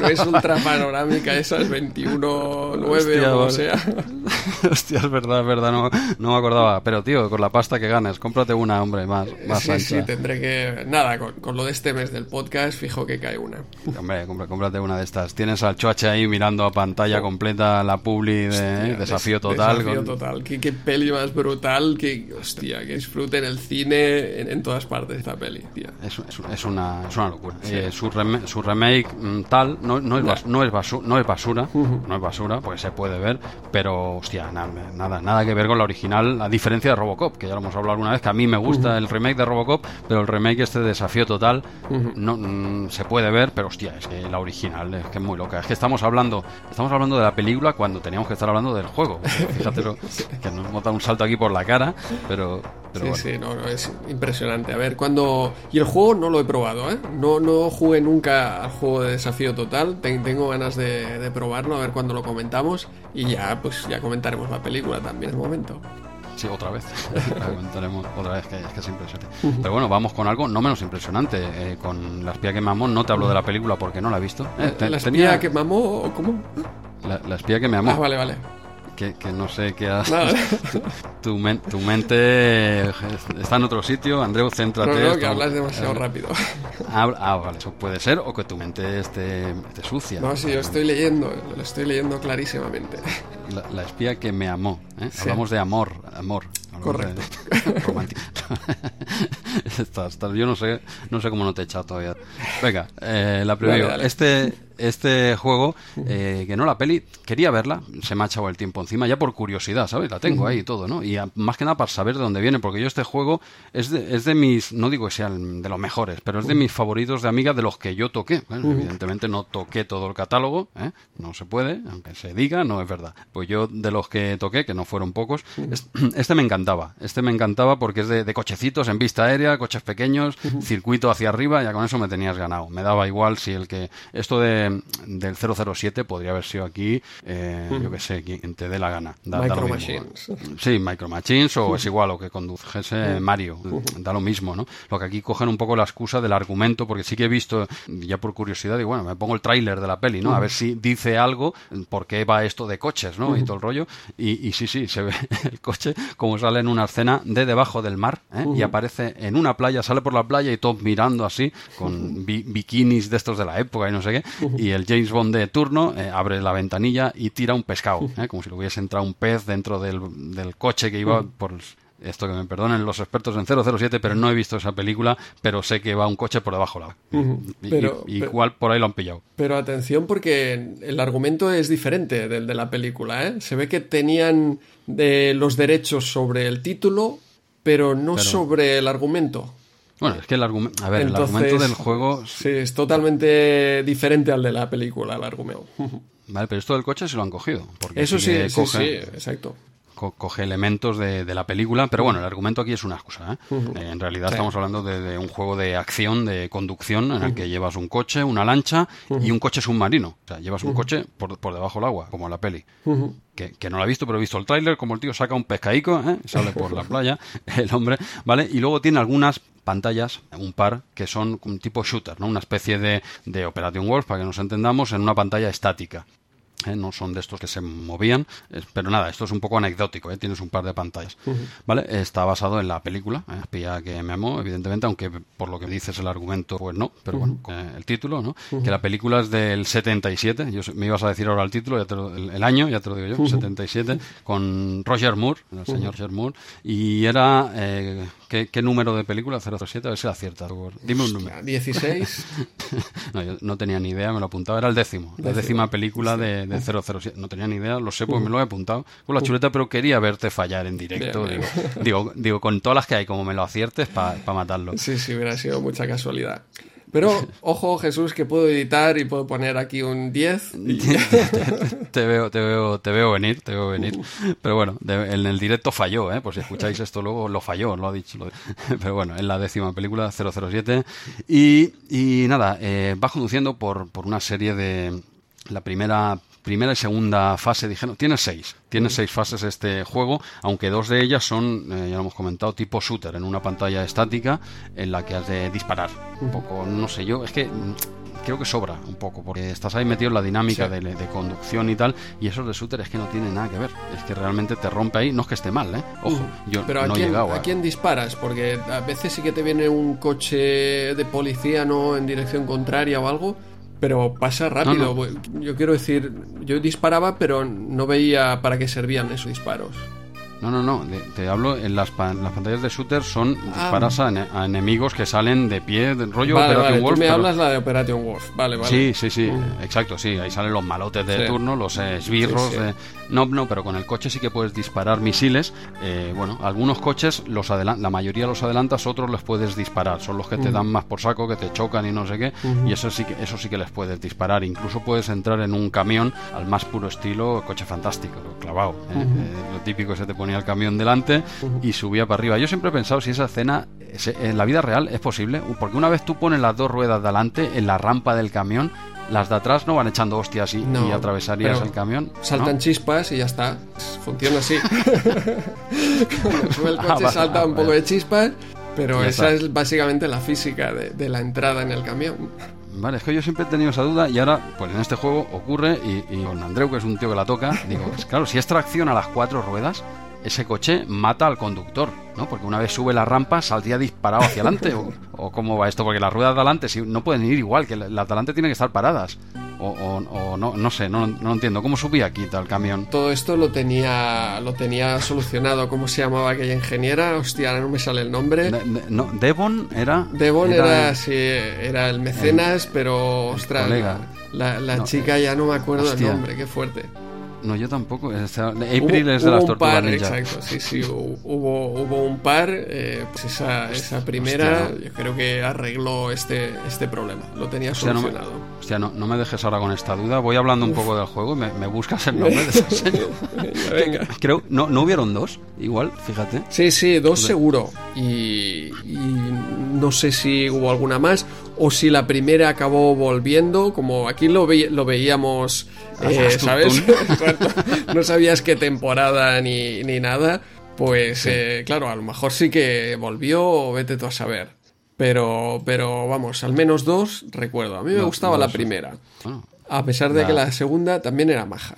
no es ultrapanorámica, esa es 21. 1,9 o, o sea. Hostia, es verdad, es verdad, no, no, me acordaba. Pero, tío, con la pasta que ganas, cómprate una, hombre, más, más Sí, ancha. sí, tendré que... Nada, con, con, lo de este mes del podcast, fijo que cae una. Hombre, cómprate una de estas. Tienes al choache ahí mirando a pantalla oh. completa la publi de hostia, ¿eh? Desafío Total. Desafío con... Total, qué, qué, peli más brutal, que, hostia, que disfruten el cine en, en todas partes esta peli, tío. Es, es, es, una, es una locura. Sí. Eh, su, rem, su remake mm, tal no, no, es, no. Basura, no es basura, uh -huh no es basura, porque se puede ver, pero hostia, nada, nada que ver con la original, a diferencia de Robocop, que ya lo hemos hablado alguna vez, que a mí me gusta el remake de Robocop, pero el remake este desafío total no mm, se puede ver, pero hostia, es que la original es que es muy loca. Es que estamos hablando, estamos hablando de la película cuando teníamos que estar hablando del juego. Fíjate que nos hemos dado un salto aquí por la cara, pero, sí, sí, no, no, es impresionante. A ver, cuando y el juego no lo he probado, ¿eh? No, no jugué nunca al juego de desafío total. Tengo ganas de, de probarlo, a ver cuándo lo comentamos y ya, pues ya comentaremos la película también en el momento. Sí, otra vez. comentaremos otra vez, que, es que es impresionante. Pero bueno, vamos con algo no menos impresionante. Eh, con La espía que mamó, no te hablo de la película porque no la he visto. Eh, ¿La espía que mamó? ¿Cómo? La, espía que me amó. Ah, vale, vale que, no sé qué has... tu, tu, mente está en otro sitio, Andreu, céntrate. No, no, que hablas demasiado rápido. Ah, vale, eso puede ser, o que tu mente esté, sucia. No, sí, yo estoy leyendo, lo estoy leyendo clarísimamente. La, espía que me amó, ¿eh? Hablamos de amor, amor. Correcto. romántico. yo no sé, no sé cómo no te he echado todavía. Venga, eh, la primera. Este este juego, eh, que no la peli, quería verla, se me ha echado el tiempo encima, ya por curiosidad, ¿sabes? La tengo ahí y todo, ¿no? Y más que nada para saber de dónde viene, porque yo este juego es de, es de mis, no digo que sean de los mejores, pero es de mis favoritos de amiga de los que yo toqué. Evidentemente no toqué todo el catálogo, ¿eh? no se puede, aunque se diga, no es verdad. Pues yo de los que toqué, que no fueron pocos, este me encantaba. Este me encantaba porque es de, cochecitos en vista aérea, coches pequeños, circuito hacia arriba, ya con eso me tenías ganado. Me daba igual si el que... Esto de del 007 podría haber sido aquí, eh, yo que sé, quien te dé la gana. Micro Machines. Sí, Micro Machines o es igual o que condujese Mario, da lo mismo, ¿no? Lo que aquí cogen un poco la excusa del argumento, porque sí que he visto, ya por curiosidad, y bueno, me pongo el tráiler de la peli, ¿no? A ver si dice algo, por qué va esto de coches, ¿no? Y todo el rollo. Y, sí, sí, se ve el coche como sale en una escena de debajo del mar, ¿eh? Y aparece en una playa, sale por la playa y todos mirando así, con bikinis de estos de la época y no sé qué y el James Bond de turno eh, abre la ventanilla y tira un pescado, eh, como si le hubiese entrado un pez dentro del, del coche que iba por esto que me perdonen los expertos en 007, pero no he visto esa película, pero sé que va un coche por debajo la. y, igual por ahí lo han pillado. Pero atención porque el argumento es diferente del de la película, ¿eh? Se ve que tenían de los derechos sobre el título, pero no sobre el argumento. Bueno, es que el argumento. A ver, el argumento del juego. Sí, es totalmente diferente al de la película, el argumento. Vale, pero esto del coche se lo han cogido. Porque Eso sí, sí, sí, exacto coge elementos de, la película, pero bueno, el argumento aquí es una excusa. ¿eh? Eh, en realidad estamos hablando de, un juego de acción, de conducción, en el que llevas un coche, una lancha y un coche submarino. O sea, llevas un coche por, debajo del agua, como en la peli. Que, que, no lo he visto, pero he visto el tráiler, como el tío saca un pescaico, ¿eh? sale por la playa, el hombre, ¿vale? Y luego tiene algunas pantallas, un par, que son un tipo shooter, ¿no? Una especie de, de Operation Wolf, para que nos entendamos, en una pantalla estática. ¿Eh? no son de estos que se movían, pero nada, esto es un poco anecdótico, ¿eh? tienes un par de pantallas, ¿vale? Está basado en la película, ¿eh? Espía que me amó, evidentemente, aunque por lo que dices el argumento, pues no, pero bueno, el título, ¿no? Que la película es del 77, yo, me ibas a decir ahora el título, el, año, ya te lo digo yo, 77, con Roger Moore, el señor Roger Moore, y era ¿Qué, número de película? 007, a ver si la acierta. Dime un número. 16. no, yo no tenía ni idea, me lo apuntaba, era el décimo. La décima película de, 007. No tenía ni idea, lo sé, pues me lo he apuntado con la chuleta, pero quería verte fallar en directo. Digo, digo, con todas las que hay, como me lo aciertes, para matarlo. Sí, sí, hubiera sido mucha casualidad. Pero ojo, Jesús, que puedo editar y puedo poner aquí un 10. te, veo, te veo, te veo venir, te veo venir. Pero bueno, en el directo falló, ¿eh? Por si escucháis esto luego, lo falló, lo ha dicho. pero bueno, en la décima película, 007. Y, y nada, eh, va conduciendo por, por una serie de... La primera primera y segunda fase dijeron, tiene seis, tiene seis fases este juego, aunque dos de ellas son, eh, ya lo hemos comentado, tipo shooter, en una pantalla estática en la que has de disparar. Un poco, no sé yo, es que mm, creo que sobra un poco, porque estás ahí metido en la dinámica de, conducción y tal, y eso de shooter es que no tiene nada que ver, es que realmente te rompe ahí, no es que esté mal, ¿eh? Ojo, yo Pero no he llegado a... quién disparas? Porque a veces sí que te viene un coche de policía, ¿no? En dirección contraria o algo, pero pasa rápido. Yo quiero decir, yo disparaba, pero no veía para qué servían esos disparos. No, no, no. de- te hablo en las, las pantallas de shooter son Ah. disparas a, ene- a enemigos que salen de pie, de rollo Vale, Operation vale, tú Wolf, me pero- hablas la de Operation Wolf. Vale, vale. Sí, sí, sí, exacto, sí. Ahí salen los malotes de Sí. turno, los eh, esbirros. Sí, sí. no, no, pero con el coche sí que puedes disparar misiles. Eh, bueno, algunos coches, los adelan- la mayoría los adelantas, otros los puedes disparar. Son los que te dan más por saco, que te chocan y no sé qué. Y eso sí, que, eso sí que les puedes disparar. Incluso puedes entrar en un camión al más puro estilo coche fantástico, clavado. eh, eh, lo típico, se te ponía el camión delante y subía para arriba. Yo siempre he pensado si esa escena en la vida real es posible, porque una vez tú pones las dos ruedas delante en la rampa del camión, las de atrás no van echando hostias y, No, y atravesarías el camión. ¿no? Saltan chispas y ya está. Funciona así. Cuando sube el Ah, coche salta ah, un poco vale. de chispas, pero Ya esa está. es básicamente la física de, de la entrada en el camión. Vale, es que yo siempre he tenido esa duda y ahora, pues en este juego ocurre y, y con Andreu, que es un tío que la toca, digo, pues claro, si es tracción a las cuatro ruedas, ese coche mata al conductor, ¿no? Porque una vez sube la rampa saldría disparado hacia adelante. O, o cómo va esto? Porque las ruedas de adelante si, no pueden ir igual, que la- las de adelante tienen que estar paradas. O, o- o no, no sé, no, entiendo. ¿Cómo subía aquí tal camión? Todo esto lo tenía, lo tenía solucionado. ¿Cómo se llamaba aquella ingeniera? Hostia, ahora no me sale el nombre. De- de- no, Devon era... Devon era, sí, era el mecenas, pero ostras, la, la No, chica ya no me acuerdo hostia. el nombre, qué fuerte. No, yo tampoco. esta- April Hubo- es de las tortugas par, ninja. Exacto, sí, sí, hu- hubo, hubo un par. eh, pues esa, esa primera, hostia. yo creo que arregló este, este problema. Lo tenía Hostia, no me, solucionado. hostia, no, no me dejes ahora con esta duda. Voy hablando un poco del juego y me, me buscas el nombre de esa serie. Venga. Creo, no, no hubieron dos, igual, fíjate. Sí, sí, dos seguro. Y, y no sé si hubo alguna más o si la primera acabó volviendo, como aquí lo, ve- lo veíamos, eh, Haz tu ¿sabes? no sabías qué temporada ni, ni nada. Pues eh, claro, a lo mejor sí que volvió o vete tú a saber. Pero, pero vamos, al menos dos recuerdo. A mí me No, gustaba la primera. Bueno. A pesar de que la segunda también era maja.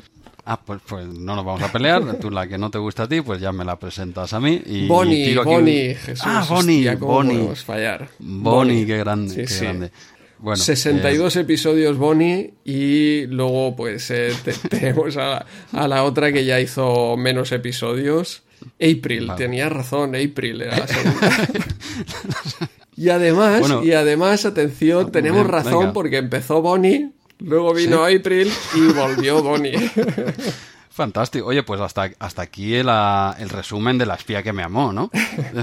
Ah, pues, pues no nos vamos a pelear. Tú la que no te gusta a ti, pues ya me la presentas a mí. Y, y Bonnie, tiro aquí- Bonnie, Jesús. Ah, Bonnie, hostia, ¿cómo Bonnie. podemos fallar? Bonnie, qué grande, Sí, qué sí. grande. Bueno, 62 episodios Bonnie y luego pues eh, te- tenemos a la, a la otra que ya hizo menos episodios. April, Vale. tenía razón, April era la segunda. y además, Bueno. y además, atención, tenemos Bien, razón venga. porque empezó Bonnie, luego vino April y volvió Bonnie. fantástico. Oye, pues hasta, hasta aquí el, el resumen de la espía que me amó, ¿no?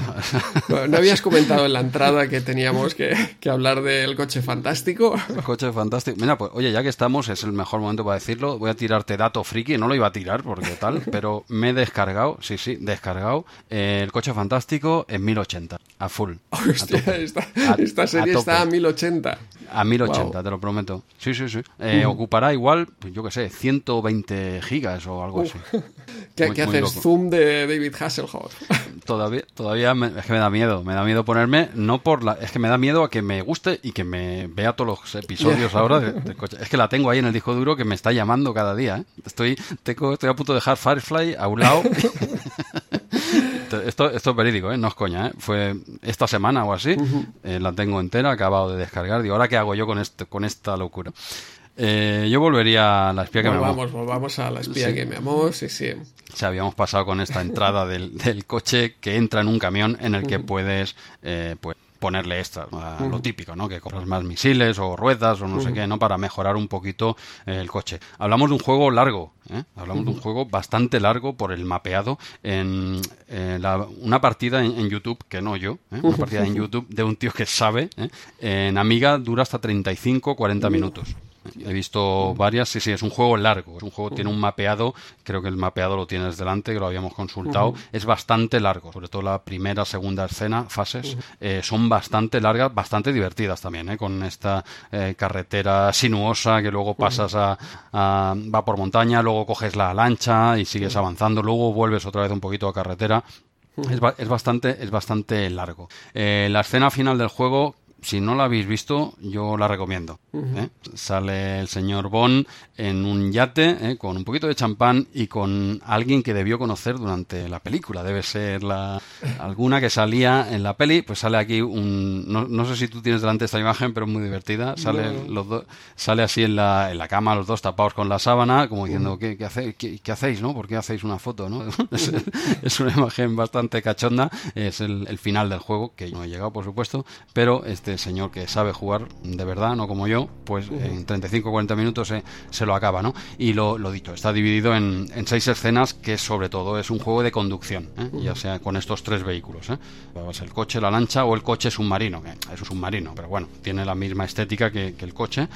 ¿No habías comentado en la entrada que teníamos que, que hablar del coche fantástico? El coche fantástico. Mira, pues oye, ya que estamos, es el mejor momento para decirlo. Voy a tirarte dato friki, no lo iba a tirar porque tal, pero me he descargado, sí, sí, descargado eh, el coche fantástico en 1080, a full. Hostia, esta, A- esta a serie está a 1080. A 1080, Wow. te lo prometo. Sí, sí, sí. Eh, Ocupará igual, pues, yo qué sé, 120 gigas o algo así. ¿Qué, Muy- qué muy haces? loco. Zoom de David Hasselhoff. Todavía, todavía me- es que me da miedo, me da miedo ponerme, no por la, es que me da miedo a que me guste y que me vea todos los episodios ahora de- coche. Es que la tengo ahí en el disco duro que me está llamando cada día. ¿eh? Estoy, tengo, estoy a punto de dejar Firefly a un lado. esto, esto es verídico, ¿eh? no es coña. ¿eh? Fue esta semana o así, eh, la tengo entera, acabado de descargar. Digo, ¿ahora qué hago yo con, este, con esta locura? Eh, yo volvería a la espía que me amó. Volvamos, a la espía Sí. que me amó, sí, sí. O sea, habíamos pasado con esta entrada del, del coche que entra en un camión en el que puedes eh, pues, ponerle extras, lo típico, ¿no? Que compras más misiles o ruedas o no sé qué, ¿no? Para mejorar un poquito eh, el coche. Hablamos de un juego largo, ¿eh? Hablamos de un juego bastante largo por el mapeado en eh, la- una partida en, en YouTube, que no yo, ¿eh? una partida en YouTube de un tío que sabe, ¿eh? en Amiga dura hasta 35-40 minutos. He visto varias, sí, sí, es un juego largo, es un juego, tiene un mapeado, creo que el mapeado lo tienes delante, que lo habíamos consultado, es bastante largo, sobre todo la primera, segunda escena, fases, eh, son bastante largas, bastante divertidas también, ¿eh? con esta eh, carretera sinuosa que luego pasas a, a- va por montaña, luego coges la lancha y sigues avanzando, luego vuelves otra vez un poquito a carretera, es, ba- es bastante, es bastante largo. Eh, la escena final del juego si no la habéis visto, yo la recomiendo. ¿eh? Sale el señor Bond en un yate ¿eh? con un poquito de champán y con alguien que debió conocer durante la película. Debe ser la alguna que salía en la peli. Pues sale aquí un. No, sé si tú tienes delante esta imagen, pero es muy divertida. Sale, los dos sale así en la, en la cama, los dos tapados con la sábana, como diciendo, ¿qué, hacéis, qué, hacéis? ¿no? ¿Por qué hacéis una foto? ¿no? es, una imagen bastante cachonda. Es el, el final del juego, que no he llegado, por supuesto. Pero este señor que sabe jugar de verdad, no como yo, pues en 35 o 40 minutos se, se, lo acaba, ¿no? Y lo, lo dicho, está dividido en, en, seis escenas que sobre todo es un juego de conducción, ¿eh? ya sea con estos tres vehículos, ¿eh? Pues el coche, la lancha o el coche submarino, que es un submarino, pero bueno, tiene la misma estética que, el coche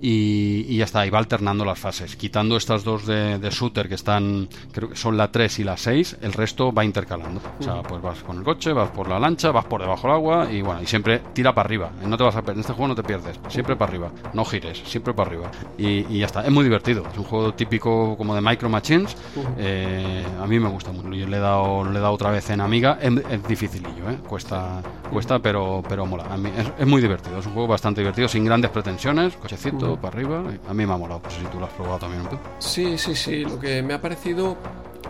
y, y, ya está, y va alternando las fases, quitando estas dos de, de shooter que están, creo que son la 3 y la 6, el resto va intercalando. O sea, pues vas con el coche, vas por la lancha, vas por debajo del agua y bueno, y siempre tira para arriba. No te vas a en este juego no te pierdes, siempre para arriba, no gires, siempre para arriba. Y, ya está, es muy divertido, es un juego típico como de Micro Machines, eh, a mí me gusta mucho, yo le he dado, le he dado otra vez en Amiga, es, dificilillo, ¿eh? cuesta, cuesta pero, pero mola, a mí es, muy divertido, es un juego bastante divertido, sin grandes pretensiones, cochecito para arriba, a mí me ha molado, no sé si tú lo has probado también. ¿tú? Sí, sí, sí, lo que me ha parecido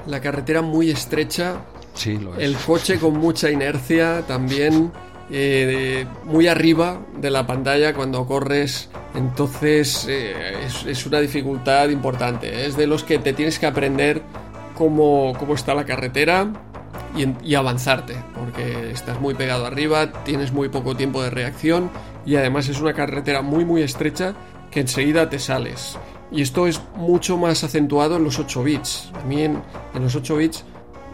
la carretera muy estrecha, sí, lo es. el coche con mucha inercia también eh, muy arriba de la pantalla cuando corres. Entonces eh, es, una dificultad importante. Es de los que te tienes que aprender cómo, cómo está la carretera y, avanzarte. Porque estás muy pegado arriba, tienes muy poco tiempo de reacción y además es una carretera muy muy estrecha que enseguida te sales. Y esto es mucho más acentuado en los 8 bits. A mí en, en los 8 bits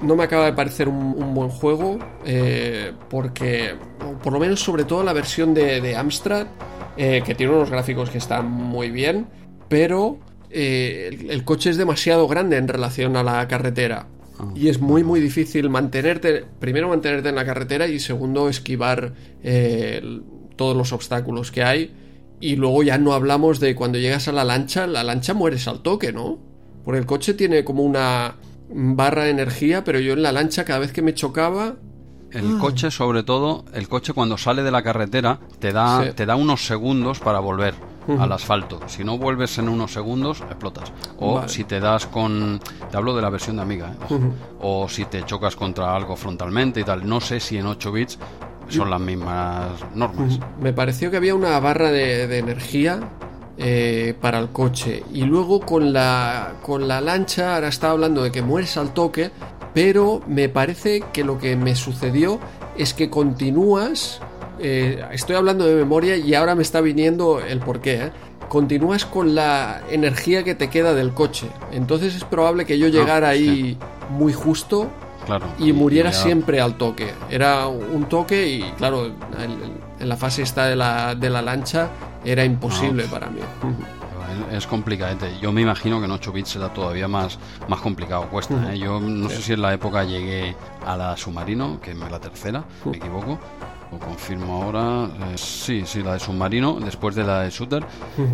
no me acaba de parecer un, buen juego eh, porque, por lo menos sobre todo la versión de, Amstrad, eh, que tiene unos gráficos que están muy bien, pero eh, el, coche es demasiado grande en relación a la carretera. Ah. Y es muy muy difícil mantenerte, primero mantenerte en la carretera y segundo esquivar todos los obstáculos que hay. Y luego ya no hablamos de cuando llegas a la lancha, la lancha mueres al toque, ¿no? Porque el coche tiene como una, barra de energía, pero yo en la lancha cada vez que me chocaba... El coche, sobre todo, el coche cuando sale de la carretera te da, te da unos segundos para volver al asfalto. Si no vuelves en unos segundos, explotas. O si te das con... Te hablo de la versión de Amiga, ¿eh? O si te chocas contra algo frontalmente y tal. No sé si en 8 bits son las mismas normas. Me pareció que había una barra de, de energía eh, para el coche. Y luego con la, con la lancha, ahora estaba hablando de que mueres al toque, pero me parece que lo que me sucedió es que continúas, eh, estoy hablando de memoria y ahora me está viniendo el porqué, ¿eh? continúas con la energía que te queda del coche. Entonces es probable que yo ah, llegara ahí muy justo claro, y muriera siempre al toque. Era un toque y claro, en la fase esta de la, de la lancha era imposible para mí. Es complicado. Yo me imagino que en 8 bits será todavía más, más complicado. Cuesta. ¿eh? Yo no sé si en la época llegué a la Submarino, que es la tercera, me equivoco lo confirmo ahora. Eh, sí, sí, la de submarino, después de la de shooter.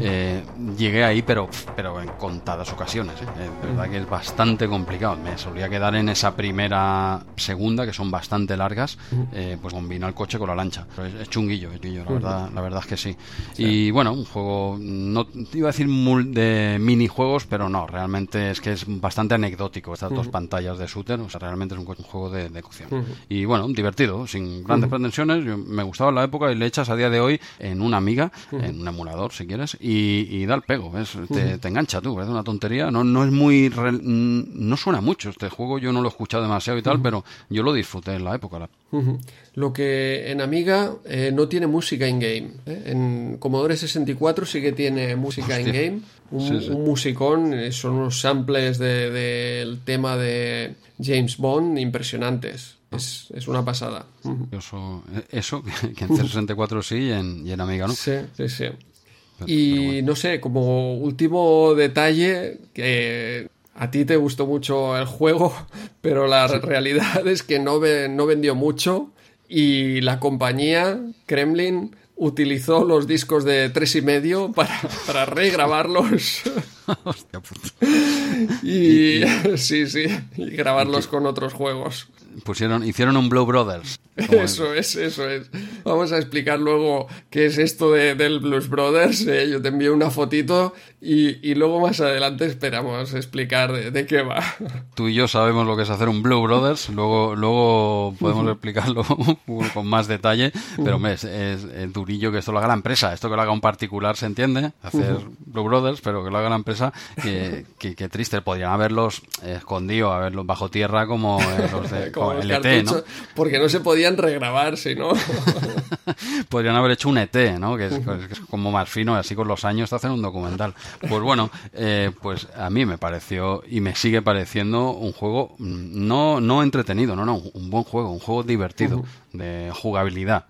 Eh, llegué ahí, pero, pero en contadas ocasiones. ¿eh? De verdad que es bastante complicado. Me solía quedar en esa primera, segunda, que son bastante largas, pues combina el coche con la lancha. es, chunguillo, la, verdad, la verdad es que sí. Y bueno, un juego, no iba a decir de minijuegos, pero no, realmente es que es bastante anecdótico estas dos pantallas de shooter. O sea, realmente es un, juego de, de cocción. Y bueno, divertido, sin grandes pretensiones me gustaba en la época y le echas a día de hoy en una amiga, en un emulador si quieres, y, da el pego, te, engancha tú, es una tontería, no, no es muy, no suena mucho este juego, yo no lo he escuchado demasiado y tal, pero yo lo disfruté en la época. Lo que en Amiga eh, no tiene música in-game. ¿eh? En Commodore 64 sí que tiene música in-game. Un, musicón, eh, son unos samples del tema de James Bond impresionantes. Es, una pasada. Eso, eso que en C64 sí y en, y en Amiga no. Sí, sí, sí. y no sé, como último detalle, que a ti te gustó mucho el juego, pero la realidad es que no, no vendió mucho y la compañía Kremlin utilizó los discos de tres y medio para, para regrabarlos. Hostia y, sí, sí, y grabarlos con otros juegos. Pusieron, hicieron un Blow Brothers. Eso es, eso es. vamos a explicar luego qué es esto de, del Blues Brothers. ¿eh? Yo te envío una fotito y, y, luego más adelante esperamos explicar de, qué va. Tú y yo sabemos lo que es hacer un Blue Brothers, luego, luego podemos explicarlo con más detalle, pero hombre, es, es, durillo que esto lo haga la empresa. Esto que lo haga un particular se entiende, hacer Blue Brothers, pero que lo haga la empresa, que, que, triste. Podrían haberlos escondido, haberlos bajo tierra como los de como el ET, ¿no? Porque no se podían regrabar, si no. Podrían haber hecho un ET, ¿no? Que es, como más fino, así con los años te hacen un documental. Pues bueno, eh, pues a mí me pareció y me sigue pareciendo un juego mm, no, no entretenido, no, no, un buen juego, un juego divertido, de jugabilidad.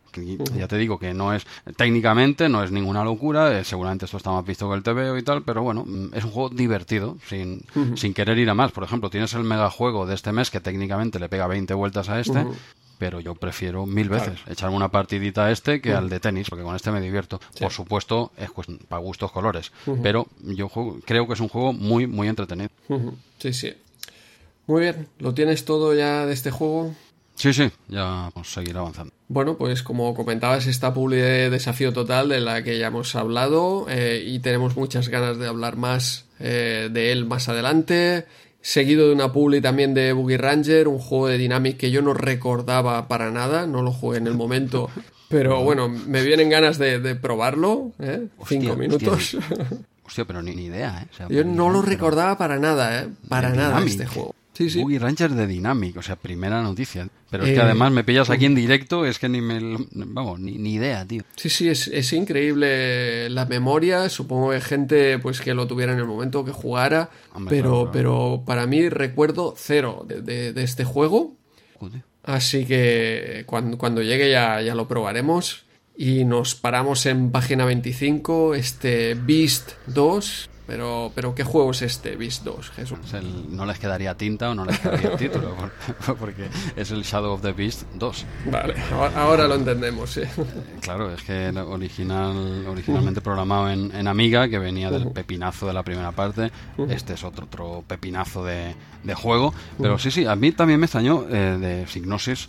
Ya te digo que no es técnicamente, no es ninguna locura, eh, seguramente esto está más visto que el TVO y tal, pero bueno, mm, es un juego divertido, sin, sin querer ir a más. Por ejemplo, tienes el megajuego de este mes que técnicamente le pega 20 vueltas a este, pero yo prefiero mil veces echarme una partidita a este que al de tenis, porque con este me divierto. Por supuesto, es para gustos colores, pero yo creo que es un juego muy, muy entretenido. Sí, sí. Muy bien, ¿lo tienes todo ya de este juego? Sí, sí, ya vamos a seguir avanzando. Bueno, pues como comentabas, esta publi de Desafío Total de la que ya hemos hablado eh, y tenemos muchas ganas de hablar más eh, de él más adelante seguido de una publi también de Boogie Ranger, un juego de Dynamic que yo no recordaba para nada, no lo jugué en el momento, pero bueno, me vienen ganas de, probarlo, ¿eh? Cinco minutos. Hostia, pero ni, idea, ¿eh? yo no lo recordaba para nada, ¿eh? Para nada este juego. Sí, sí. Boogie Rancher de Dynamic, o sea, primera noticia. Pero es que eh, además me pillas aquí en directo, es que ni me. Vamos, ni, idea, tío. Sí, sí, es, es, increíble la memoria. Supongo que gente pues que lo tuviera en el momento que jugara. pero, pero para mí recuerdo cero de, de, este juego. Así que cuando, cuando llegue ya, ya lo probaremos. Y nos paramos en página 25, este Beast 2 pero, pero ¿qué juego es este, Beast 2, Jesús? no les quedaría tinta o no les quedaría el título, porque es el Shadow of the Beast 2. Vale, ahora lo entendemos, sí. Claro, es que original, originalmente programado en, en, Amiga, que venía del pepinazo de la primera parte. Este es otro, otro pepinazo de, de juego. Pero sí, sí, a mí también me extrañó eh, de Signosis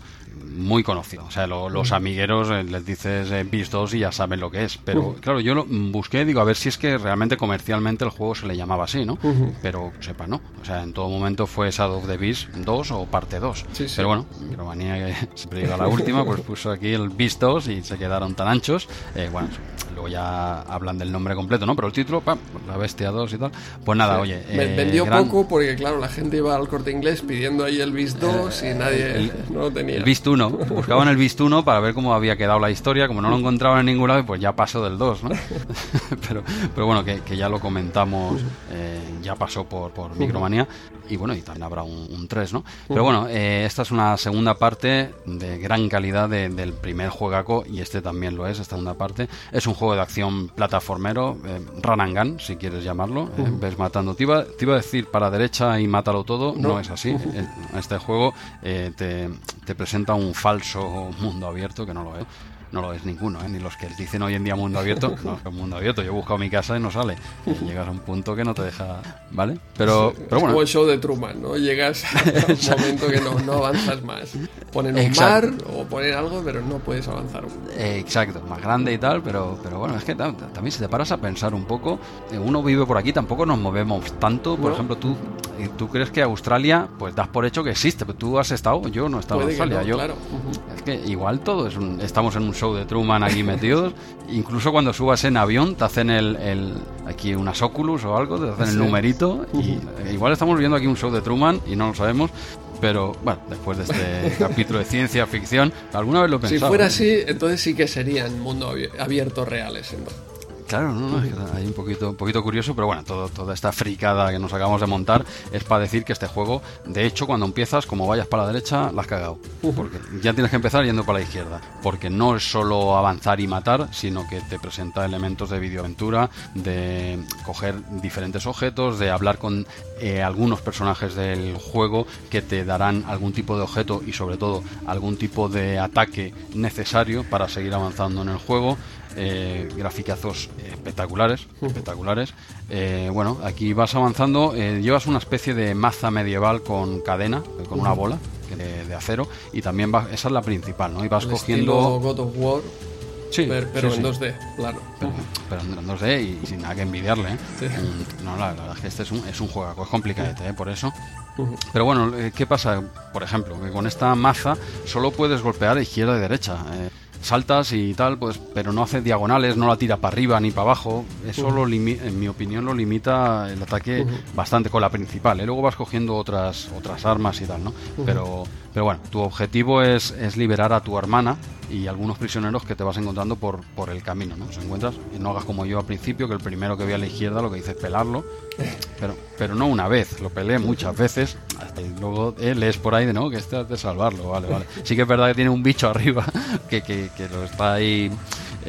muy conocido. O sea, los amigueros eh, les dices eh, Beast 2 y ya saben lo que es. Pero claro, yo lo busqué, digo, a ver si es que realmente comercialmente el juego se le llamaba así, ¿no? Pero sepa, no. O sea, en todo momento fue Shadow of the Beast 2 o parte 2. Pero bueno, Micromanía que siempre llega la última, pues puso aquí el Beast 2 y se quedaron tan anchos. Eh, bueno, luego ya hablan del nombre completo, ¿no? Pero el título, pam, la bestia 2 y tal. Pues nada, oye. vendió poco porque, claro, la gente iba al corte inglés pidiendo ahí el Beast 2 y nadie no lo tenía. El Beast 1, buscaban el 1 para ver cómo había quedado la historia, como no lo encontraban en ningún lado, pues ya pasó del 2, ¿no? pero, pero bueno, que, ya lo comentamos, eh, ya pasó por, por Micromanía, y bueno, y también habrá un, 3, ¿no? Pero bueno, eh, esta es una segunda parte de gran calidad del primer juegaco, y este también lo es, esta segunda parte. Es un juego de acción plataformero, eh, run and gun, si quieres llamarlo, ves matando. Te iba, te iba, a decir para derecha y mátalo todo, no, es así. Este juego te, te presenta un falso mundo abierto que no lo es no lo es ninguno, ¿eh? ni los que dicen hoy en día mundo abierto, no, es mundo abierto, yo he buscado mi casa y no sale, llegas a un punto que no te deja, ¿vale? Pero, pero bueno. como el show de Truman, ¿no? Llegas a un momento que no, no avanzas más. Ponen un mar o ponen algo, pero no puedes avanzar. exacto, más grande y tal, pero, pero bueno, es que también si te paras a pensar un poco, eh, uno vive por aquí, tampoco nos movemos tanto, por ejemplo, tú, eh, tú crees que Australia, pues das por hecho que existe, pero tú has estado, yo no he estado en Australia, yo... Claro. Es que igual todo es un, estamos en un show de Truman aquí metidos. Incluso cuando subas en avión, te hacen el, aquí unas Oculus o algo, te hacen el numerito. Y igual estamos viendo aquí un show de Truman y no lo sabemos. Pero bueno, después de este capítulo de ciencia ficción, alguna vez lo he Si fuera ¿eh? así, entonces sí que serían mundo abierto reales. Claro, no, no, hay un poquito, un poquito curioso, pero bueno, todo, toda esta fricada que nos acabamos de montar es para decir que este juego, de hecho, cuando empiezas, como vayas para la derecha, la has cagado. Porque ya tienes que empezar yendo para la izquierda. Porque no es solo avanzar y matar, sino que te presenta elementos de videoaventura, de coger diferentes objetos, de hablar con eh, algunos personajes del juego que te darán algún tipo de objeto y sobre todo algún tipo de ataque necesario para seguir avanzando en el juego eh, graficazos espectaculares, espectaculares. Eh, bueno, aquí vas avanzando, eh, llevas una especie de maza medieval con cadena, con una bola, de, acero, y también va, esa es la principal, ¿no? Y vas El cogiendo... God of War, Sí, pero, pero sí, en sí. 2D, claro. Pero, pero en 2D y, sin nada que envidiarle, ¿eh? Sí. Mm, No, la, la verdad es que este es un, es un juego, es complicadete, ¿eh? Por eso. Pero bueno, eh, ¿qué pasa? Por ejemplo, que con esta maza solo puedes golpear izquierda y derecha. eh, saltas y tal, pues, pero no hace diagonales, no la tira para arriba ni para abajo. Eso, lo limi- en mi opinión, lo limita el ataque bastante con la principal. ¿eh? Luego vas cogiendo otras, otras armas y tal, ¿no? Pero, pero bueno, tu objetivo es, es liberar a tu hermana y algunos prisioneros que te vas encontrando por, por el camino, ¿no? Los encuentras no hagas como yo al principio, que el primero que vi a la izquierda lo que hice es pelarlo, pero, pero no una vez, lo peleé muchas veces, luego lees por ahí de no, que este has de salvarlo, vale, vale. Sí que es verdad que tiene un bicho arriba que, que, que lo está ahí,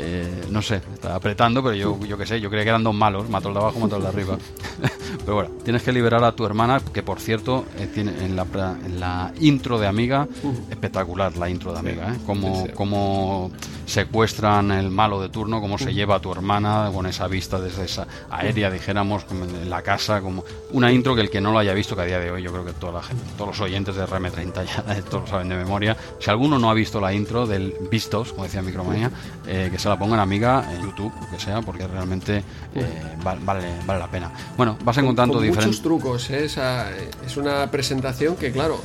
eh, no sé, está apretando, pero yo, yo qué sé, yo creía que eran dos malos, mato el de abajo, mato el de arriba. pero bueno, tienes que liberar a tu hermana, que por cierto, eh, tiene en la, pra- en la intro de Amiga, espectacular la intro de Amiga, ¿eh? Como, cómo secuestran el malo de turno, cómo se lleva a tu hermana con esa vista desde esa aérea, dijéramos, como en la casa, como una intro que el que no lo haya visto, que a día de hoy yo creo que toda la gente, todos los oyentes de RM30 ya todos lo saben de memoria. Si alguno no ha visto la intro del Vistos, como decía Micromanía, eh, que se la pongan amiga en YouTube, que sea, porque realmente eh, val- vale, vale la pena. Bueno, vas encontrando con diferentes... muchos trucos. ¿eh? Esa- es una presentación que, claro,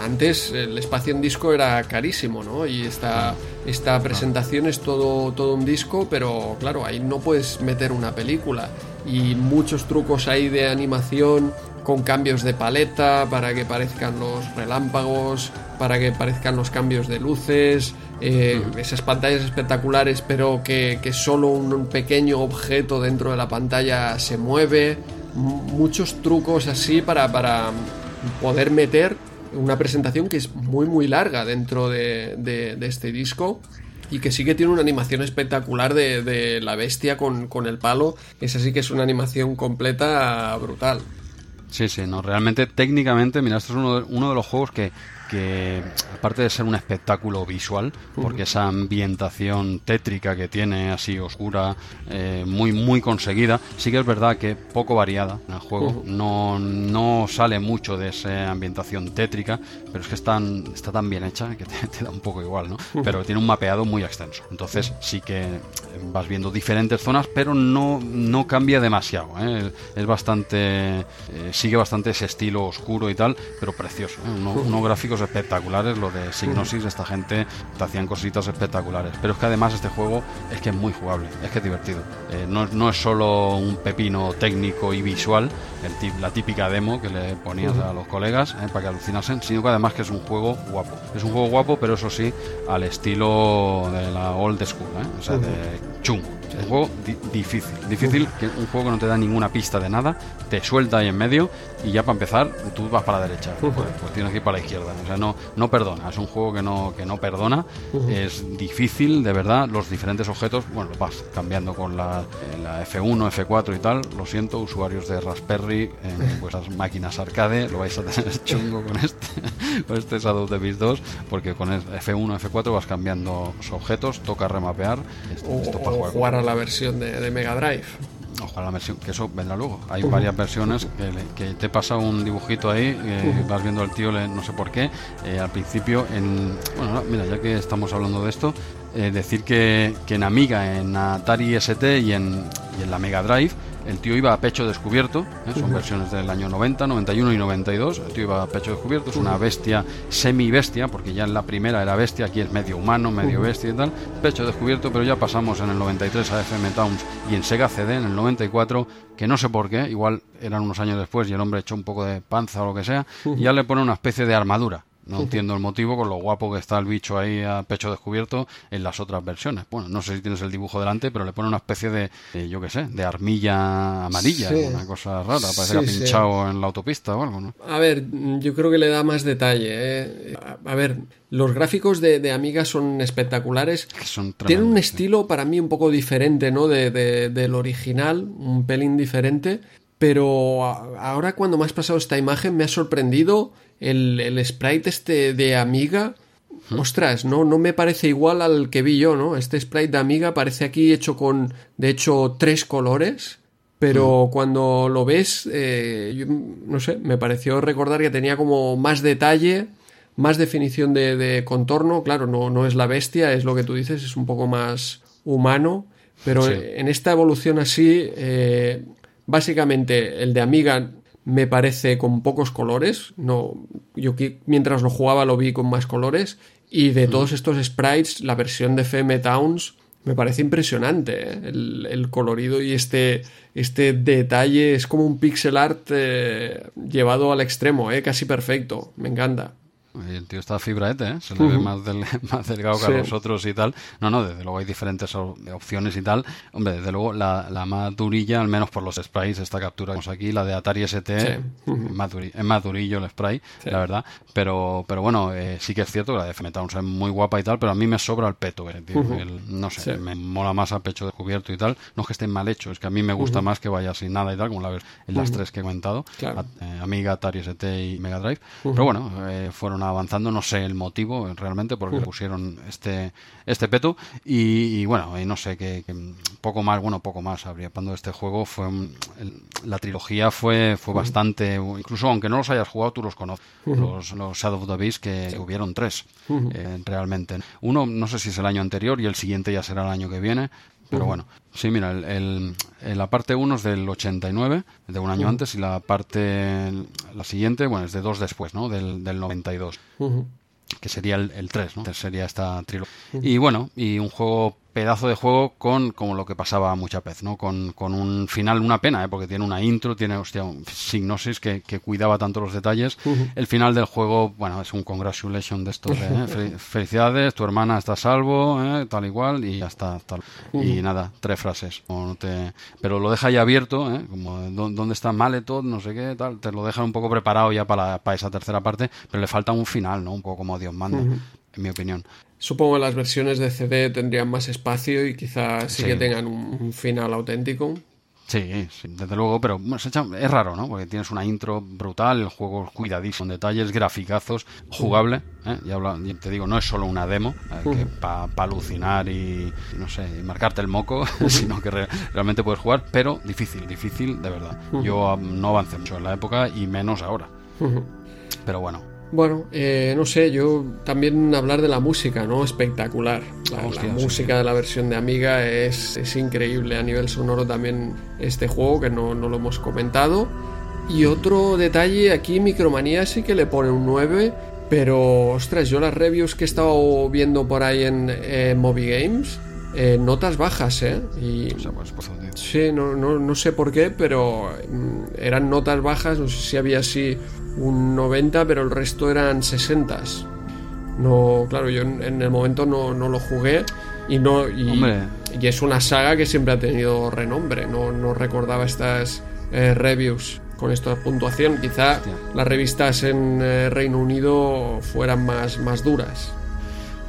antes el espacio en disco era carísimo, ¿no? Y esta, esta presentación es todo, todo un disco, pero claro, ahí no puedes meter una película. Y muchos trucos ahí de animación con cambios de paleta para que parezcan los relámpagos, para que parezcan los cambios de luces, eh, esas pantallas espectaculares, pero que, que solo un pequeño objeto dentro de la pantalla se mueve. M- muchos trucos así para, para poder meter una presentación que es muy muy larga dentro de, de- este disco y que sí que tiene una animación espectacular de, de la bestia con, con el palo. Esa sí que es una animación completa brutal. Sí, sí, no, realmente técnicamente, mira, esto es uno de, uno de los juegos que, que, aparte de ser un espectáculo visual, porque esa ambientación tétrica que tiene, así oscura, eh, muy, muy conseguida, sí que es verdad que poco variada en el juego, no, no sale mucho de esa ambientación tétrica, pero es que está, está tan bien hecha que te, te da un poco igual, ¿no? Pero tiene un mapeado muy extenso, entonces sí que vas viendo diferentes zonas, pero no, no cambia demasiado, ¿eh? es bastante, eh, sigue bastante ese estilo oscuro y tal, pero precioso, ¿eh? Uno- unos gráficos espectaculares, lo de Signosis, esta gente te hacían cositas espectaculares, pero es que además este juego es que es muy jugable, es que es divertido, Eh, no, es- no es solo un pepino técnico y visual, el la típica demo que le ponías a los colegas eh, para que alucinasen, sino que además que es un juego guapo, es un juego guapo, pero eso sí, al estilo de la old school, ¿eh? o sea, de chungo. Es un juego di- difícil, difícil, que un juego que no te da ninguna pista de nada, te suelta ahí en medio y ya para empezar tú vas para la derecha, pues, pues tienes que ir para la izquierda, o sea, no, no perdona, es un juego que no, que no perdona, es difícil, de verdad, los diferentes objetos, bueno, los vas cambiando con la, eh, la F1, F4 y tal, lo siento, usuarios de Raspberry en vuestras máquinas arcade, lo vais a tener chungo con este, con este Shadow the Beast 2, porque con el F1, F4 vas cambiando los objetos, toca remapear, esto, para jugar. La versión de, de Mega Drive. Ojalá la versión, que eso vendrá luego. Hay varias versiones que, te pasa un dibujito ahí, que vas viendo al tío, le- no sé por qué, eh, al principio, en, bueno, mira, ya que estamos hablando de esto, eh, decir que, que en Amiga, en Atari ST y en, y en la Mega Drive, el tío iba a pecho descubierto, ¿eh? son versiones del año 90, 91 y 92, el tío iba a pecho descubierto, es una bestia semi-bestia, porque ya en la primera era bestia, aquí es medio humano, medio bestia y tal, pecho descubierto, pero ya pasamos en el 93 a FM Towns y en Sega CD en el 94, que no sé por qué, igual eran unos años después y el hombre echó un poco de panza o lo que sea, y ya le pone una especie de armadura. No entiendo el motivo con lo guapo que está el bicho ahí a pecho descubierto en las otras versiones. Bueno, no sé si tienes el dibujo delante, pero le pone una especie de, de, yo qué sé, de armilla amarilla, Sí. una cosa rara. Parece Sí, que ha sí. pinchado en la autopista o algo, ¿no? A ver, yo creo que le da más detalle. ¿eh? A ver, los gráficos de, de Amiga son espectaculares. Son Tienen un estilo para mí un poco diferente, ¿no? De, de- del original, un pelín diferente. Pero ahora cuando me has pasado esta imagen me ha sorprendido el, el sprite este de Amiga. Ostras, no, no me parece igual al que vi yo, ¿no? Este sprite de Amiga parece aquí hecho con, de hecho, tres colores. Pero cuando lo ves, eh, yo, no sé, me pareció recordar que tenía como más detalle más definición de, contorno, claro, no, no es la bestia, es lo que tú dices, es un poco más humano, pero en esta evolución así, eh, básicamente el de Amiga me parece con pocos colores, no, yo mientras lo jugaba lo vi con más colores, y de todos estos sprites, la versión de FM Towns me parece impresionante ¿eh? el, colorido y este, este detalle es como un pixel art eh, llevado al extremo, ¿eh? casi perfecto, me encanta. El tío está fibraete, ¿eh? se le ve más, más delgado que a los otros y tal. No, no, desde luego hay diferentes opciones y tal. Hombre, desde luego la, la más durilla, al menos por los sprites, esta captura que aquí, la de Atari ST, es, más durillo el spray, la verdad. Pero, pero bueno, eh, sí que es cierto que la de FM es muy guapa y tal, pero a mí me sobra el peto, eh, no sé, me mola más a pecho descubierto y tal. No es que estén mal hechos, es que a mí me gusta más que vaya sin nada y tal, como la, en las tres que he comentado, eh, Amiga, Atari ST y Mega Drive. Pero bueno, fueron avanzando, no sé el motivo realmente porque pusieron este este peto y, bueno, y no sé que, poco más, bueno, poco más habría. De este juego fue la trilogía fue fue bastante incluso aunque no los hayas jugado tú los conoces, los, los, Shadow of the Beast que hubieron tres eh, realmente. Uno no sé si es el año anterior y el siguiente ya será el año que viene, pero bueno, sí, mira, el, la parte 1 es del 89, de un año antes, y la parte, la siguiente, bueno, es de dos después, ¿no? Del, del 92. Que sería el, el 3, ¿no? Sería esta trilogía. Y bueno, y un juego pedazo de juego con como lo que pasaba muchas veces, ¿no? Con, con un final, una pena, ¿eh? porque tiene una intro, tiene hostia, un signosis que, que cuidaba tanto los detalles. El final del juego, bueno, es un congratulation de estos, ¿eh? felicidades, tu hermana está a salvo, ¿eh? tal igual, y ya está. Tal. Y nada, tres frases. No te... Pero lo deja ya abierto, ¿eh? como dónde está Maletot, no sé qué, tal. Te lo dejan un poco preparado ya para, para esa tercera parte, pero le falta un final, ¿no? Un poco como Dios manda, en mi opinión. Supongo que las versiones de CD tendrían más espacio y quizás sí, que tengan un, final auténtico. Sí, desde luego, pero es raro, ¿no? Porque tienes una intro brutal, el juego cuidadísimo, detalles, graficazos, jugable. ¿eh? Y te digo, no es solo una demo eh, para alucinar y, no sé, marcarte el moco, sino que realmente puedes jugar, pero difícil, difícil de verdad. Yo no avancé mucho en la época y menos ahora. Pero bueno, bueno, eh, no sé, yo también hablar de la música, ¿no? Espectacular. La, música de la versión de Amiga es, es, increíble a nivel sonoro también este juego, que no, no, lo hemos comentado. Y otro detalle, aquí Micromanía sí que le pone un 9, pero ostras, yo las reviews que he estado viendo por ahí en eh, Movie Games, eh, notas bajas, ¿eh? Y, pues, pues, sí, no, no, no, sé por qué, pero mm, eran notas bajas, no sé si había así un 90, pero el resto eran 60. No, claro, yo en, el momento no, lo jugué y no y, y, es una saga que siempre ha tenido renombre. No, no recordaba estas eh, reviews con esta puntuación. Quizá las revistas en eh, Reino Unido fueran más, más duras.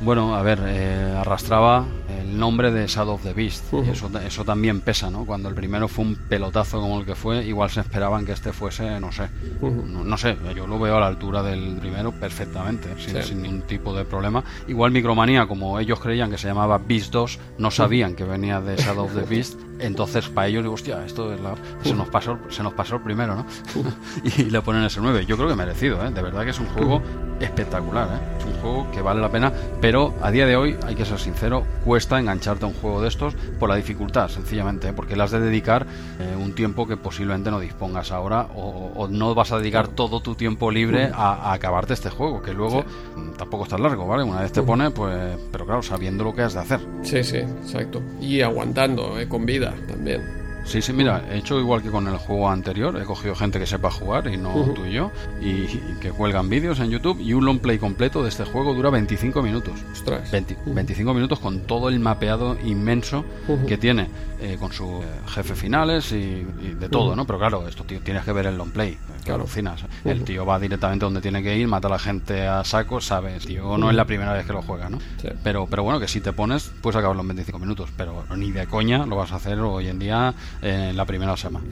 Bueno, a ver, eh, arrastraba el nombre de Shadow of the Beast. y eso, eso también pesa, ¿no? Cuando el primero fue un pelotazo como el que fue, igual se esperaban que este fuese, no sé. no, sé, yo lo veo a la altura del primero perfectamente, sin, ningún tipo de problema. Igual Micromanía, como ellos creían que se llamaba Beast 2, no sabían que venía de Shadow of the Beast. Entonces, para ellos, digo, hostia, esto es la... se, nos pasó, se nos pasó el primero, ¿no? y le ponen ese 9. Yo creo que merecido, ¿eh? De verdad que es un juego espectacular, ¿eh? Es un juego que vale la pena, pero a día de hoy, hay que ser sincero, cuesta engancharte a un juego de estos por la dificultad, sencillamente, porque le has de dedicar eh, un tiempo que posiblemente no dispongas ahora o, no vas a dedicar todo tu tiempo libre a, acabarte este juego, que luego mm, tampoco está largo, ¿vale? Una vez te pone, pues, pero claro, sabiendo lo que has de hacer. Sí, sí, exacto. Y aguantando, ¿eh? con vida también. Sí, sí, mira, he hecho igual que con el juego anterior, he cogido gente que sepa jugar y no tú y yo, y, que cuelgan vídeos en YouTube y un long play completo de este juego dura 25 minutos. Ostras. 25 minutos con todo el mapeado inmenso que tiene, eh, con sus eh, jefes finales y, de todo, ¿no? Pero claro, esto tío, tienes que ver el long play, claro. alucinas. El tío va directamente donde tiene que ir, mata a la gente a saco, sabes, tío, no es la primera vez que lo juega, ¿no? Pero, pero bueno, que si te pones, puedes acabar los 25 minutos, pero ni de coña lo vas a hacer hoy en día en la primera semana.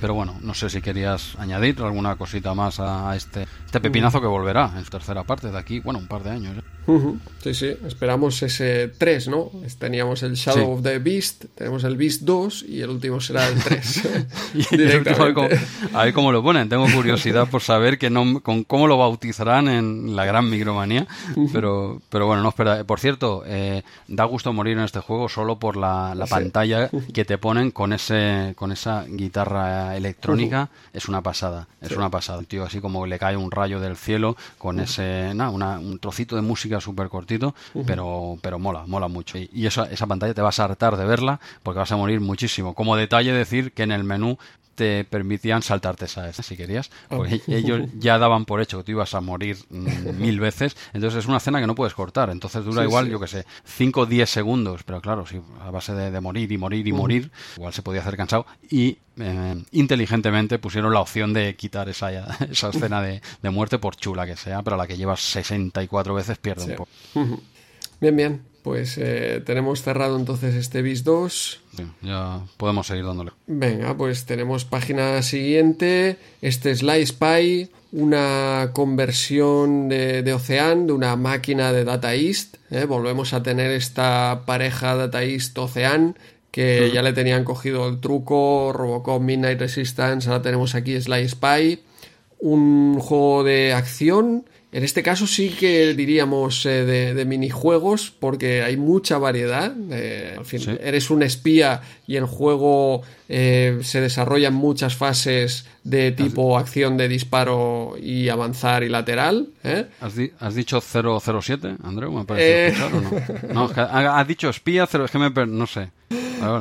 Pero bueno, no sé si querías añadir alguna cosita más a este, este pepinazo que volverá en su tercera parte de aquí, bueno, un par de años. ¿eh? Sí, sí, esperamos ese 3, ¿no? Teníamos el Shadow of the Beast, tenemos el Beast 2 y el último será el 3. Directamente. a ver cómo lo ponen. Tengo curiosidad por saber que no, con cómo lo bautizarán en la gran micromanía. Pero, pero bueno, no espera. Por cierto, eh, da gusto morir en este juego solo por la, pantalla que te ponen con ese con esa guitarra electrónica. Es una pasada, es una pasada. Tío, así como le cae un rayo del cielo con ese, nada, un trocito de música súper corta pero, pero mola, mola mucho. Y, esa, esa pantalla te vas a hartar de verla porque vas a morir muchísimo. Como detalle decir que en el menú te permitían saltarte esa si querías, porque ah. ellos ya daban por hecho que tú ibas a morir mm, mil veces, entonces es una escena que no puedes cortar, entonces dura igual, yo que sé, 5 o 10 segundos, pero claro, si a base de, morir y morir y morir, igual se podía hacer cansado, y eh, inteligentemente pusieron la opción de quitar esa, esa escena de, de, muerte, por chula que sea, pero a la que llevas 64 veces pierde un poco. Bien, bien. Pues eh, tenemos cerrado entonces este bis 2. ya podemos seguir dándole. Venga, pues tenemos página siguiente. Este es Spy, una conversión de, de Ocean, de una máquina de Data East. ¿eh? Volvemos a tener esta pareja Data East Ocean que ya le tenían cogido el truco, Robocop Midnight Resistance, ahora tenemos aquí Sly Spy, un juego de acción en este caso sí que diríamos eh, de, minijuegos porque hay mucha variedad. Eh, al fin, eres un espía y el juego eh, se desarrollan muchas fases de tipo acción de disparo y avanzar y lateral. ¿Has, dicho 007, Andreu? ¿Me parece escuchar, o no? no has dicho espía, 0, no sé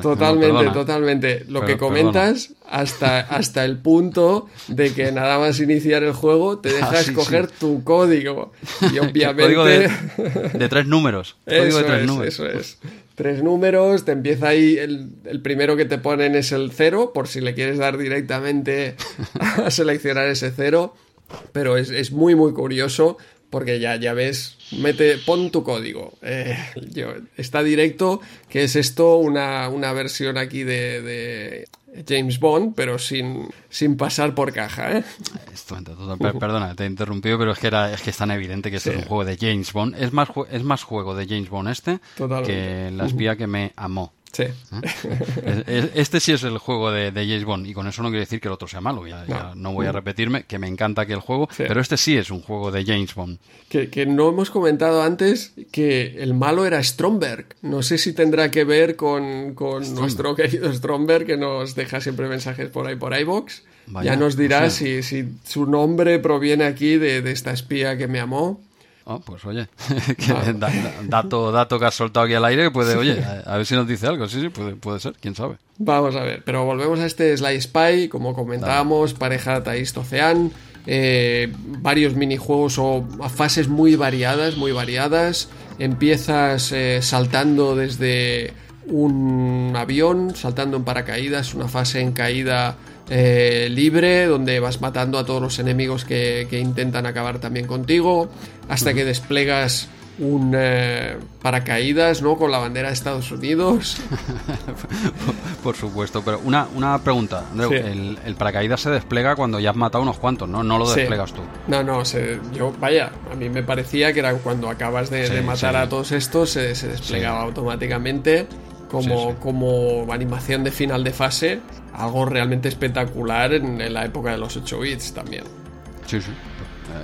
totalmente, totalmente. Lo que comentas hasta, hasta el punto de que nada más iniciar el juego te deja escoger tu código. Y obviamente... código de, tres números. Código de tres números. Eso es. Tres números, te empieza ahí, el, el, primero que te ponen es el cero, por si le quieres dar directamente a seleccionar ese cero. Pero es, es muy, muy curioso porque ya, ya ves, mete, pon tu código. Eh, yo, está directo, que es esto una, una versión aquí de, de, James Bond, pero sin, sin pasar por caja. ¿eh? perdona, te he interrumpido, pero es que, era, es que es tan evidente que es un juego de James Bond. Es más, es más juego de James Bond este que la espía que me amó. Sí. ¿Eh? Este sí es el juego de, James Bond y con eso no quiere decir que el otro sea malo. Ya no, voy a repetirme, que me encanta que el juego, pero este sí es un juego de James Bond. Que, no hemos comentado antes que el malo era Stromberg. No sé si tendrá que ver con, nuestro querido Stromberg que nos deja siempre mensajes por ahí por iBox. ya nos dirá si, su nombre proviene aquí de, de esta espía que me amó. Oh, pues oye, dato, dato que has soltado aquí al aire, puede, oye, a, ver si nos dice algo. Sí, sí, puede, puede ser, quién sabe. Vamos a ver, pero volvemos a este Sly Spy, como comentábamos, pareja Taist Ocean, eh, varios minijuegos o fases muy variadas, muy variadas. Empiezas eh, saltando desde un avión, saltando en paracaídas, una fase en caída eh, libre, donde vas matando a todos los enemigos que, intentan acabar también contigo, hasta que desplegas un eh, paracaídas, ¿no? Con la bandera de Estados Unidos. Por supuesto, pero una, una pregunta, el, paracaídas se despliega cuando ya has matado unos cuantos, ¿no? No lo desplegas tú. No, no, yo, vaya, a mí me parecía que era cuando acabas de, matar a todos estos, se, se desplegaba automáticamente como, como animación de final de fase, algo realmente espectacular en, la época de los 8 bits también. Sí, sí.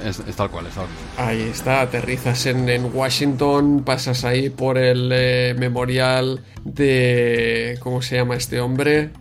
Es, tal cual, es tal cual. Ahí está, aterrizas en, en Washington, pasas ahí por el eh, memorial de... ¿Cómo se llama este hombre?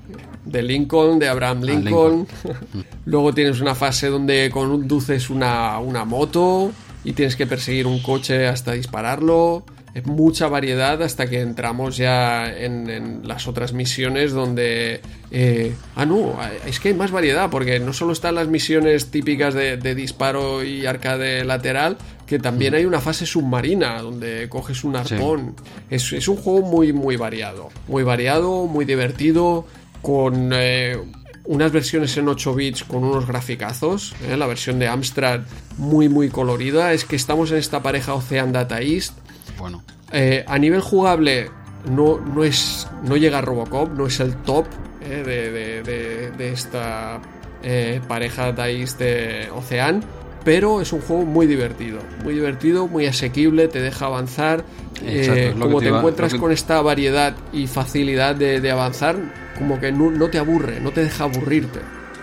De Lincoln, de Abraham ah, Lincoln. Luego tienes una fase donde conduces una, una moto y tienes que perseguir un coche hasta dispararlo mucha variedad hasta que entramos ya en, las otras misiones donde... Eh, ah, no, es que hay más variedad porque no solo están las misiones típicas de, disparo y arcade lateral, que también hay una fase submarina donde coges un arpón. Es, un juego muy, muy variado. Muy variado, muy divertido, con... Eh, unas versiones en 8 bits con unos graficazos, eh, la versión de Amstrad muy muy colorida, es que estamos en esta pareja Ocean Data East bueno. Eh, a nivel jugable, no, no, es, no llega a Robocop, no es el top eh, de, esta eh, pareja de Ocean, pero es un juego muy divertido, muy divertido, muy asequible, te deja avanzar. Eh, como te, encuentras con esta variedad y facilidad de, avanzar, como que no, te aburre, no te deja aburrirte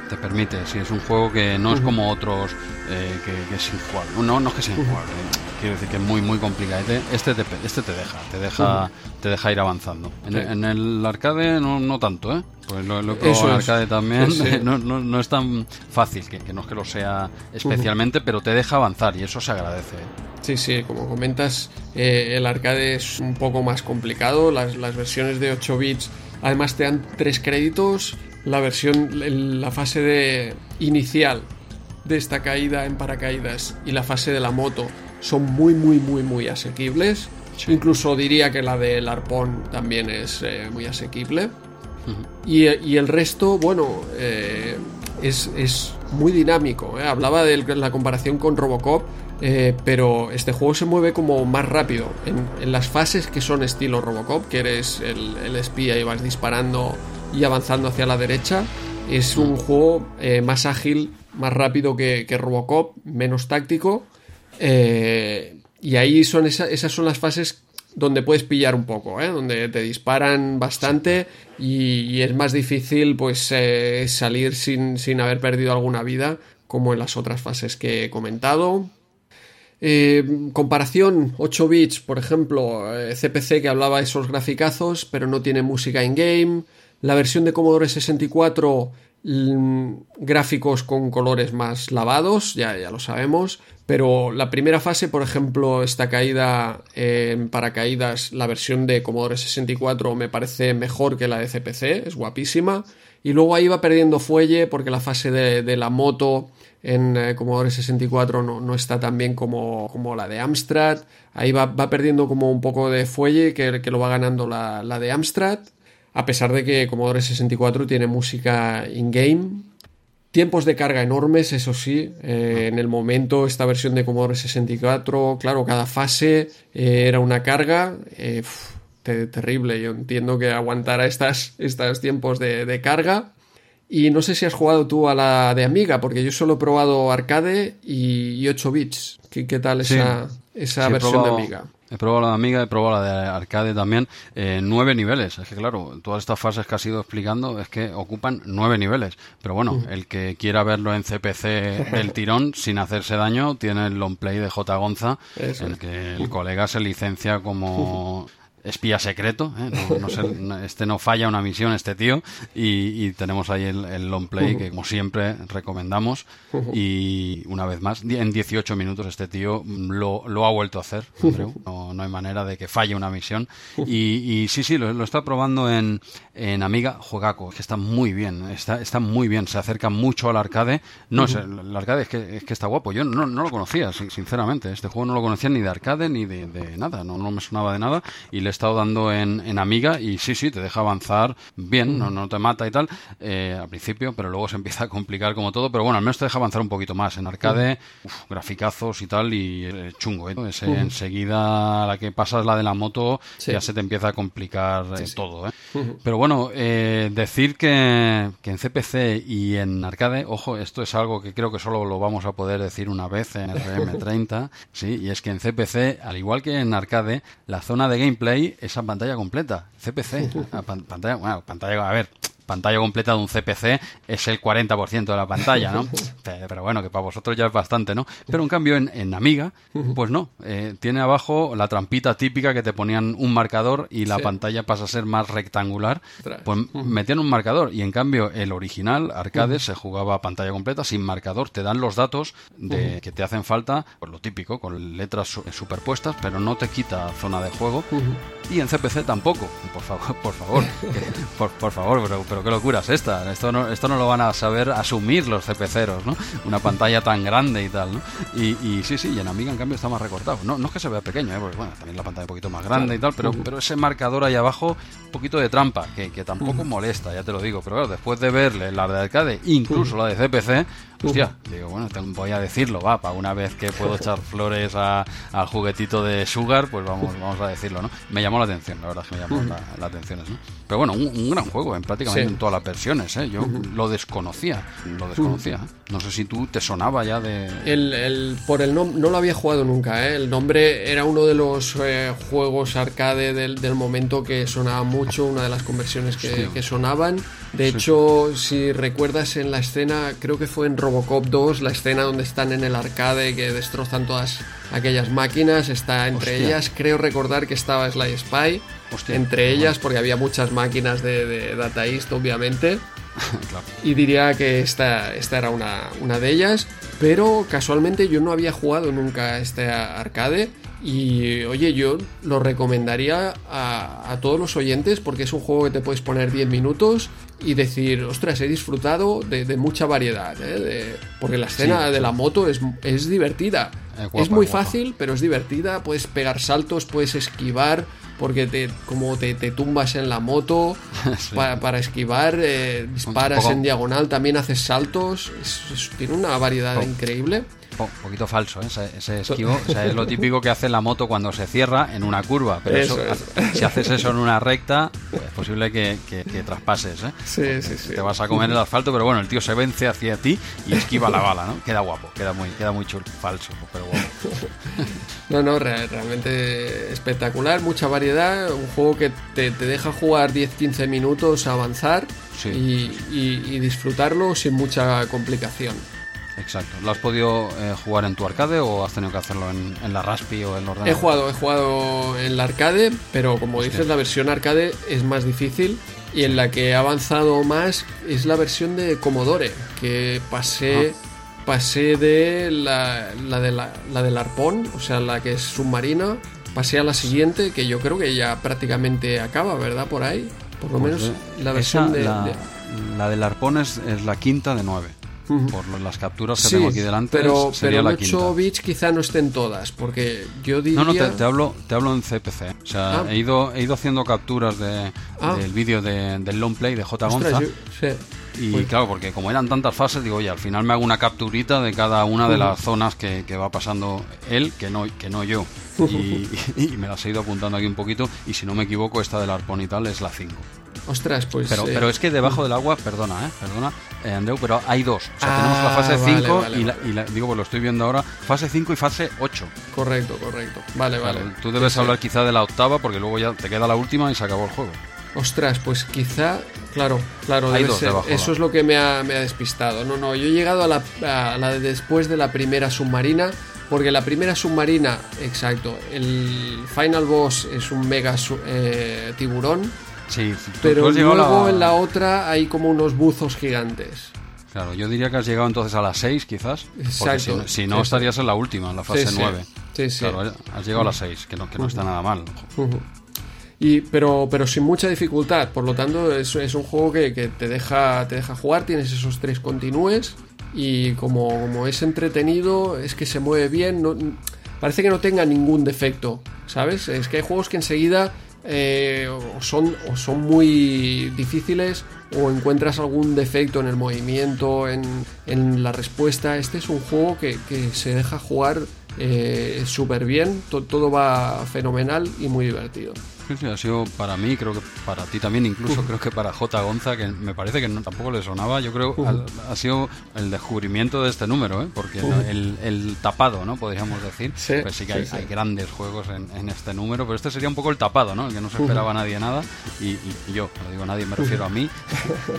te permite, si es un juego que no es como otros eh, que, es injugable. No, no es que sea injugable, quiero decir que es muy muy complicado. Este te, este te deja, te deja, te deja ir avanzando. En, el arcade no, no tanto, ¿eh? Pues lo, lo he probado en arcade también. No, no, no, es tan fácil, que, que, no es que lo sea especialmente, pero te deja avanzar y eso se agradece. Sí, sí, como comentas, eh, el arcade es un poco más complicado. Las, las versiones de 8 bits además te dan tres créditos. La versión, la fase de inicial de esta caída en paracaídas y la fase de la moto son muy, muy, muy, muy asequibles. Incluso diría que la del arpón también es eh, muy asequible. y, el resto, bueno, eh, es, es, muy dinámico. ¿eh? Hablaba de la comparación con Robocop, pero este juego se mueve como más rápido. En, las fases que son estilo Robocop, que eres el, el, espía y vas disparando y avanzando hacia la derecha, es un juego más ágil más rápido que, Robocop, menos táctico. Eh, y ahí son esas son las fases donde puedes pillar un poco, ¿eh? donde te disparan bastante y, es más difícil pues eh, salir sin, sin, haber perdido alguna vida, como en las otras fases que he comentado. comparación 8 bits, por ejemplo, CPC que hablaba de esos graficazos, pero no tiene música in-game. La versión de Commodore 64 Mm, gráficos con colores más lavados, ya, ya lo sabemos, pero la primera fase, por ejemplo, esta caída en paracaídas, la versión de Commodore 64 me parece mejor que la de CPC, es guapísima, y luego ahí va perdiendo fuelle porque la fase de, la moto en eh, Commodore 64 no, no, está tan bien como, como la de Amstrad, ahí va, va, perdiendo como un poco de fuelle que, que lo va ganando la, la de Amstrad a pesar de que Commodore 64 tiene música in-game. Tiempos de carga enormes, eso sí. Eh, en el momento, esta versión de Commodore 64, claro, cada fase eh, era una carga. Eh, terrible. Yo entiendo que aguantara estos tiempos de, carga. Y no sé si has jugado tú a la de Amiga, porque yo solo he probado arcade y, 8 bits. ¿Qué, tal esa, esa versión de Amiga? He probado la de Amiga, he probado la de Arcade también. Eh, nueve niveles. Es que, claro, todas estas fases que has ido explicando es que ocupan nueve niveles. Pero bueno, el que quiera verlo en CPC del tirón, sin hacerse daño, tiene el long play de J. Gonza, en el que el colega se licencia como espía secreto, ¿eh? este no falla una misión, este tío, y, tenemos ahí el, long play que como siempre recomendamos. Y una vez más, en 18 minutos este tío lo, lo ha vuelto a hacer, no, no, hay manera de que falle una misión. Y, sí, sí, lo, está probando en, en Amiga Juegaco, que está muy bien, está, está muy bien, se acerca mucho al arcade, no es el, arcade es que, es que está guapo, yo no, no lo conocía, sinceramente, este juego no lo conocía ni de arcade ni de, de nada, no, no me sonaba de nada y le estado dando en, en, Amiga y sí, sí, te deja avanzar bien, no, no te mata y tal eh, al principio, pero luego se empieza a complicar como todo, pero bueno, al menos te deja avanzar un poquito más. En arcade, graficazos y tal, y eh, chungo, ¿eh? enseguida a la que pasas la de la moto ya se te empieza a complicar eh, todo. Pero bueno, decir que, que en CPC y en arcade, ojo, esto es algo que creo que solo lo vamos a poder decir una vez en RM30, sí, y es que en CPC, al igual que en arcade, la zona de gameplay es pantalla completa. CPC. pantalla, bueno, pantalla, a ver, pantalla completa de un CPC es el 40% de la pantalla, ¿no? Pero bueno, que para vosotros ya es bastante, ¿no? Pero en cambio en, Amiga, pues no. Eh, tiene abajo la trampita típica que te ponían un marcador y la pantalla pasa a ser más rectangular. Pues metían un marcador y en cambio el original, arcade, se jugaba a pantalla completa sin marcador. Te dan los datos de que te hacen falta, pues lo típico, con letras superpuestas, pero no te quita zona de juego. Y en CPC tampoco. Por favor, por favor, por, favor, pero, pero qué locura es esta. Esto no, esto no lo van a saber asumir los CPCeros, ¿no? Una pantalla tan grande y tal, ¿no? Y, sí, sí, y en Amiga en cambio está más recortado. No, no es que se vea pequeño, ¿eh? Porque bueno, también la pantalla un poquito más grande y tal, pero, pero ese marcador ahí abajo, un poquito de trampa, que, que tampoco molesta, ya te lo digo. Pero claro, después de verle la de arcade, incluso la de CPC, hostia, digo, bueno, voy a decirlo, va, para una vez que puedo echar flores al juguetito de Sugar, pues vamos, vamos a decirlo, ¿no? Me llamó la atención, la verdad es que me llamó la, atención ¿no? Pero bueno, un, gran juego en prácticamente en todas las versiones, ¿eh? Yo lo desconocía, lo desconocía. ¿eh? No sé si tú te sonaba ya de... El, el por el nombre, no lo había jugado nunca, ¿eh? El nombre era uno de los eh, juegos arcade del, del, momento que sonaba mucho, una de las conversiones que, que sonaban. De hecho, si recuerdas en la escena, creo que fue en Robocop 2, la escena donde están en el arcade que destrozan todas aquellas máquinas, está entre ellas, creo recordar que estaba Sly Spy, entre ellas, porque había muchas máquinas de, de Data East, obviamente. Y diría que esta, esta era una, una de ellas, pero casualmente yo no había jugado nunca este arcade y oye, yo lo recomendaría a, todos los oyentes porque es un juego que te puedes poner 10 minutos y decir, ostras, he disfrutado de, mucha variedad. ¿eh? porque la escena de la moto es, es divertida. Es muy fácil, pero es divertida. Puedes pegar saltos, puedes esquivar porque te, como te, tumbas en la moto para, esquivar, eh, disparas en diagonal, también haces saltos. tiene una variedad increíble un poquito falso, ¿eh? ese, esquivo. es lo típico que hace la moto cuando se cierra en una curva. Pero eso, si haces eso en una recta, pues es posible que, traspases. ¿eh? Sí, sí, sí. Te vas a comer el asfalto, pero bueno, el tío se vence hacia ti y esquiva la bala, ¿no? Queda guapo, queda muy, queda muy chulo. Falso, pero guapo. No, no, realmente espectacular, mucha variedad. Un juego que te, deja jugar 10-15 minutos, avanzar y, y disfrutarlo sin mucha complicación. Exacto. ¿Lo has podido eh, jugar en tu arcade o has tenido que hacerlo en, la Raspi o en el ordenador? He jugado, he jugado en la arcade, pero como dices, la versión arcade es más difícil y en la que he avanzado más es la versión de Commodore, que pasé, ah. pasé de la, la, de la, la del arpón, o sea, la que es submarina, pasé a la siguiente, que yo creo que ya prácticamente acaba, ¿verdad? Por ahí. Por lo pues menos la versión de, la, del arpón es, es la quinta de nueve por las capturas que tengo aquí delante. Pero, sería pero 8 bits quizá no estén todas, porque yo diría... No, no, te, hablo, te hablo en CPC. O sea, ah. he, ido, he ido haciendo capturas de, ah. del vídeo de, del long play de J. Gonza. Y pues- claro, porque como eran tantas fases, digo, oye, al final me hago una capturita de cada una de las zonas que, que, va pasando él, que no, que no yo. Y, y, me las he ido apuntando aquí un poquito. Y si no me equivoco, esta del arpón y tal es la 5. Ostras, pues. Pero, eh, pero es que debajo del agua, perdona, ¿eh? Perdona, eh, Andreu, pero hay dos. O sea, tenemos la ah, fase 5 y, la, digo, pues lo estoy viendo ahora, fase 5 y fase 8. Correcto, correcto. Vale, vale. tú debes hablar quizá de la octava porque luego ya te queda la última y se acabó el juego. Ostras, pues quizá, claro, claro, hay dos eso es lo que me ha, me ha, despistado. No, no, yo he llegado a la, a la de después de la primera submarina, porque la primera submarina, exacto, el final boss es un mega eh, tiburón Sí, pero luego en la otra hay como unos buzos gigantes. Claro, yo diría que has llegado entonces a las 6 quizás. Exacto. si, no, estarías en la última, en la fase 9. Sí, sí. Claro, has llegado a las 6, que no, que no está nada mal. Y, pero, pero sin mucha dificultad, por lo tanto es, es un juego que, que, te, deja, te deja jugar, tienes esos tres continúes y como, como es entretenido, es que se mueve bien, no, parece que no tenga ningún defecto, ¿sabes? Es que hay juegos que enseguida eh, o, son, o son muy difíciles o encuentras algún defecto en el movimiento, en, en la respuesta. Este es un juego que, que se deja jugar eh, súper bien, todo va fenomenal y muy divertido. Ha sido para mí, creo que para ti también, incluso creo que para J. Gonza, que me parece que no, tampoco le sonaba, yo creo ha, sido el descubrimiento de este número, ¿eh? porque el, el, tapado, ¿no? Podríamos decir, pues sí que hay, hay grandes juegos en, este número, pero este sería un poco el tapado, ¿no? El que no se esperaba nadie nada, y, yo, no digo nadie, me refiero a mí,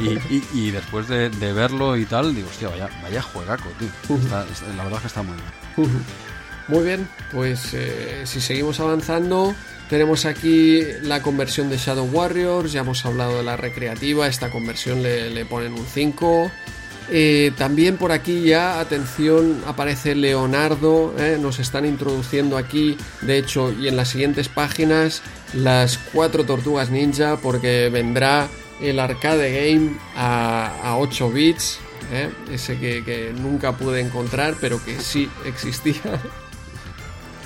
y, y, después de, verlo y tal, digo, hostia, vaya, vaya juegaco, tío. la verdad es que está muy bien. Muy bien, pues eh, si seguimos avanzando, tenemos aquí la conversión de Shadow Warriors, ya hemos hablado de la recreativa, esta conversión le, ponen un 5. Eh, también por aquí ya, atención, aparece Leonardo, eh, nos están introduciendo aquí, de hecho, y en las siguientes páginas, las cuatro tortugas ninja, porque vendrá el arcade game a, a 8 bits, ese que, que nunca pude encontrar, pero que sí existía.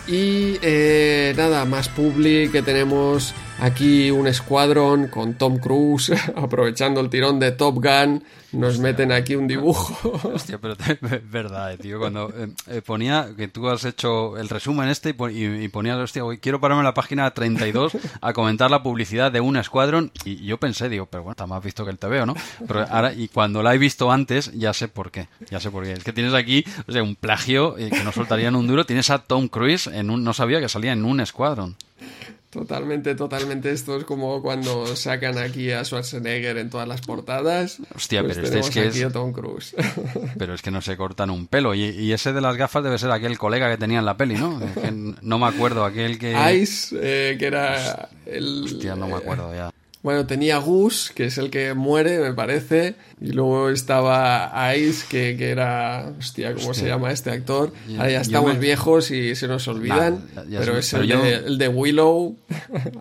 Y eh, nada, más public que tenemos aquí un escuadrón con Tom Cruise aprovechando el tirón de Top Gun. Nos meten aquí un dibujo. Hostia, pero es verdad, eh, tío. Cuando eh, eh, ponía que tú has hecho el resumen este y, ponías, hostia, hoy quiero pararme en la página 32 a comentar la publicidad de un escuadrón. Y yo pensé, digo, pero bueno, está más visto que el TVO, ¿no? Pero ahora, y cuando la he visto antes, ya sé por qué. Ya sé por qué. Es que tienes aquí, o sea, un plagio que no soltarían un duro. Tienes a Tom Cruise en un, no sabía que salía en un escuadrón. Totalmente, totalmente. Esto es como cuando sacan aquí a Schwarzenegger en todas las portadas. Hostia, pues pero este es que es. Tom Cruise. Pero es que no se cortan un pelo. Y, ese de las gafas debe ser aquel colega que tenía en la peli, ¿no? no me acuerdo, aquel que. Ice, eh, que era el. Hostia, no me acuerdo ya. Bueno, tenía Gus, que es el que muere, me parece. Y luego estaba Ice, que, que era. Hostia, ¿cómo se llama este actor? Ahora ya estamos viejos y se nos olvidan. pero es el, de, el, de, Willow.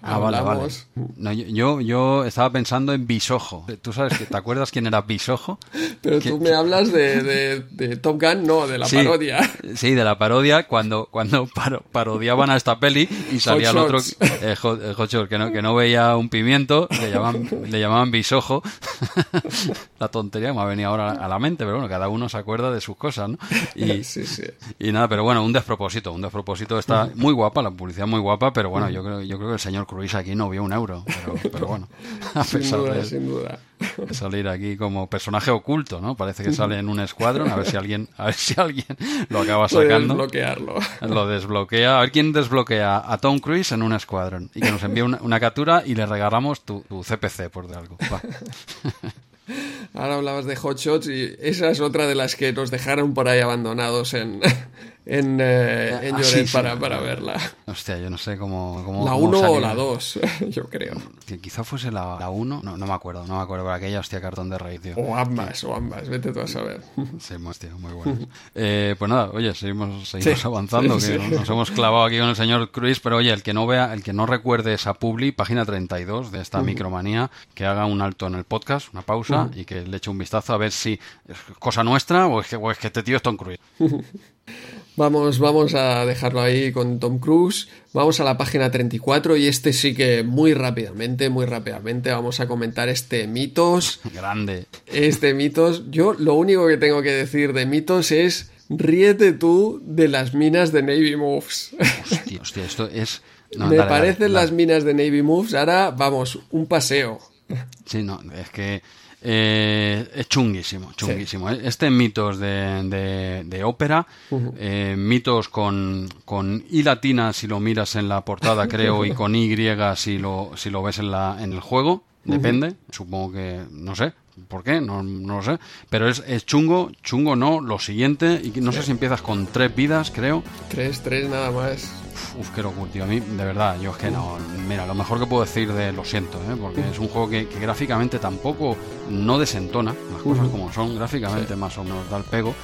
Ah, vale, vale. No, yo, yo estaba pensando en Bisojo. ¿Tú sabes que te acuerdas quién era Bisojo? Pero tú me hablas de, de, Top Gun, no, de la parodia. Sí, de la parodia, cuando, cuando parodiaban a esta peli y salía el otro. Eh, Hot, que, no, que no veía un pimiento le llamaban, le llamaban bisojo. la tontería me ha venido ahora a la mente, pero bueno, cada uno se acuerda de sus cosas, ¿no? Y, y nada, pero bueno, un despropósito, un despropósito está muy guapa, la publicidad muy guapa, pero bueno, yo creo, yo creo que el señor Cruise aquí no vio un euro, pero, bueno, a pesar de, sin duda. salir aquí como personaje oculto, ¿no? Parece que sale en un escuadrón, a ver si alguien, a ver si alguien lo acaba sacando. desbloquearlo. Lo desbloquea, a ver quién desbloquea a Tom Cruise en un escuadrón y que nos envíe una, captura y le regalamos tu, CPC por de algo. Ahora hablabas de Hot Shots y esa es otra de las que nos dejaron por ahí abandonados en, en, eh, en ah, para, para verla. Hostia, yo no sé cómo... cómo la 1 o la 2, yo creo. Que quizá fuese la 1, no, no me acuerdo, no me acuerdo, por aquella hostia cartón de rey, tío. O ambas, o ambas, vete tú a saber. Sí, hostia, muy bueno. eh, pues nada, oye, seguimos, seguimos avanzando, que nos hemos clavado aquí con el señor Cruz, pero oye, el que no vea, el que no recuerde esa publi, página 32 de esta micromanía, que haga un alto en el podcast, una pausa, y que le eche un vistazo a ver si es cosa nuestra o es que, o es que este tío es Tom Cruise. Vamos, vamos a dejarlo ahí con Tom Cruise. Vamos a la página 34 y este sí que muy rápidamente, muy rápidamente vamos a comentar este mitos. Grande. Este mitos. Yo lo único que tengo que decir de mitos es ríete tú de las minas de Navy Moves. Hostia, hostia esto es... Me parecen las minas de Navy Moves. Ahora, vamos, un paseo. Sí, no, es que eh, es chunguísimo, chunguísimo. Este mitos de, de, ópera, eh, mitos con, con I latina si lo miras en la portada, creo, y con Y si lo, si lo ves en, la, en el juego, depende. Supongo que, no sé, ¿Por qué? No, no lo sé. Pero es, es, chungo, chungo no, lo siguiente, y no sé si empiezas con tres vidas, creo. Tres, tres nada más. Uf, qué locura, tío. A mí, de verdad, yo es que no. Mira, lo mejor que puedo decir de lo siento, ¿eh? porque es un juego que, gráficamente tampoco no desentona, las cosas como son, gráficamente más o menos da el pego,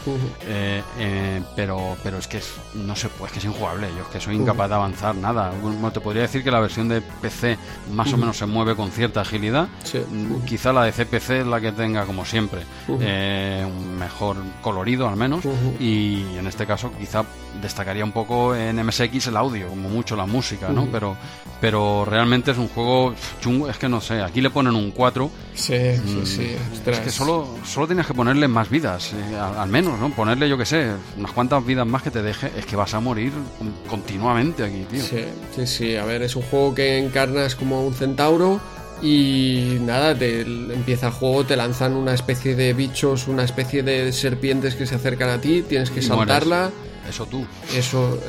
eh, eh, pero, pero es que es, no se puede, es que es injugable. Yo es que soy incapaz de avanzar nada. te podría decir que la versión de PC más o menos se mueve con cierta agilidad. Mm, quizá la de CPC es la que tenga, como siempre, un mejor colorido al menos, y en este caso quizá destacaría un poco en MSX el audio, como mucho la música, ¿no? Pero, pero realmente es un juego chungo, es que no sé, aquí le ponen un 4. Sí, sí, mm, sí. Es que solo, solo tienes que ponerle más vidas, eh, al, menos, ¿no? Ponerle, yo que sé, unas cuantas vidas más que te deje, es que vas a morir continuamente aquí, tío. Sí, sí, sí. A ver, es un juego que encarnas como un centauro. Y nada, te empieza el juego, te lanzan una especie de bichos, una especie de serpientes que se acercan a ti, tienes que saltarla. Eso tú. Eso.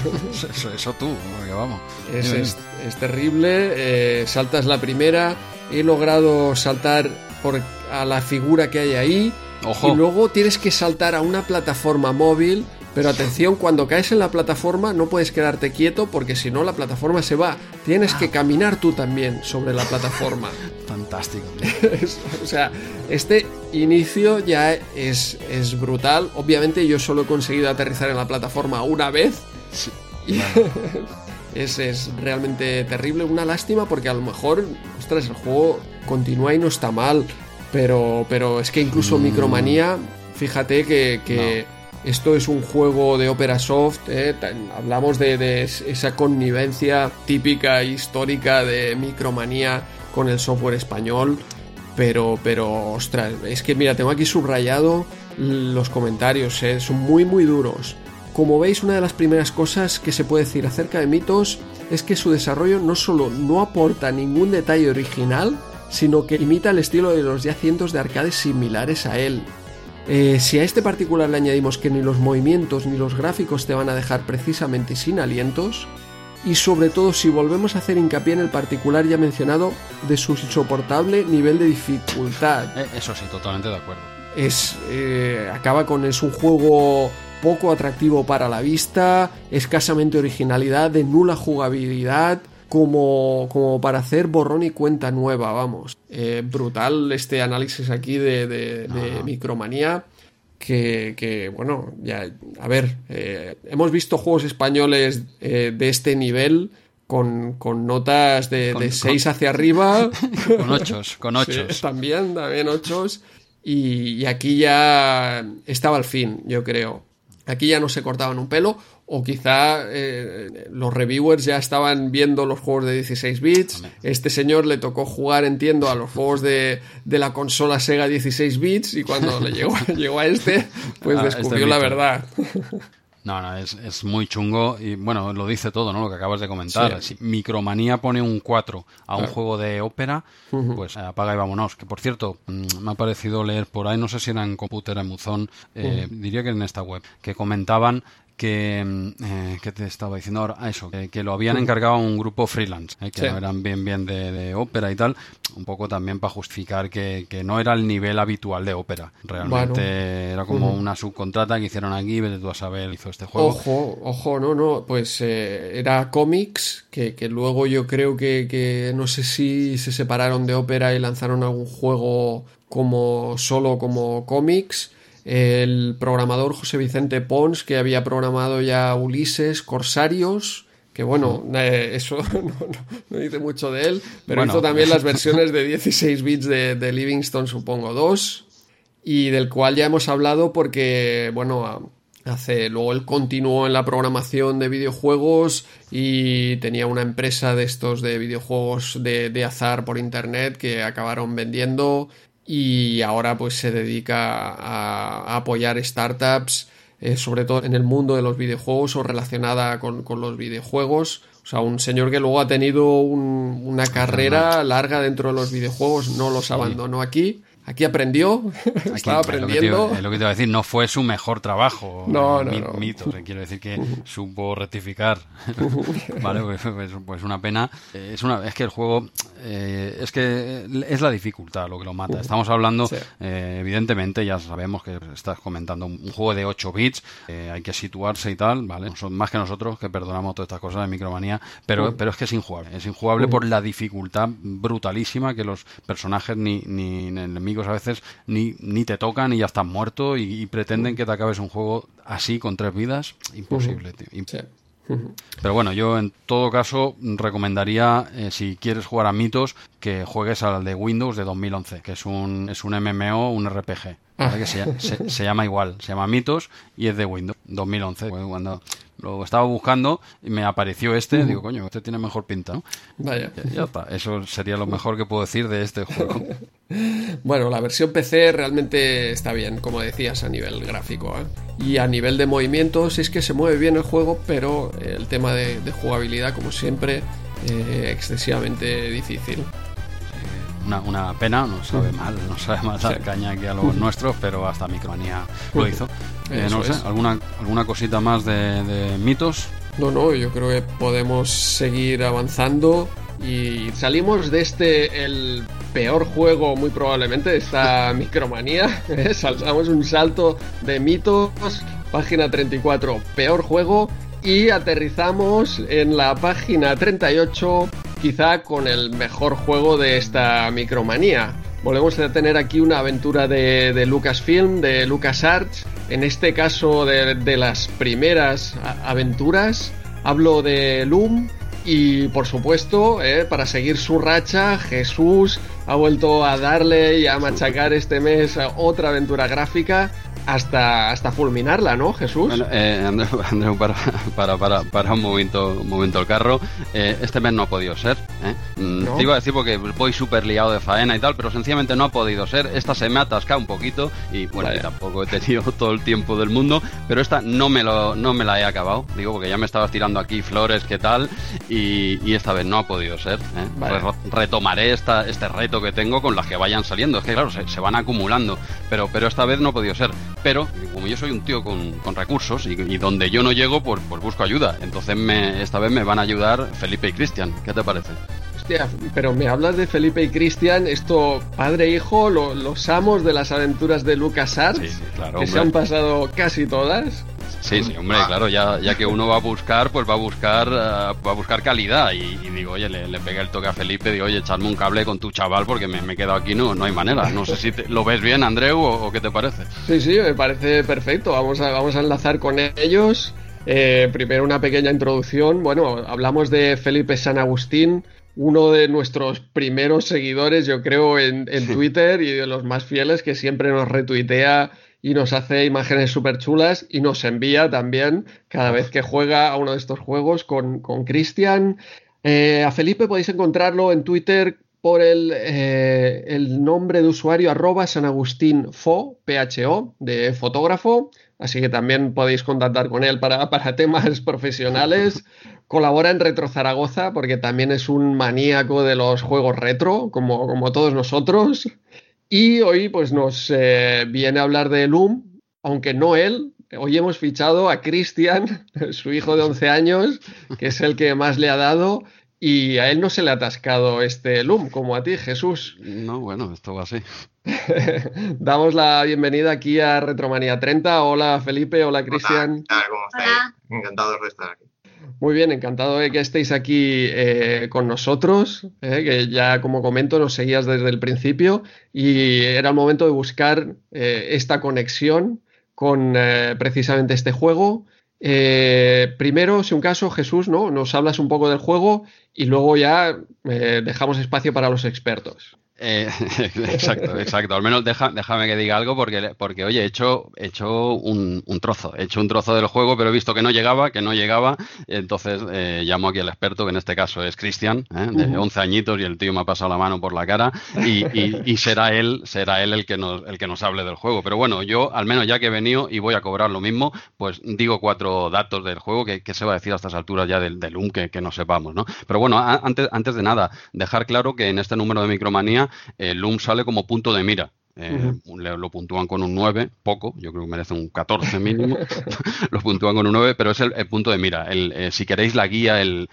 eso, tú, vamos. Es, terrible. Eh, saltas la primera. He logrado saltar por, a la figura que hay ahí. Y luego tienes que saltar a una plataforma móvil pero atención, cuando caes en la plataforma no puedes quedarte quieto porque si no la plataforma se va. Tienes que caminar tú también sobre la plataforma. Fantástico. o sea, este inicio ya es, es brutal. Obviamente yo solo he conseguido aterrizar en la plataforma una vez. Sí. es, es realmente terrible. Una lástima porque a lo mejor, ostras, el juego continúa y no está mal. Pero, pero es que incluso mm. Micromanía, fíjate que esto es un juego de Opera Soft, ¿eh? hablamos de, esa connivencia típica histórica de Micromanía con el software español, pero, pero, ostras, es que mira, tengo aquí subrayado los comentarios, ¿eh? son muy, muy duros. Como veis, una de las primeras cosas que se puede decir acerca de Mitos es que su desarrollo no solo no aporta ningún detalle original, sino que imita el estilo de los ya cientos de arcades similares a él. Eh, si a este particular le añadimos que ni los movimientos ni los gráficos te van a dejar precisamente sin alientos, y sobre todo si volvemos a hacer hincapié en el particular ya mencionado de su insoportable nivel de dificultad. Eh, eso sí, totalmente de acuerdo. Es, eh, acaba con es un juego poco atractivo para la vista, escasamente originalidad, de nula jugabilidad, como, como para hacer borrón y cuenta nueva, vamos. Eh, brutal este análisis aquí de, de, Micromanía. Que, bueno, ya, a ver, eh, hemos visto juegos españoles eh, de este nivel con, notas de, 6 hacia arriba. con 8, con 8. también, también 8. Y, y, aquí ya estaba al fin, yo creo. Aquí ya no se cortaban un pelo o quizá eh, los reviewers ya estaban viendo los juegos de 16 bits. Este señor le tocó jugar, entiendo, a los juegos de, la consola Sega 16 bits y cuando le llegó, llegó a este, pues ah, descubrió este la verdad. No, no, es, muy chungo y bueno, lo dice todo, ¿no? Lo que acabas de comentar. Si Micromanía pone un 4 a un juego de ópera, pues apaga y vámonos. Que por cierto, mm, me ha parecido leer por ahí, no sé si era en Computer Emuzón, eh, diría que en esta web, que comentaban que, mm, eh, ¿qué te estaba diciendo ahora? Ah, eso, que, lo habían encargado a un grupo freelance, eh, que no eran bien bien de, ópera y tal, un poco también para justificar que, no era el nivel habitual de ópera. Realmente era como una subcontrata que hicieron aquí, vete tú a saber, hizo este juego. Ojo, ojo, no, no, pues eh, era cómics, que, que, luego yo creo que, que no sé si se separaron de ópera y lanzaron algún juego como solo como cómics el programador José Vicente Pons, que había programado ya Ulises, Corsarios, que bueno, eh, eso no, dice mucho de él, pero hizo también las versiones de 16 bits de, de, Livingston, supongo, 2, y del cual ya hemos hablado porque, bueno, hace, luego él continuó en la programación de videojuegos y tenía una empresa de estos de videojuegos de, de azar por internet que acabaron vendiendo y ahora pues se dedica a, apoyar startups, eh, sobre todo en el mundo de los videojuegos o relacionada con, los videojuegos. O sea, un señor que luego ha tenido una carrera larga dentro de los videojuegos, no los abandonó aquí Aquí aprendió, estaba aprendiendo. Es lo, que te iba a decir, no fue su mejor trabajo. No, no, no. Mitos, quiero decir que supo rectificar. vale, pues, pues, pues, una pena. Eh, es, una, es que el juego, eh, es que es la dificultad lo que lo mata. Estamos hablando, eh, evidentemente, ya sabemos que estás comentando un, juego de 8 bits, hay que situarse y tal, ¿vale? Son más que nosotros que perdonamos todas estas cosas de micromanía, pero, pero es que es injugable. Es injugable por la dificultad brutalísima que los personajes ni, ni en el a veces ni, ni te tocan y ya están muertos y, pretenden que te acabes un juego así con tres vidas. Imposible, tío. Pero bueno, yo en todo caso recomendaría, eh, si quieres jugar a mitos, que juegues al de Windows de 2011, que es un, es un MMO, un RPG. Ah. Que se, se, llama igual, se llama Mitos y es de Windows 2011. Cuando lo estaba buscando y me apareció este. Digo, coño, este tiene mejor pinta, ¿no? Vaya. Ya, está. Eso sería lo mejor que puedo decir de este juego. bueno, la versión PC realmente está bien, como decías, a nivel gráfico. ¿eh? Y a nivel de movimientos es que se mueve bien el juego, pero el tema de, jugabilidad, como siempre, eh, excesivamente difícil. Una, una, pena, no sabe mal, no sabe más dar caña que a los nuestros, pero hasta Micromanía lo hizo. Eh, no sé, ¿alguna, ¿alguna cosita más de, mitos? No, no, yo creo que podemos seguir avanzando y salimos de este, el peor juego muy probablemente de esta micromanía. ¿eh? Saltamos un salto de mitos, página 34, peor juego, y aterrizamos en la página 38, quizá con el mejor juego de esta micromanía. Volvemos a tener aquí una aventura de, Lucasfilm, de LucasArts, en este caso de, las primeras aventuras. Hablo de Loom y por supuesto, eh, para seguir su racha, Jesús ha vuelto a darle y a machacar este mes otra aventura gráfica. Hasta, hasta fulminarla, ¿no, Jesús? Bueno, eh, Andreu, para, para, para, para, un momento, un momento el carro. Eh, este mes no ha podido ser. ¿eh? Mm, te iba a decir porque voy súper liado de faena y tal, pero sencillamente no ha podido ser. Esta se me ha atascado un poquito y bueno, tampoco he tenido todo el tiempo del mundo, pero esta no me, lo, no me la he acabado. Digo, porque ya me estabas tirando aquí flores, ¿qué tal? Y, y esta vez no ha podido ser. ¿eh? Retomaré esta, este reto que tengo con las que vayan saliendo. Es que claro, se, se van acumulando, pero, pero esta vez no ha podido ser pero como yo soy un tío con, recursos y, donde yo no llego, pues, pues busco ayuda. Entonces esta vez me van a ayudar Felipe y Cristian. ¿Qué te parece? Hostia, pero me hablas de Felipe y Cristian, esto padre e hijo, los amos de las aventuras de Lucas Arts, que se han pasado casi todas. Sí, sí, hombre, claro, ya, ya que uno va a buscar, pues va a buscar, eh, va a buscar calidad. Y, digo, oye, le, le pega el toque a Felipe, digo, oye, echarme un cable con tu chaval porque me, he quedado aquí, no, no hay manera. No sé si lo ves bien, Andreu, o, qué te parece. Sí, sí, me parece perfecto. Vamos a, vamos a enlazar con ellos. Eh, primero una pequeña introducción. Bueno, hablamos de Felipe San Agustín, uno de nuestros primeros seguidores, yo creo, en, en Twitter y de los más fieles que siempre nos retuitea y nos hace imágenes súper chulas y nos envía también cada vez que juega a uno de estos juegos con Cristian. Eh, a Felipe podéis encontrarlo en Twitter por el, eh, el nombre de usuario arroba San Agustín Fo, PHO, de fotógrafo. Así que también podéis contactar con él para, para temas profesionales. Colabora en Retro Zaragoza porque también es un maníaco de los juegos retro, como, como todos nosotros. Y hoy pues nos eh, viene a hablar de Loom, aunque no él. Hoy hemos fichado a Cristian, su hijo de 11 años, que es el que más le ha dado. Y a él no se le ha atascado este Loom, como a ti, Jesús. No, bueno, esto va así. Damos la bienvenida aquí a Retromanía 30. Hola, Felipe. Hola, Cristian. Hola, ¿cómo estáis? Encantado de estar aquí. Muy bien, encantado de que estéis aquí eh, con nosotros, eh, que ya como comento nos seguías desde el principio y era el momento de buscar eh, esta conexión con precisamente este juego. Primero, si un caso, Jesús, ¿no? Nos hablas un poco del juego y luego ya dejamos espacio para los expertos. Eh, exacto, exacto. Al menos déjame que diga algo porque, porque oye, he hecho, he hecho un, trozo, he hecho un trozo del juego, pero he visto que no llegaba, que no llegaba, entonces eh, llamo aquí al experto, que en este caso es Cristian, ¿eh? de 11 añitos y el tío me ha pasado la mano por la cara y, será él, será él el que nos, el que nos hable del juego. Pero bueno, yo al menos ya que he venido y voy a cobrar lo mismo, pues digo cuatro datos del juego que, se va a decir a estas alturas ya del, del que, que, no sepamos, ¿no? Pero bueno, antes, antes de nada, dejar claro que en este número de Micromanía el Loom sale como punto de mira. Eh, lo puntúan con un 9, poco, yo creo que merece un 14 mínimo, lo puntúan con un 9, pero es el, punto de mira. El, eh, si queréis la guía, el,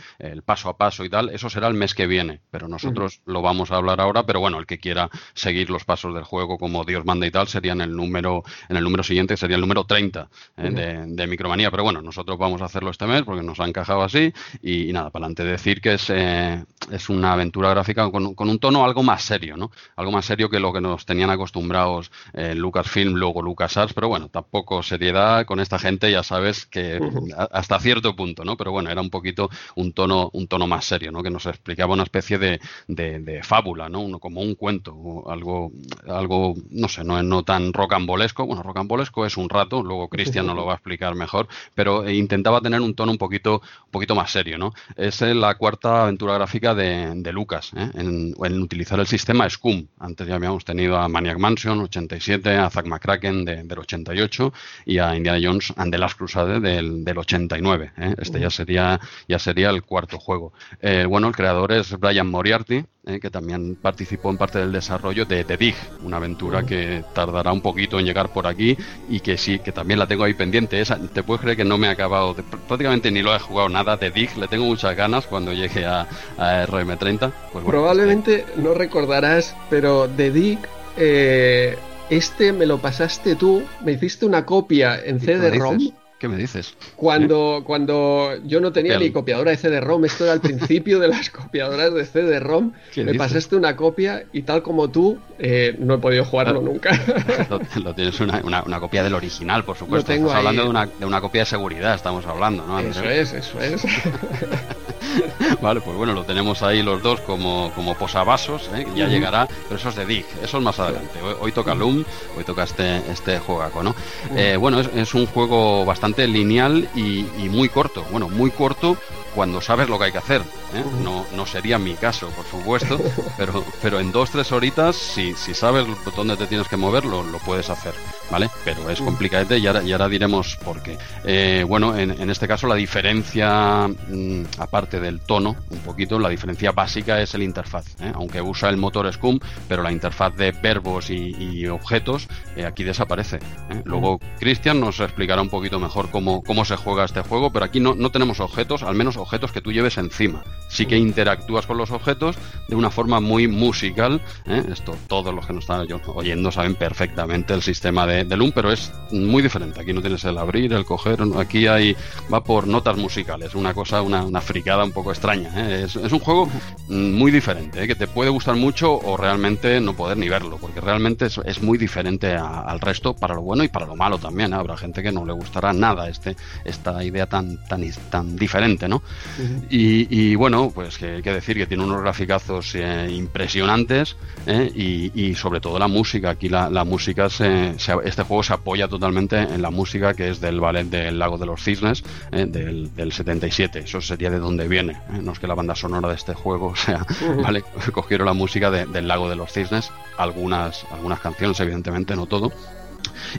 paso a paso y tal, eso será el mes que viene, pero nosotros lo vamos a hablar ahora, pero bueno, el que quiera seguir los pasos del juego como Dios manda y tal, sería en el número, en el número siguiente, sería el número 30 eh, de, Micromanía, pero bueno, nosotros vamos a hacerlo este mes porque nos ha encajado así y, nada, para adelante decir que es, es una aventura gráfica con, con, un tono algo más serio, ¿no? Algo más serio que lo que nos tenían acostumbrados acostumbrados en Lucasfilm, luego LucasArts, pero bueno, tampoco seriedad con esta gente, ya sabes que hasta cierto punto, ¿no? Pero bueno, era un poquito un tono, un tono más serio, ¿no? Que nos explicaba una especie de, de, fábula, ¿no? Uno, como un cuento, algo, algo, no sé, no, no tan rocambolesco. Bueno, rocambolesco es un rato, luego Cristian nos lo va a explicar mejor, pero intentaba tener un tono un poquito, un poquito más serio, ¿no? Es la cuarta aventura gráfica de, de Lucas, ¿eh? en, en, utilizar el sistema SCUM. Antes ya habíamos tenido a Maniac Mansion 87, a Zack McCracken del 88 y a Indiana Jones and the Last Crusade del, del 89. ¿eh? Este ya sería ya sería el cuarto juego. Eh, bueno, el creador es Brian Moriarty, ¿eh? que también participó en parte del desarrollo de The Dig, una aventura que tardará un poquito en llegar por aquí y que sí, que también la tengo ahí pendiente. Esa, te puedes creer que no me ha acabado, prácticamente ni lo he jugado nada. The Dig, le tengo muchas ganas cuando llegue a, RM30. Pues Probablemente no recordarás, pero The Dig eh, este me lo pasaste tú, me hiciste una copia en CD-ROM. ¿Qué me dices? Cuando, cuando yo no tenía ni copiadora de CD-ROM, esto era al principio de las copiadoras de CD-ROM, me pasaste una copia y tal como tú, eh, no he podido jugarlo nunca. Lo, tienes una, una, copia del original, por supuesto. Estamos hablando de una, de una, copia de seguridad, estamos hablando, ¿no? Eso es, eso es. vale, pues bueno, lo tenemos ahí los dos como, como posavasos, ¿eh? ya llegará, pero eso es de Dig, eso es más adelante. Hoy, toca Loom, hoy toca este, este juegaco, ¿no? Eh, bueno, es, un juego bastante lineal y, y muy corto, bueno, muy corto cuando sabes lo que hay que hacer. ¿eh? No, no sería mi caso, por supuesto, pero, pero en dos, tres horitas, si, si sabes dónde te tienes que mover, lo, puedes hacer, ¿vale? Pero es complicado y ahora, y ahora diremos por qué. Eh, bueno, en, en, este caso la diferencia, mm, aparte del tono, un poquito, la diferencia básica es el interfaz, ¿eh? aunque usa el motor Scum, pero la interfaz de verbos y, objetos aquí desaparece. Luego Cristian nos explicará un poquito mejor cómo, cómo se juega este juego, pero aquí no, no tenemos objetos, al menos objetos que tú lleves encima sí que interactúas con los objetos de una forma muy musical. ¿eh? Esto todos los que nos están oyendo saben perfectamente el sistema de, Loom, pero es muy diferente. Aquí no tienes el abrir, el coger, aquí hay va por notas musicales, una cosa, una, fricada un poco extraña. ¿eh? Es, un juego muy diferente, ¿eh? que te puede gustar mucho o realmente no poder ni verlo, porque realmente es, muy diferente al resto para lo bueno y para lo malo también. Habrá gente que no le gustará nada este, esta idea tan, tan, tan diferente, ¿no? y bueno, pues que hay que decir que tiene unos graficazos eh, impresionantes eh, y, sobre todo la música. Aquí la, música, se, este juego se apoya totalmente en la música que es del ballet del Lago de los Cisnes eh, del, 77. Eso sería de donde viene. No es que la banda sonora de este juego sea, ¿vale? Cogieron la música del Lago de los Cisnes, algunas, algunas canciones, evidentemente, no todo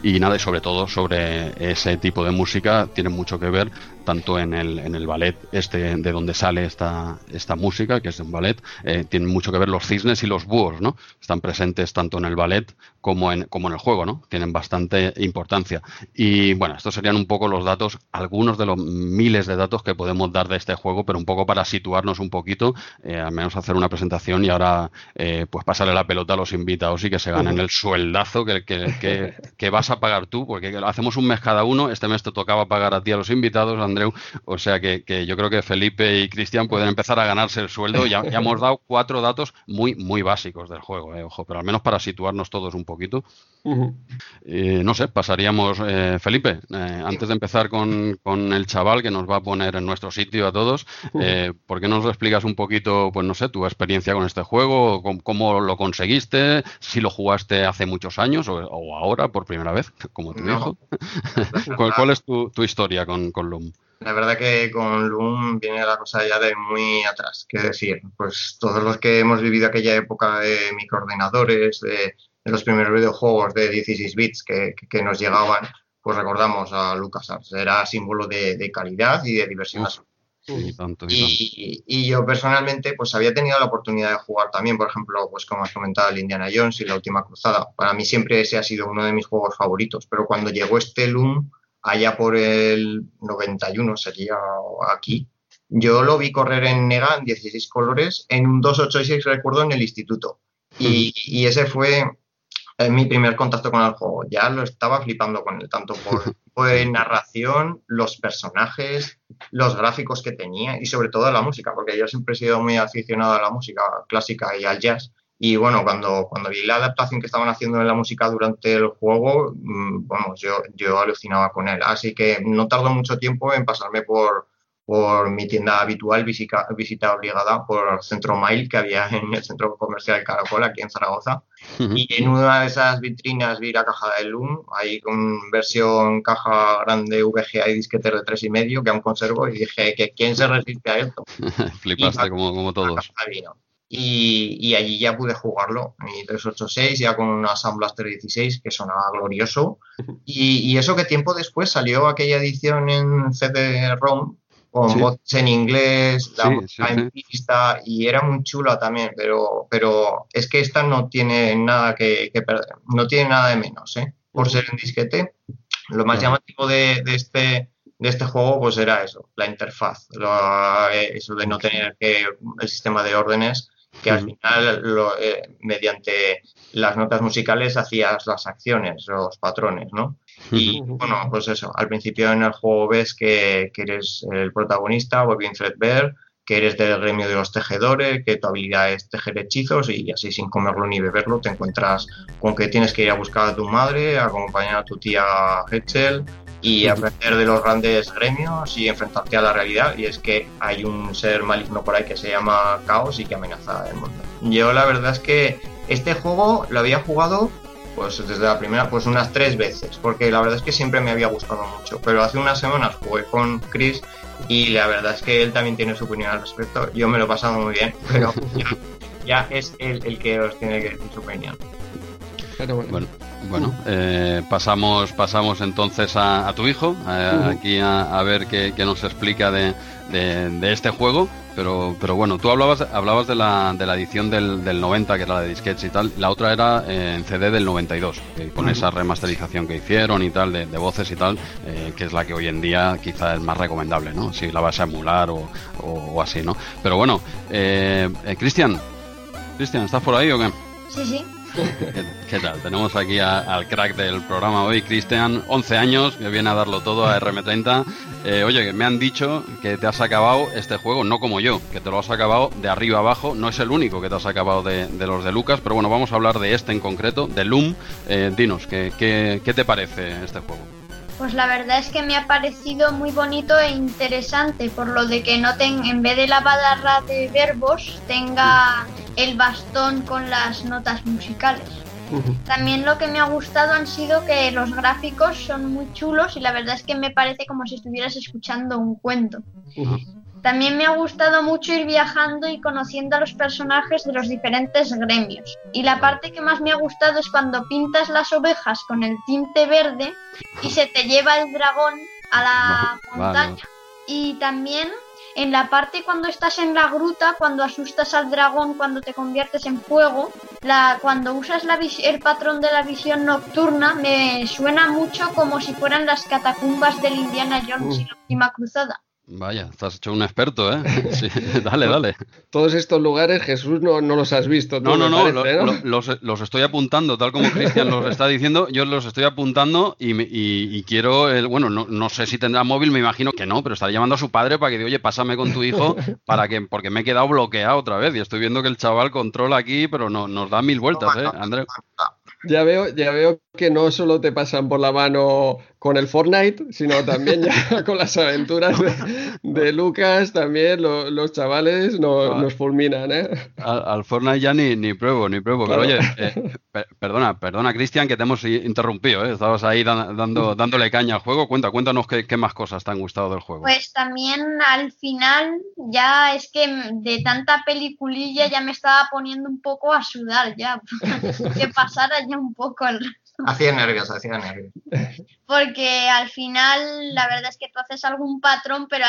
y nada, y sobre todo sobre ese tipo de música tiene mucho que ver tanto en el, en el ballet este de donde sale esta, esta música, que es un ballet, eh, tiene mucho que ver los cisnes y los búhos, ¿no? Están presentes tanto en el ballet como en, como en el juego, ¿no? Tienen bastante importancia. Y bueno, estos serían un poco los datos, algunos de los miles de datos que podemos dar de este juego, pero un poco para situarnos un poquito, eh, al menos hacer una presentación y ahora eh, pues pasarle la pelota a los invitados y que se ganen el sueldazo que, que, que, vas a pagar tú, porque hacemos un mes cada uno, este mes te tocaba pagar a ti a los invitados, Andreu, o sea que, yo creo que Felipe y Cristian pueden empezar a ganarse el sueldo, ya, ya hemos dado cuatro datos muy, muy básicos del juego, ojo, pero al menos para situarnos todos un poquito. Eh, no sé, pasaríamos, eh, Felipe, eh, antes de empezar con, el chaval que nos va a poner en nuestro sitio a todos, ¿por qué nos explicas un poquito, pues no sé, tu experiencia con este juego, cómo, lo conseguiste, si lo jugaste hace muchos años o, ahora por primera vez, como tu hijo? ¿Cuál, es tu, historia con, con Loom? La verdad que con Loom viene la cosa ya de muy atrás, que decir, pues todos los que hemos vivido aquella época de microordenadores, de de los primeros videojuegos de 16 bits que, que, nos llegaban, pues recordamos a LucasArts. Era símbolo de, calidad y de diversión. y, y, yo personalmente pues había tenido la oportunidad de jugar también, por ejemplo, pues como has comentado, el Indiana Jones y la Última Cruzada. Para mí siempre ese ha sido uno de mis juegos favoritos, pero cuando llegó este Loom, allá por el 91 sería aquí, yo lo vi correr en Nega en 16 colores en un 286 recuerdo en el instituto. Y, y, ese fue es mi primer contacto con el juego. Ya lo estaba flipando con él, tanto por, narración, los personajes, los gráficos que tenía y sobre todo la música, porque yo siempre he sido muy aficionado a la música clásica y al jazz. Y bueno, cuando, cuando vi la adaptación que estaban haciendo de la música durante el juego, bueno, mm, yo, yo alucinaba con él. Así que no tardó mucho tiempo en pasarme por, por mi tienda habitual, visita, visita obligada por Centro Mail que había en el centro comercial Caracol, aquí en Zaragoza. Y en una de esas vitrinas vi la caja de Loom, ahí con versión caja grande VGA y disquete de tres y medio, que aún conservo, y dije, que ¿quién se resiste a esto? Flipaste como, como todos. Y, y, allí ya pude jugarlo, mi 386, ya con una Sound Blaster 16, que sonaba glorioso. Y, y, eso que tiempo después salió aquella edición en CD-ROM con voces en inglés, la en pista y era muy chula también, pero, pero es que esta no tiene nada que, perder, no tiene nada de menos, ¿eh? por ser un disquete. Lo más llamativo de, de, este de este juego pues era eso, la interfaz, eh, eso de no tener que el sistema de órdenes que al final eh, mediante las notas musicales hacías las acciones, los patrones, ¿no? Y bueno, pues eso, al principio en el juego ves que, eres el protagonista, Bobby Threadbare, que eres del gremio de los tejedores, que tu habilidad es tejer hechizos y así sin comerlo ni beberlo te encuentras con que tienes que ir a buscar a tu madre, acompañar a tu tía Hetzel y aprender de los grandes gremios y enfrentarte a la realidad. Y es que hay un ser maligno por ahí que se llama Caos y que amenaza el mundo. Yo la verdad es que este juego lo había jugado pues desde la primera pues unas tres veces porque la verdad es que siempre me había gustado mucho pero hace unas semanas jugué con Chris y la verdad es que él también tiene su opinión al respecto. Yo me lo he pasado muy bien pero ya, es él el que os tiene que decir su opinión bueno. Bueno, eh, pasamos, pasamos entonces a, tu hijo, aquí a, ver qué, nos explica de, este juego. Pero, pero bueno, tú hablabas, hablabas de, la, de la edición del, del 90, que era la de disquets y tal. La otra era eh, en CD del 92, con esa remasterización que hicieron y tal, de, voces y tal, eh, que es la que hoy en día quizá es más recomendable, ¿no? Si la vas a emular o, o, así, ¿no? Pero bueno, Cristian, Cristian, ¿estás por ahí o qué? Sí, sí. ¿Qué, tal? Tenemos aquí al crack del programa hoy, Cristian, 11 años, que viene a darlo todo a RM30. Eh, oye, me han dicho que te has acabado este juego, no como yo, que te lo has acabado de arriba abajo. No es el único que te has acabado de, los de Lucas, pero bueno, vamos a hablar de este en concreto, de Loom. Eh, dinos, ¿qué, ¿qué, te parece este juego? Pues la verdad es que me ha parecido muy bonito e interesante, por lo de que no ten, en vez de la barra de verbos, tenga el bastón con las notas musicales. También lo que me ha gustado han sido que los gráficos son muy chulos y la verdad es que me parece como si estuvieras escuchando un cuento. También me ha gustado mucho ir viajando y conociendo a los personajes de los diferentes gremios. Y la parte que más me ha gustado es cuando pintas las ovejas con el tinte verde y se te lleva el dragón a la montaña. Y también en la parte cuando estás en la gruta, cuando asustas al dragón, cuando te conviertes en fuego, la, cuando usas la el patrón de la visión nocturna, me suena mucho como si fueran las catacumbas del Indiana Jones y la última cruzada. Vaya, estás hecho un experto, ¿eh? Sí, dale, dale. Todos estos lugares, Jesús, no, no los has visto. no, no, no, los, estoy apuntando, tal como Cristian los está diciendo, yo los estoy apuntando y, quiero, el, bueno, no, no, sé si tendrá móvil, me imagino que no, pero estaré llamando a su padre para que diga, oye, pásame con tu hijo, para que, porque me he quedado bloqueado otra vez y estoy viendo que el chaval controla aquí, pero no, nos da mil vueltas, ¿eh, Andrés? Ya veo, ya veo que no solo te pasan por la mano con el Fortnite, sino también ya con las aventuras de, Lucas, también los chavales nos fulminan, ¿eh? Al, Fortnite ya ni, ni pruebo, ni pruebo. Pero oye, eh, perdona, perdona, Cristian, que te hemos interrumpido, ¿eh? Estabas ahí dando, dándole caña al juego. Cuenta, cuéntanos qué, qué, más cosas te han gustado del juego. Pues también al final, ya es que de tanta peliculilla ya me estaba poniendo un poco a sudar ya. que pasara ya un poco el Hacía nervios, hacía nervios. Porque al final la verdad es que tú haces algún patrón, pero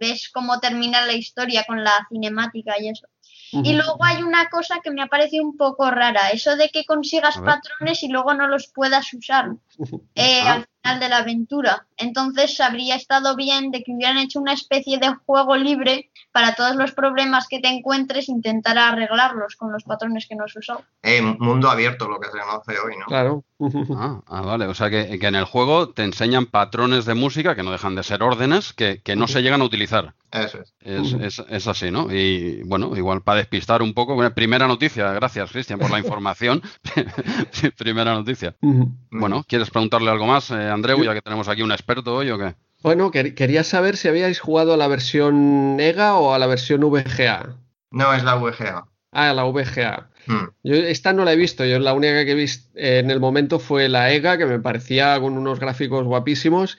ves cómo termina la historia con la cinemática y eso. Y luego hay una cosa que me ha parecido un poco rara, eso de que consigas patrones y luego no los puedas usar eh, ah. al final de la aventura. Entonces habría estado bien de que hubieran hecho una especie de juego libre para todos los problemas que te encuentres, intentar arreglarlos con los patrones que no has usado. Eh, mundo abierto lo que se conoce hoy, ¿no? Claro. Ah, ah, vale, o sea que, en el juego te enseñan patrones de música que no dejan de ser órdenes que, no se llegan a utilizar. Eso es. Es, así, ¿no? Y bueno, igual para despistar un poco. primera noticia, gracias Cristian por la información. primera noticia. Bueno, ¿quieres preguntarle algo más, eh, Andreu, ya que tenemos aquí un experto hoy o qué? Bueno, quería saber si habíais jugado a la versión EGA o a la versión VGA. No, es la VGA. Ah, la VGA. Hmm. Yo esta no la he visto, yo la única que he visto en el momento fue la EGA, que me parecía con unos gráficos guapísimos.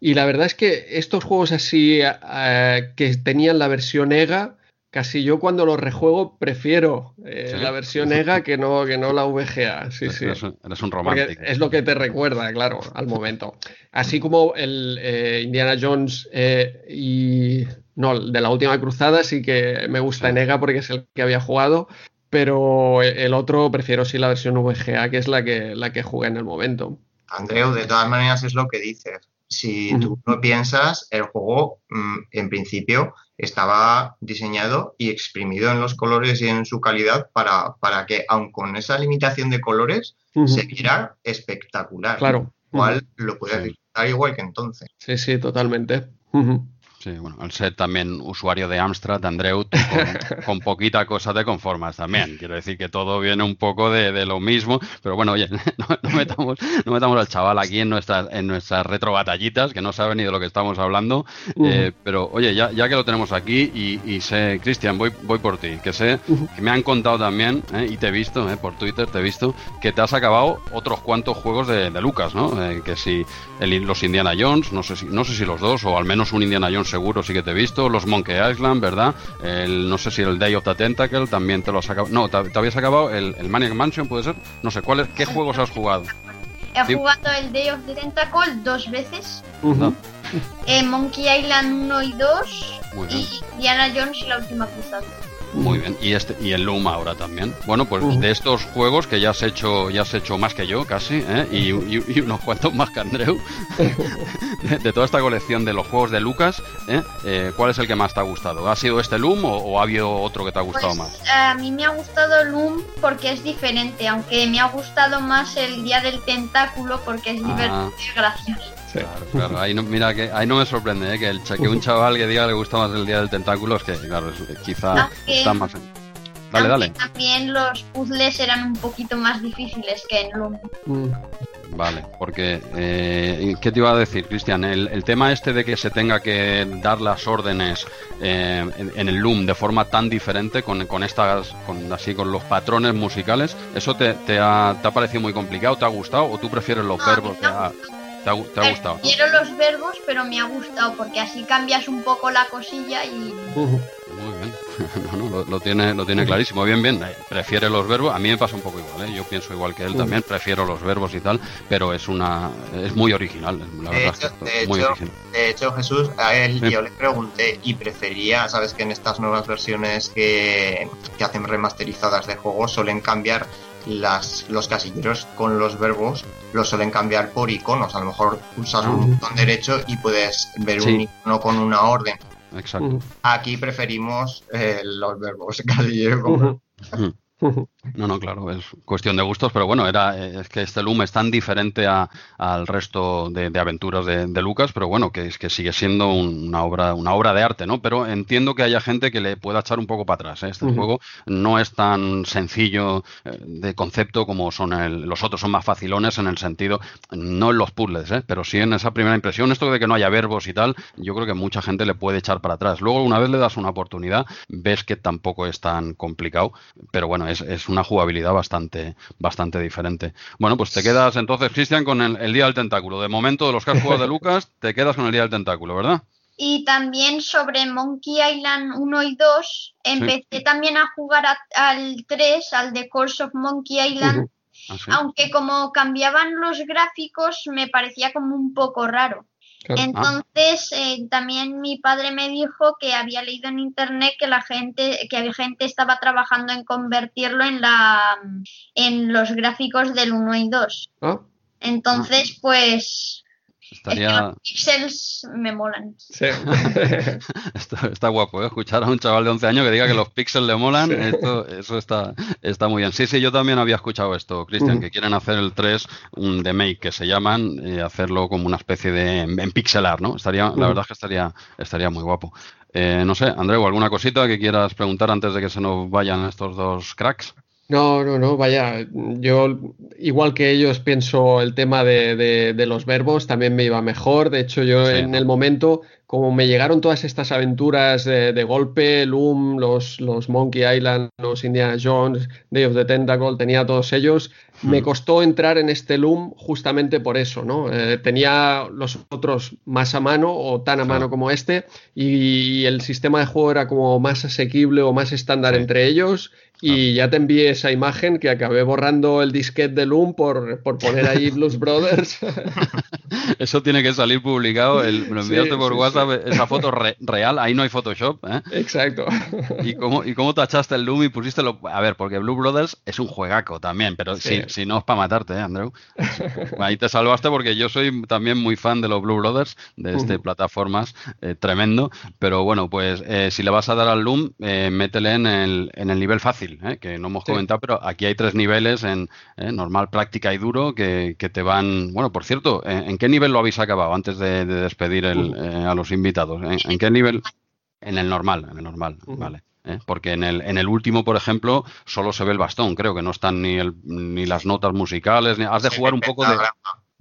Y la verdad es que estos juegos así eh, que tenían la versión EGA, Casi yo cuando lo rejuego prefiero eh, la versión EGA que no, que no la VGA. Sí, sí. Eres un, romántico. es lo que te recuerda, claro, al momento. Así como el eh, Indiana Jones eh, y. No, de la última cruzada sí que me gusta en EGA porque es el que había jugado. Pero el otro prefiero sí la versión VGA, que es la que, la que jugué en el momento. Andreu, de todas maneras es lo que dices. Si tú no piensas, el juego mm, en principio estaba diseñado y exprimido en los colores y en su calidad para, para que, aun con esa limitación de colores, se viera espectacular. Claro. Cual lo puedes disfrutar igual que entonces. Sí, sí, totalmente. Sí, bueno, al ser también usuario de Amstrad, Andreu, con, con, poquita cosa te conformas también. Quiero decir que todo viene un poco de, de lo mismo, pero bueno, oye, no, no, metamos, no metamos al chaval aquí en nuestras, en nuestras retro batallitas, que no sabe ni de lo que estamos hablando. Uh -huh. eh, pero oye, ya, ya, que lo tenemos aquí y, y sé, Cristian, voy, voy por ti, que sé uh -huh. que me han contado también, eh, y te he visto, eh, por Twitter te he visto, que te has acabado otros cuantos juegos de, de Lucas, ¿no? Eh, que si el, los Indiana Jones, no sé, si, no sé si los dos, o al menos un Indiana Jones seguro sí que te he visto, los Monkey Island, ¿verdad? El, no sé si el Day of the Tentacle también te lo has acabado. No, te, te habías acabado el, el, Maniac Mansion, ¿puede ser? No sé, ¿cuál es, ¿qué juegos has jugado? He ¿Sí? jugado el Day of the Tentacle dos veces. Uh -huh. eh, Monkey Island 1 y 2 y Indiana Jones y la última cruzada. Muy bien, y este y el Loom ahora también. Bueno, pues uh -huh. de estos juegos que ya has hecho, ya has hecho más que yo casi, ¿eh? y, y, y, unos cuantos más que Andreu, de, de, toda esta colección de los juegos de Lucas, ¿eh? Eh, ¿cuál es el que más te ha gustado? ¿Ha sido este Loom o, o ha habido otro que te ha gustado pues, más? A mí me ha gustado Loom porque es diferente, aunque me ha gustado más el Día del Tentáculo porque es ah. divertido y gracioso. Sí. Claro, claro. Ahí no, mira que ahí no me sorprende ¿eh? que, el, que un chaval que diga que le gusta más el día del tentáculo es que, claro, es, quizá no, que, está más. En... Dale, dale. También los puzzles eran un poquito más difíciles que en Loom. Mm. Vale, porque eh, ¿qué te iba a decir, Cristian? El, el, tema este de que se tenga que dar las órdenes eh, en, en, el Loom de forma tan diferente con, con estas, con así con los patrones musicales, ¿eso te, te, ha, te ha parecido muy complicado? ¿Te ha gustado o tú prefieres los no, verbos? No. De, ¿Te ha, te ha gustado? Quiero los verbos, pero me ha gustado porque así cambias un poco la cosilla y. Uh -huh. Muy bien, no, no, lo, lo, tiene, lo tiene clarísimo. Bien, bien, eh, prefiere los verbos. A mí me pasa un poco igual, ¿eh? yo pienso igual que él también, prefiero los verbos y tal, pero es una es muy original, la de verdad. Hecho, de, muy hecho, original. de hecho, Jesús, a él sí. yo le pregunté y prefería, sabes que en estas nuevas versiones que, que hacen remasterizadas de juegos suelen cambiar las, los casilleros con los verbos los suelen cambiar por iconos. A lo mejor pulsas un botón derecho y puedes ver sí. un icono con una orden. Exacto. Aquí preferimos eh, los verbos casillero. No, no, claro, es cuestión de gustos, pero bueno, era es que este Loom es tan diferente a, al resto de, de aventuras de, de, Lucas, pero bueno, que es que sigue siendo un, una obra una obra de arte, ¿no? Pero entiendo que haya gente que le pueda echar un poco para atrás. ¿eh? Este uh -huh. juego no es tan sencillo eh, de concepto como son el, los otros, son más facilones en el sentido, no en los puzzles, ¿eh? pero sí en esa primera impresión, esto de que no haya verbos y tal, yo creo que mucha gente le puede echar para atrás. Luego, una vez le das una oportunidad, ves que tampoco es tan complicado, pero bueno, es, es una jugabilidad bastante, bastante diferente. Bueno, pues te quedas entonces, Cristian, con el, el, Día del Tentáculo. De momento, de los que has jugado de Lucas, te quedas con el Día del Tentáculo, ¿verdad? Y también sobre Monkey Island 1 y 2, empecé sí. también a jugar a, al 3, al The Course of Monkey Island. Uh -huh. ¿Ah, sí? Aunque como cambiaban los gráficos me parecía como un poco raro. Entonces, eh, también mi padre me dijo que había leído en internet que la gente, que había gente estaba trabajando en convertirlo en la en los gráficos del 1 y 2. ¿Ah? Entonces, pues Estaría... Es que los píxeles me molan. Sí. está, está, guapo, ¿eh? escuchar a un chaval de 11 años que diga que los píxeles le molan, sí. esto, eso está, está muy bien. Sí, sí, yo también había escuchado esto, Cristian, uh -huh. que quieren hacer el 3, un remake que se llaman, eh, hacerlo como una especie de en, en pixelar, ¿no? Estaría, uh -huh. La verdad es que estaría, estaría muy guapo. Eh, no sé, Andreu, ¿alguna cosita que quieras preguntar antes de que se nos vayan estos dos cracks? No, no, no, vaya, yo igual que ellos pienso el tema de, de, de los verbos también me iba mejor, de hecho yo sí, en el momento, como me llegaron todas estas aventuras de, de, golpe, Loom, los, los Monkey Island, los Indiana Jones, Day of the Tentacle, tenía todos ellos, me costó entrar en este Loom justamente por eso, ¿no? Eh, tenía los otros más a mano o tan a mano como este y el sistema de juego era como más asequible o más estándar sí. entre ellos y ya te envié esa imagen que acabé borrando el disquete de Loom por, por poner ahí Blues Brothers. Eso tiene que salir publicado. El, lo enviaste sí, por sí, WhatsApp, sí. esa foto re, real. Ahí no hay Photoshop. ¿eh? Exacto. ¿Y cómo, ¿Y cómo tachaste el Loom y pusiste lo.? A ver, porque Blue Brothers es un juegaco también, pero si, si no es para matarte, ¿eh, Andrew? Ahí te salvaste porque yo soy también muy fan de los Blue Brothers, de este plataformas, eh, tremendo. Pero bueno, pues eh, si le vas a dar al Loom, eh, métele en el, en el nivel fácil, que no hemos comentado, pero aquí hay tres niveles en normal, práctica y duro que, que, te van. Bueno, por cierto, ¿en qué nivel lo habéis acabado antes de, despedir el, a los invitados? ¿En, qué nivel? En el normal, en el normal, vale. ¿eh? porque en el, en el último, por ejemplo, solo se ve el bastón, creo que no están ni, el, ni las notas musicales, ni, has de jugar un poco de...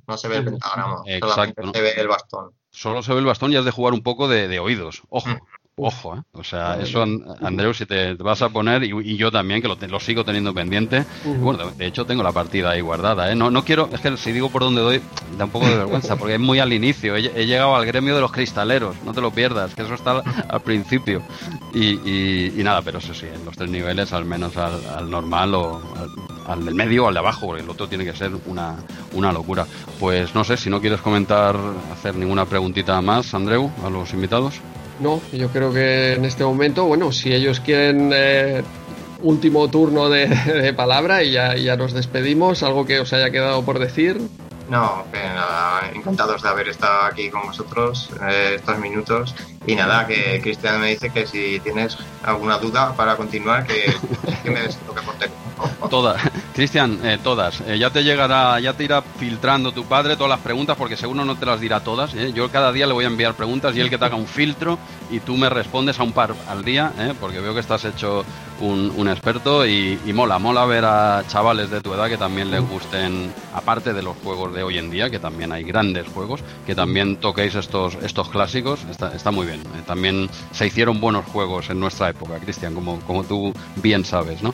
No se ve el pentagrama, Exacto, se ve el bastón. Solo se ve el bastón y has de jugar un poco de, de oídos, ojo. Ojo, ¿eh? O sea, eso, Andreu, si te vas a poner, y, yo también, que lo, lo, sigo teniendo pendiente, bueno, de hecho tengo la partida ahí guardada, ¿eh? No, no quiero, es que si digo por dónde doy, da un poco de vergüenza, porque es muy al inicio, he, llegado al gremio de los cristaleros, no te lo pierdas, que eso está al, principio. Y, y, nada, pero eso sí, en los tres niveles, al menos al, normal o al, del medio o al de abajo, porque el otro tiene que ser una, una locura. Pues no sé, si no quieres comentar, hacer ninguna preguntita más, Andreu, a los invitados. No, yo creo que en este momento, bueno, si ellos quieren eh, último turno de, palabra y ya, ya, nos despedimos, algo que os haya quedado por decir. No, que nada, encantados de haber estado aquí con vosotros eh, estos minutos. Y nada, que Cristian me dice que si tienes alguna duda para continuar, que, me des lo que aporte. Todas, Cristian, eh, todas. Eh, ya te llegará, ya te irá filtrando tu padre todas las preguntas, porque seguro no te las dirá todas. Yo cada día le voy a enviar preguntas y él que te haga un filtro y tú me respondes a un par al día, porque veo que estás hecho un, experto y, mola, mola ver a chavales de tu edad que también les gusten, aparte de los juegos de hoy en día, que también hay grandes juegos, que también toquéis estos, estos clásicos, está, está muy bien. Eh, también se hicieron buenos juegos en nuestra época, Cristian, como, como tú bien sabes, ¿no?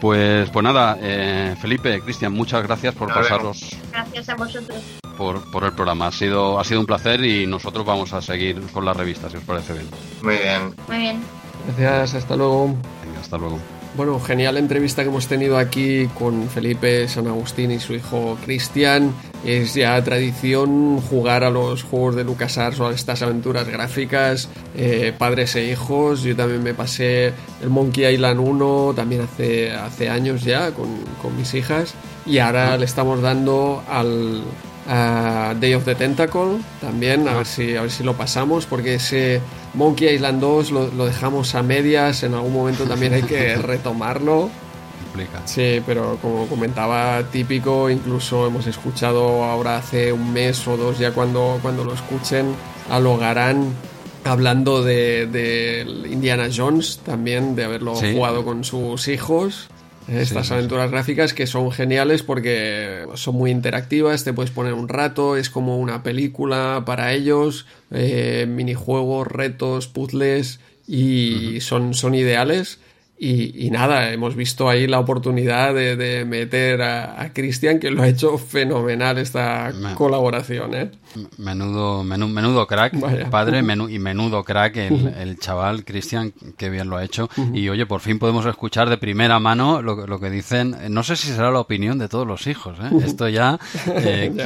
Pues, pues nada, eh, Felipe, Cristian, muchas gracias por pasaros. Gracias a vosotros. Por, por, el programa. Ha sido, ha sido un placer y nosotros vamos a seguir con la revista, si os parece bien. Muy bien. Muy bien. Gracias, hasta luego. Hasta luego. Bueno, genial entrevista que hemos tenido aquí con Felipe San Agustín y su hijo Cristian. Es ya tradición jugar a los juegos de LucasArts o a estas aventuras gráficas, eh, padres e hijos. Yo también me pasé el Monkey Island 1 también hace, hace años ya con, con mis hijas. Y ahora le estamos dando al, Day of the Tentacle también, a ver si, a ver si lo pasamos, porque ese Monkey Island 2 lo, dejamos a medias, en algún momento también hay que retomarlo. Sí, pero como comentaba, típico, incluso hemos escuchado ahora hace un mes o dos, ya cuando, cuando lo escuchen, a Logarán hablando de, de, Indiana Jones también, de haberlo jugado con sus hijos. Estas aventuras gráficas que son geniales porque son muy interactivas, te puedes poner un rato, es como una película para ellos, eh, minijuegos, retos, puzzles y son, son ideales. Y, nada, hemos visto ahí la oportunidad de, meter a, Cristian, que lo ha hecho fenomenal esta colaboración. ¿eh? Menudo, menudo crack, padre, y menudo crack el, chaval, Cristian, que bien lo ha hecho. Y oye, por fin podemos escuchar de primera mano lo, que dicen. No sé si será la opinión de todos los hijos. ¿eh? Esto eh, ya,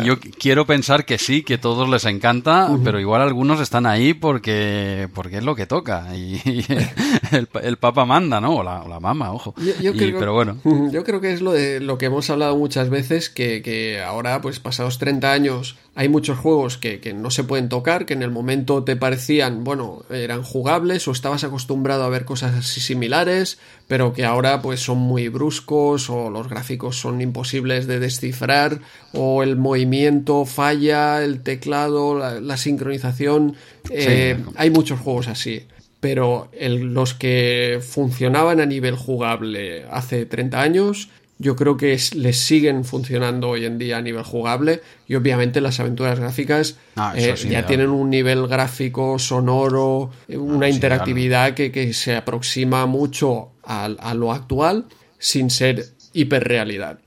yo quiero pensar que sí, que a todos les encanta, pero igual algunos están ahí porque, porque es lo que toca. Y, el, el Papa manda, ¿no? O la, mama, ojo. Yo, creo, pero bueno. Yo creo que es lo de lo que hemos hablado muchas veces, que, que ahora, pues pasados 30 años, hay muchos juegos que, que, no se pueden tocar, que en el momento te parecían, bueno, eran jugables o estabas acostumbrado a ver cosas así similares, pero que ahora pues son muy bruscos o los gráficos son imposibles de descifrar o el movimiento falla, el teclado, la, sincronización. Eh, hay muchos juegos así pero los que funcionaban a nivel jugable hace 30 años, yo creo que les siguen funcionando hoy en día a nivel jugable y obviamente las aventuras gráficas ah, eh, ya tienen un nivel gráfico, sonoro, una interactividad que, se aproxima mucho a, a lo actual sin ser hiperrealidad.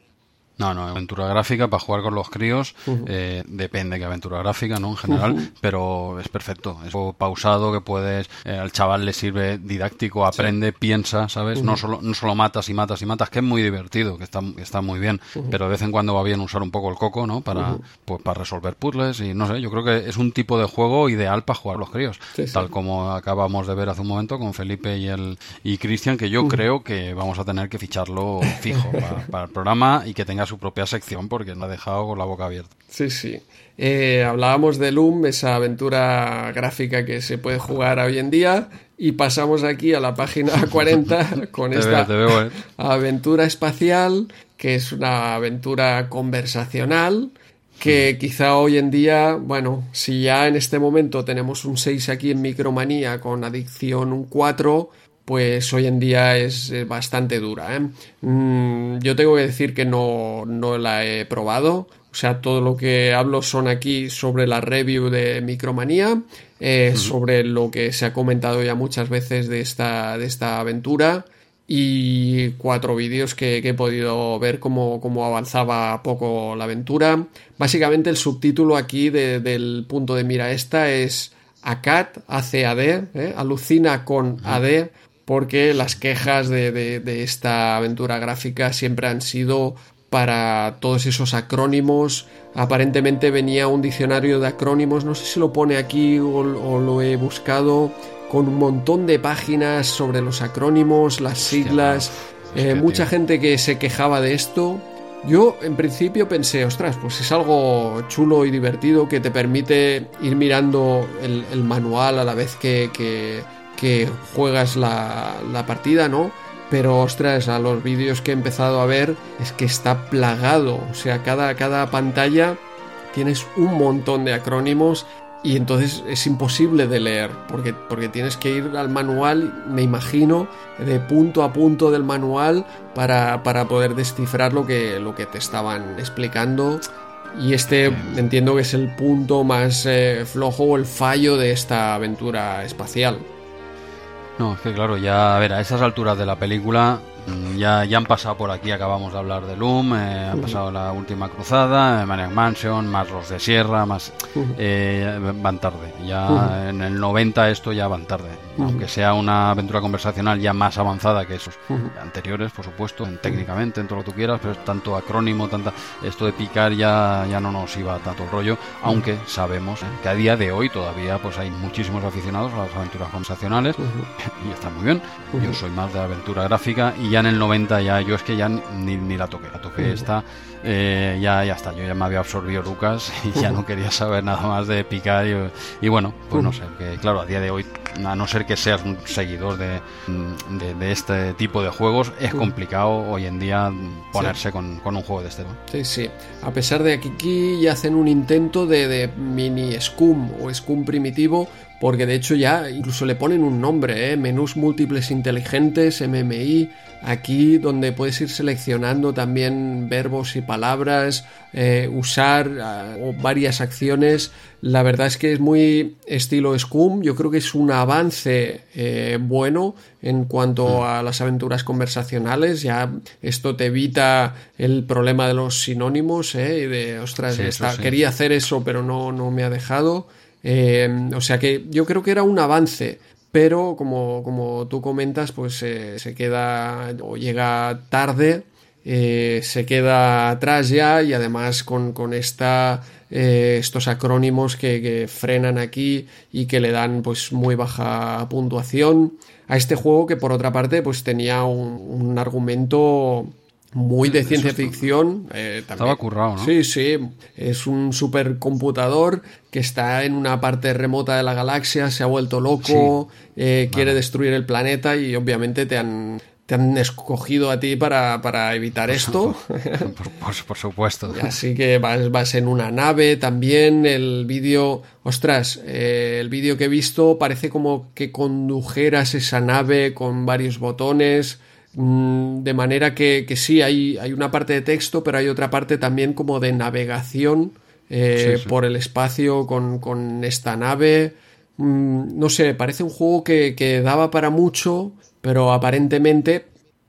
No, no, aventura gráfica para jugar con los críos, eh, depende que aventura gráfica, ¿no? En general, pero es perfecto. Es pausado que puedes, eh, al chaval le sirve didáctico, aprende, piensa, ¿sabes? No solo no solo matas y matas y matas, que es muy divertido, que está, está muy bien, pero de vez en cuando va bien usar un poco el coco, ¿no? Para, pues, para resolver puzzles y no sé, yo creo que es un tipo de juego ideal para jugar los críos, tal como acabamos de ver hace un momento con Felipe y el y Cristian, que yo creo que vamos a tener que ficharlo fijo para, para el programa y que tenga tenga su propia sección porque me ha dejado con la boca abierta. Sí, sí. Eh, hablábamos de Loom, esa aventura gráfica que se puede jugar hoy en día, y pasamos aquí a la página 40 con esta ¿eh? aventura espacial, que es una aventura conversacional, que quizá hoy en día, bueno, si ya en este momento tenemos un 6 aquí en Micromanía con adicción un 4, pues hoy en día es bastante dura. ¿eh? Mm, yo tengo que decir que no, no la he probado. O sea, todo lo que hablo son aquí sobre la review de Micromanía, eh, sobre lo que se ha comentado ya muchas veces de esta, de esta aventura y cuatro vídeos que, he podido ver cómo, cómo, avanzaba poco la aventura. Básicamente el subtítulo aquí del punto de mira esta es ACAD, ACAD, ¿eh? alucina con AD, porque las quejas de, de, esta aventura gráfica siempre han sido para todos esos acrónimos. Aparentemente venía un diccionario de acrónimos, no sé si lo pone aquí o, lo he buscado, con un montón de páginas sobre los acrónimos, las siglas. Eh, mucha gente que se quejaba de esto. Yo en principio pensé, ostras, pues es algo chulo y divertido que te permite ir mirando el, manual a la vez que, que, juegas la, la partida, ¿no? pero ostras, a los vídeos que he empezado a ver es que está plagado, o sea, cada, cada pantalla tienes un montón de acrónimos y entonces es imposible de leer porque, porque tienes que ir al manual, me imagino, de punto a punto del manual para, poder descifrar lo que, lo que te estaban explicando. Y este entiendo que es el punto más eh, flojo o el fallo de esta aventura espacial. No, es que claro, ya a ver, a esas alturas de la película ya, ya han pasado por aquí, acabamos de hablar de Loom, eh, ha pasado la última cruzada, eh, Maniac Mansion, más los de Sierra, más eh, van tarde. Ya en el 90 esto ya van tarde. Aunque sea una aventura conversacional ya más avanzada que esos anteriores, por supuesto, técnicamente, en todo lo que tú quieras, pero es tanto acrónimo, tanta esto de picar ya, ya no nos iba tanto el rollo, aunque sabemos que a día de hoy todavía pues hay muchísimos aficionados a las aventuras conversacionales y está muy bien. Yo soy más de aventura gráfica y ya en el 90 ya yo es que ya ni, ni la toqué, la toqué esta, eh, ya, ya está, yo ya me había absorbido Lucas y ya no quería saber nada más de picar y, bueno, pues no sé, que claro, a día de hoy, a no ser que seas un seguidor de, de, este tipo de juegos, es complicado hoy en día ponerse con, con, un juego de este. ¿no? Sí, sí, a pesar de que aquí ya hacen un intento de, de mini Scum o Scum primitivo, porque de hecho ya incluso le ponen un nombre, ¿eh? menús múltiples inteligentes, MMI, aquí donde puedes ir seleccionando también verbos y palabras, eh, usar ah, varias acciones. La verdad es que es muy estilo Scum, yo creo que es un avance eh, bueno en cuanto mm. a las aventuras conversacionales, ya esto te evita el problema de los sinónimos, ¿eh? y de, ostras, quería hacer eso pero no, no me ha dejado. Eh, o sea que yo creo que era un avance, pero como, como tú comentas, pues eh, se queda o llega tarde, eh, se queda atrás ya y además con, con esta, estos acrónimos que, frenan aquí y que le dan pues muy baja puntuación a este juego que por otra parte pues tenía un argumento muy de ciencia ficción. Eh, Estaba currado, ¿no? Sí, sí. Es un supercomputador que está en una parte remota de la galaxia, se ha vuelto loco, eh, quiere destruir el planeta y obviamente te han, te han escogido a ti para, para evitar esto. Por, supuesto. Así que vas, vas, en una nave también. El vídeo, ostras, eh, el vídeo que he visto parece como que condujeras esa nave con varios botones. Mm, de manera que, que sí, hay, hay, una parte de texto, pero hay otra parte también como de navegación eh, por el espacio con, esta nave. Mm, no sé, parece un juego que, daba para mucho, pero aparentemente,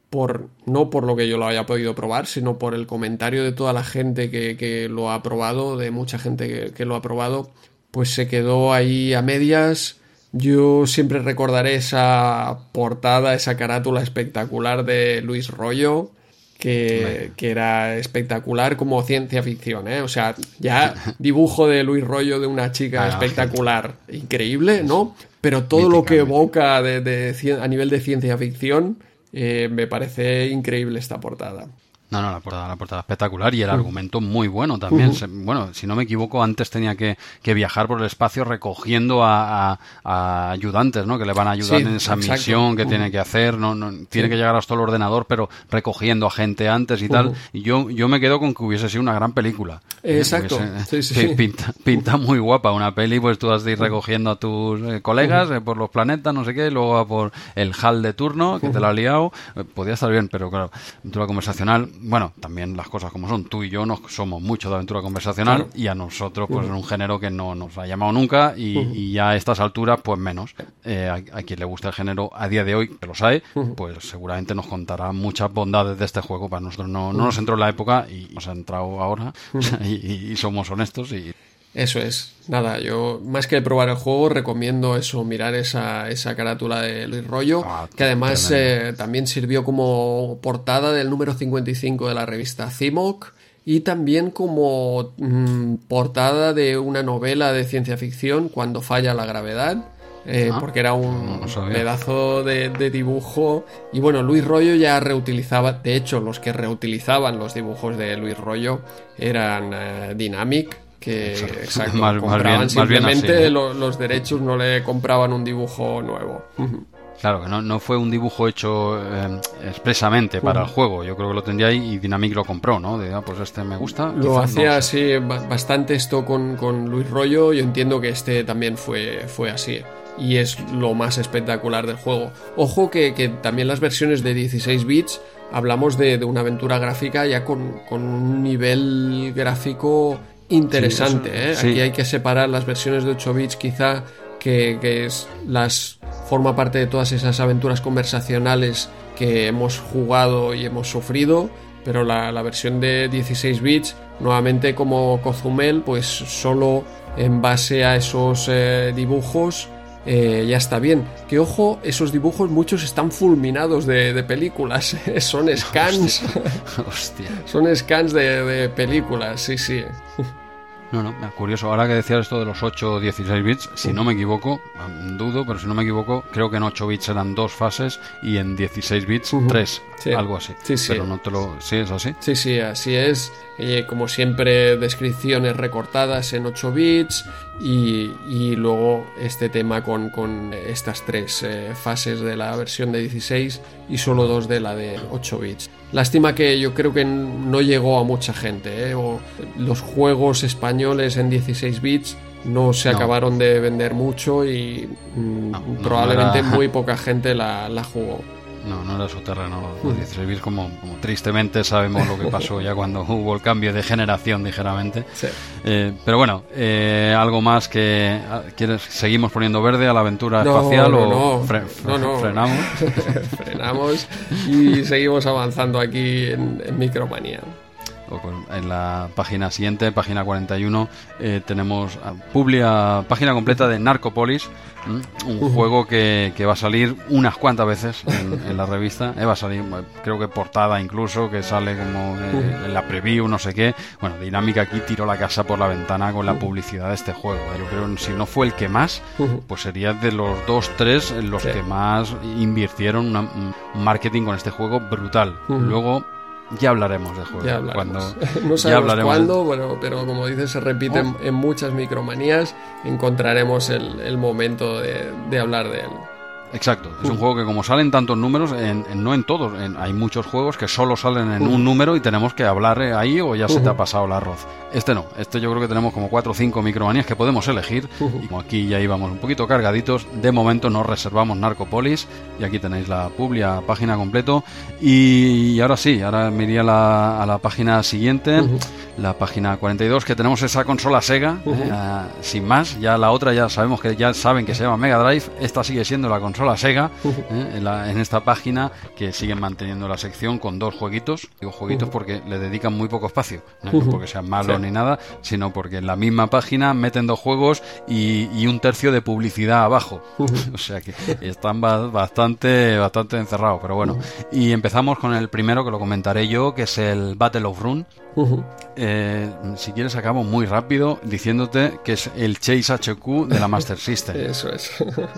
por, no por lo que yo lo haya podido probar, sino por el comentario de toda la gente que, lo ha probado, de mucha gente que, que lo ha probado, pues se quedó ahí a medias yo siempre recordaré esa portada, esa carátula espectacular de Luis Rollo, que, era espectacular como ciencia ficción, ¿eh? O sea, ya dibujo de Luis Rollo de una chica ah, espectacular, increíble, ¿no? Pero todo lo que evoca de, a nivel de ciencia ficción, eh, me parece increíble esta portada. No, no, la portada, la portada espectacular y el argumento muy bueno también. bueno, si no me equivoco, antes tenía que, viajar por el espacio recogiendo a, ayudantes, ¿no? Que le van a ayudar en esa misión que tiene que hacer. No, no tiene que llegar hasta el ordenador, pero recogiendo a gente antes y tal. Y yo, yo me quedo con que hubiese sido una gran película. ¿eh? Exacto. pinta, pinta, muy guapa una peli, pues tú has de ir recogiendo a tus eh, colegas eh, por los planetas, no sé qué, luego a por el HAL de turno, que te lo ha liado. podría estar bien, pero claro, aventura conversacional, bueno, también las cosas como son. Tú y yo no somos mucho de aventura conversacional y a nosotros, pues es un género que no nos ha llamado nunca y, ya a estas alturas, pues menos. a, quien le gusta el género a día de hoy, que los hay, pues seguramente nos contará muchas bondades de este juego. Para nosotros no, no nos entró en la época y nos ha entrado ahora y, somos honestos y eso es. Nada, yo más que probar el juego recomiendo eso, mirar esa, esa carátula de Luis Rollo, ah, que además eh, también sirvió como portada del número 55 de la revista CIMOC y también como mm, portada de una novela de ciencia ficción, Cuando falla la gravedad, eh, ah, porque era un pedazo de, dibujo. Y bueno, Luis Rollo ya reutilizaba, de hecho, los que reutilizaban los dibujos de Luis Rollo eran eh, Dynamic, que exacto, compraban simplemente los, derechos, no le compraban un dibujo nuevo. Claro, que no, no, fue un dibujo hecho eh, expresamente para el juego. Yo creo que lo tendría ahí y Dynamic lo compró, ¿no? De, ah, pues este me gusta. Lo hacía así, bastante esto con, con, Luis Rollo. Yo entiendo que este también fue, fue así y es lo más espectacular del juego. Ojo que, también las versiones de 16 bits hablamos de, una aventura gráfica ya con, un nivel gráfico interesante. ¿eh? Aquí hay que separar las versiones de 8 bits quizá que, es las forma parte de todas esas aventuras conversacionales que hemos jugado y hemos sufrido, pero la, versión de 16 bits, nuevamente como Cozumel, pues solo en base a esos eh, dibujos eh, ya está bien. Que ojo, esos dibujos muchos están fulminados de, películas. Son scans. Hostia. Son scans de, de películas, sí, sí. No, no, curioso. Ahora que decías esto de los 8 o 16 bits, si no me equivoco, dudo, pero si no me equivoco, creo que en 8 bits eran dos fases y en 16 bits tres, algo así. Sí, sí. Pero no te lo... ¿Sí es así? Sí, sí, así es. Eh, como siempre, descripciones recortadas en 8 bits y, y luego este tema con, con estas tres eh, fases de la versión de 16 y solo dos de la de 8 bits. Lástima que yo creo que no llegó a mucha gente. ¿eh? O los juegos españoles en 16 bits no se acabaron de vender mucho y mm, probablemente muy poca gente la, la jugó. No, no era su terreno. 16 bits, como, tristemente sabemos lo que pasó ya cuando hubo el cambio de generación, ligeramente. Eh, pero bueno, eh, algo más que. Ah, ¿quieres, ¿Seguimos poniendo verde a la aventura espacial o frenamos? frenamos y seguimos avanzando aquí en, en Micromanía en la página siguiente, página 41, eh, tenemos publia, página completa de Narcopolis, un juego que, va a salir unas cuantas veces en, la revista. Eh, va a salir, creo que portada incluso, que sale como en la preview, no sé qué. Bueno, Dinámica aquí tiró la casa por la ventana con la publicidad de este juego. Eh. Yo creo si no fue el que más, pues sería de los dos, tres los que más invirtieron un marketing con este juego brutal. Luego ya hablaremos de juego. Cuando, no sabemos cuándo, bueno, pero como dices, se repite oh. en, muchas micromanías. Encontraremos el, momento de hablar de él. Exacto, es un juego que como salen tantos números, no en todos, hay muchos juegos que solo salen en un número y tenemos que hablar eh, ahí o ya se te ha pasado el arroz. Este no, este yo creo que tenemos como 4 o 5 micromanías que podemos elegir. Y como aquí ya íbamos un poquito cargaditos, de momento nos reservamos Narcopolis y aquí tenéis la publia, página completo. Y, ahora sí, ahora me iría a la, página siguiente, la página 42, que tenemos esa consola Sega, eh, sin más, ya la otra ya sabemos que ya saben que se llama Mega Drive, esta sigue siendo la consola la Sega ¿eh? en, esta página que siguen manteniendo la sección con dos jueguitos. Digo jueguitos porque le dedican muy poco espacio, no porque sean malos ni nada, sino porque en la misma página meten dos juegos y, un tercio de publicidad abajo. o sea que están bastante, bastante encerrados, pero bueno. Y empezamos con el primero que lo comentaré yo, que es el Battle of Rune. Eh, si quieres acabo muy rápido diciéndote que es el Chase HQ de la Master System. Eso es.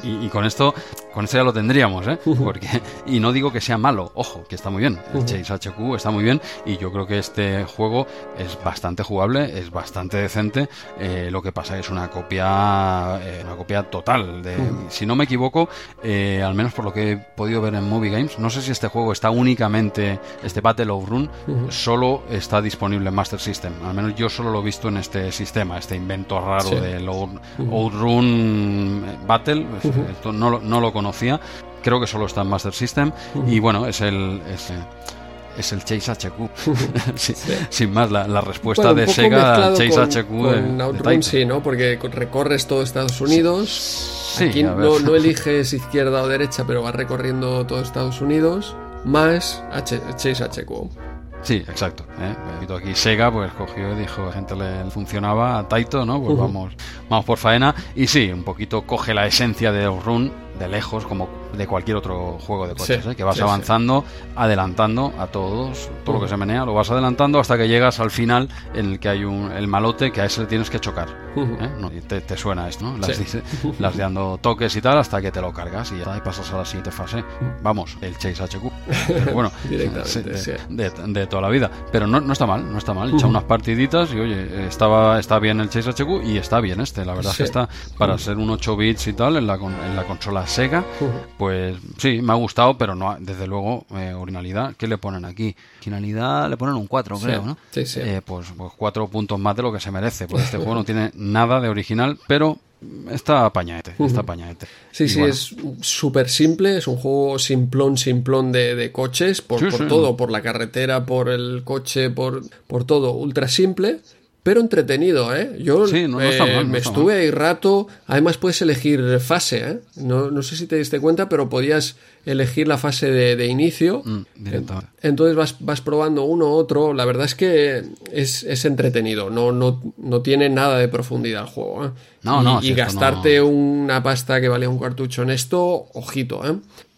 y, con esto con esto ya lo tendríamos, ¿eh? Porque, y no digo que sea malo, ojo, que está muy bien. El Chase HQ está muy bien y yo creo que este juego es bastante jugable, es bastante decente. Eh, lo que pasa es una copia, eh, una copia total. De, Si no me equivoco, eh, al menos por lo que he podido ver en Movie Games, no sé si este juego está únicamente, este Battle of Run, solo está disponible en Master System. Al menos yo solo lo he visto en este sistema, este invento raro Sí. del Out- Outrun Battle. Esto no, lo- no lo conocía. Creo que solo está en Master System. Y bueno, es el. Es, es el Chase HQ. Sí, Sin más, la, la respuesta Bueno, de Sega al Chase con, HQ. de- con de Outrun, Taito. sí, ¿no? Porque recorres todo Estados Unidos. Sí, Aquí no, no eliges izquierda o derecha, pero vas recorriendo todo Estados Unidos. Más H Chase HQ. Sí, exacto. ¿eh? Aquí Sega pues cogió y dijo, a gente le funcionaba a Taito, ¿no? Pues vamos, vamos por faena. Y sí, un poquito coge la esencia de Run de lejos, como de cualquier otro juego de coches, Sí, ¿eh? que vas sí, avanzando, adelantando a todos, todo lo que se menea, lo vas adelantando hasta que llegas al final en el que hay un, el malote que a ese le tienes que chocar. ¿eh? No, te, te suena esto, ¿no? Las, las dando toques y tal hasta que te lo cargas y ya y pasas a la siguiente fase. Vamos, el Chase HQ. Pero bueno, de, de- de toda la vida. Pero no, no está mal, no está mal. Echa unas partiditas y oye, estaba, está bien el Chase HQ y está bien este. La verdad es que está para ser un 8 bits y tal en la, en la consola Sega. Pues sí, me ha gustado, pero no, desde luego, eh, originalidad, ¿qué le ponen aquí? Originalidad le ponen un 4, Sí, creo, ¿no? sí, sí. Eh, pues, pues cuatro puntos más de lo que se merece. Pues este juego no tiene nada de original, pero está apañadete, está apañadete. Sí, Y sí, bueno, es súper simple, es un juego simplón, simplón de, de coches, por, Sí, por sí. todo, por la carretera, por el coche, por, por todo, ultra simple, pero entretenido, ¿eh? Yo Sí, no- eh, mal, no me estuve ahí rato, además puedes elegir fase, ¿eh? No, no sé si te diste cuenta, pero podías elegir la fase de, de inicio. Mm. Entonces vas, vas probando uno otro. La verdad es que es, es entretenido. No, no, no tiene nada de profundidad el juego. ¿eh? No, y, no, y gastarte una pasta que valía un cartucho en esto, ojito, ¿eh?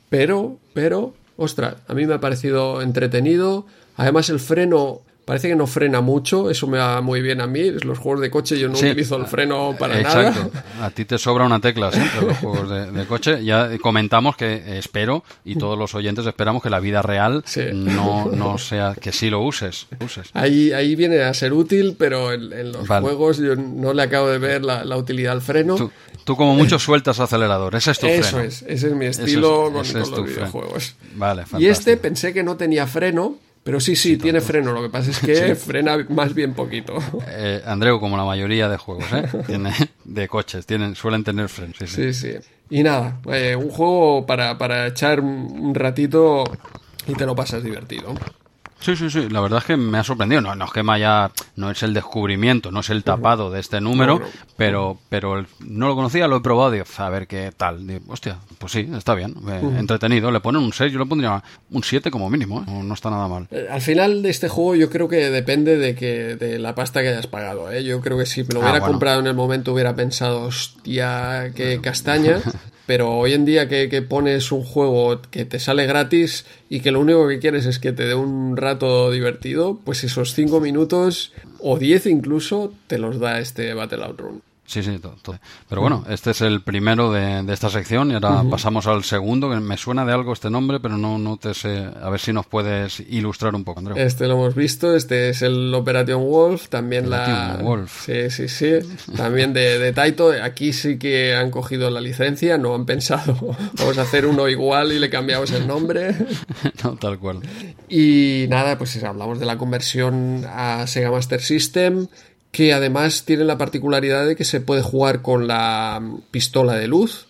Pero, pero, ostras, a mí me ha parecido entretenido. Además, el freno parece que no frena mucho. Eso me va muy bien a mí. Los juegos de coche yo no Sí. utilizo el freno para Exacto. nada. A ti te sobra una tecla siempre los juegos de, de coche. Ya comentamos que espero, y todos los oyentes esperamos que la vida real Sí. no, no sea que sí lo uses. uses. Ahí, ahí viene a ser útil, pero en, en los Vale. juegos yo no le acabo de ver la, la utilidad al freno. Tú, tú como mucho sueltas acelerador, ese es tu Eso freno. es, ese es mi estilo es- con, ese con es los videojuegos. Vale, Y este pensé que no tenía freno, pero sí, sí, tiene freno. Lo que pasa es que frena más bien poquito. Eh, Andreu, como la mayoría de juegos, ¿eh? Tiene, de coches, tienen, suelen tener freno. Sí, sí. Sí. Y nada, eh, un juego para, para echar un ratito y te lo pasas divertido. Sí, sí, sí, la verdad es que me ha sorprendido. No, no es que me haya, no es el descubrimiento, no es el tapado de este número, No, no. pero, pero no lo conocía, lo he probado, digo, a ver qué tal. Digo, hostia, pues sí, está bien, eh, entretenido. Le ponen un 6, yo le pondría un 7 como mínimo, ¿eh? no, no está nada mal. Eh, Al final de este juego yo creo que depende de que de la pasta que hayas pagado. ¿eh? Yo creo que si me lo Ah, hubiera bueno. comprado en el momento hubiera pensado, hostia, qué castaña. Pero hoy en día que, que pones un juego que te sale gratis y que lo único que quieres es que te dé un rato divertido, pues esos 5 minutos o 10 incluso te los da este Battle Outrun. Sí, sí, todo. todo. Pero bueno, este es el primero de, de esta sección y ahora pasamos al segundo, que me suena de algo este nombre, pero no, no te sé. A ver si nos puedes ilustrar un poco, Andreu. Este lo hemos visto, este es el Operation Wolf, también la... Operation Wolf. Sí, sí, sí. También de, de Taito. Aquí sí que han cogido la licencia, no han pensado, vamos a hacer uno igual y le cambiamos el nombre. no, tal cual. Y nada, pues hablamos de la conversión a Sega Master System, que además tiene la particularidad de que se puede jugar con la pistola de luz.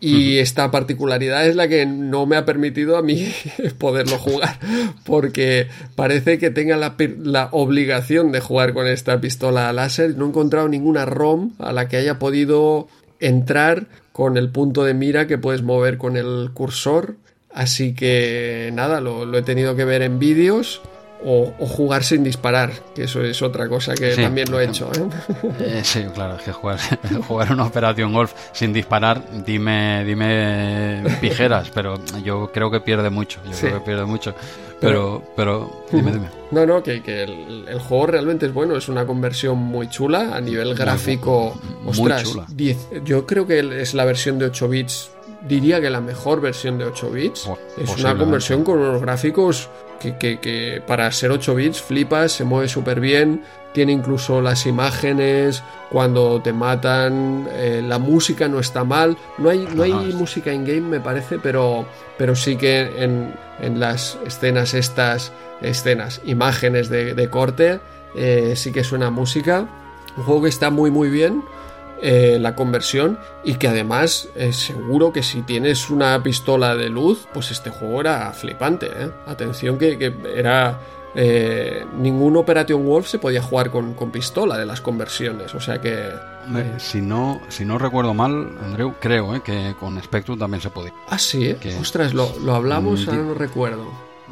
Y esta particularidad es la que no me ha permitido a mí poderlo jugar, porque parece que tenga la, la obligación de jugar con esta pistola láser. No he encontrado ninguna ROM a la que haya podido entrar con el punto de mira que puedes mover con el cursor. Así que nada, lo, lo he tenido que ver en vídeos o, o jugar sin disparar, que eso es otra cosa que Sí. también lo he hecho. ¿eh? Eh, sí, claro, es que jugar, jugar una Operación Golf sin disparar, dime, dime pijeras, pero yo creo que pierde mucho. Yo Sí. creo que pierde mucho. Pero, pero, dime, dime. No, no, que, que el, el juego realmente es bueno, es una conversión muy chula a nivel gráfico. muy Ostras, chula. 10 yo creo que es la versión de 8 bits diría que la mejor versión de 8 bits. Es una conversión con unos gráficos que, que- que para ser 8 bits flipas, se mueve súper bien, tiene incluso las imágenes cuando te matan, eh, la música no está mal, no hay, no hay música in-game me parece, pero, pero sí que en, en las escenas estas, escenas, imágenes de, de corte, eh, sí que suena música. Un juego que está muy muy bien eh, la conversión y que además eh, seguro que si tienes una pistola de luz, pues este juego era flipante. ¿eh? Atención que, que era... eh, ningún Operation Wolf se podía jugar con, con pistola de las conversiones, o sea que... Hombre, eh, si no si no recuerdo mal, Andreu, creo eh, que con Spectrum también se podía. ah, sí, ¿eh? que- ostras, lo, lo hablamos, Mm, ahora no recuerdo.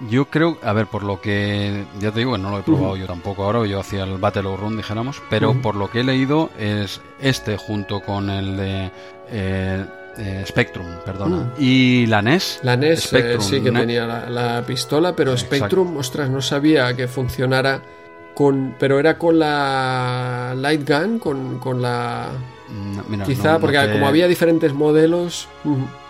Yo creo, a ver, por lo que ya te digo, no lo he probado yo tampoco ahora, yo hacía el Battle Run, dijéramos, pero por lo que he leído es este junto con el de eh, eh, Spectrum, perdona, Mm. y la NES. La NES eh, Spectrum, sí que tenía la, la pistola, pero Exacto. Spectrum, ostras, no sabía que funcionara con... Pero era con la Light Gun, con, con la... Mira, Quizá, no- no porque te- como había diferentes modelos...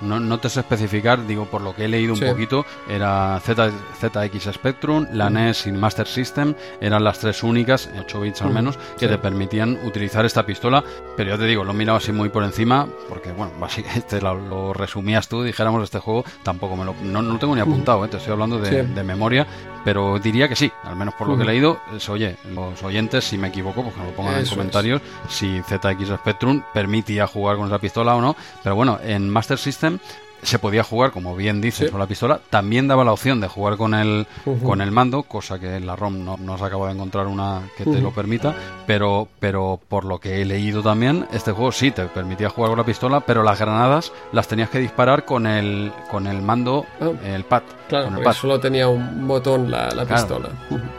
No, no te sé especificar, digo, por lo que he leído un poquito, era Z, ZX Spectrum, la Mm. NES y Master System, eran las tres únicas, 8 bits al Mm, menos, que sí. te permitían utilizar esta pistola, pero ya te digo, lo he mirado así muy por encima, porque bueno, básicamente lo, lo resumías tú, dijéramos, este juego, tampoco me lo, no, no lo tengo ni apuntado, eh, te estoy hablando de, Sí. de memoria, pero diría que sí, al menos por lo que he leído, es, oye, los oyentes, si me equivoco, pues que me lo pongan en Eso es. comentarios, si ZX Spectrum permitía jugar con esa pistola o no, pero bueno, en Master System se podía jugar, como bien dices, Sí. con la pistola. También daba la opción de jugar con el, con el mando, cosa que en la ROM no, no se acaba de encontrar una que te lo permita. Pero, pero por lo que he leído también, este juego sí te permitía jugar con la pistola, pero las granadas las tenías que disparar con el, con el mando, Ah. el pad. Claro, con el pad. solo tenía un botón la, la Claro. pistola.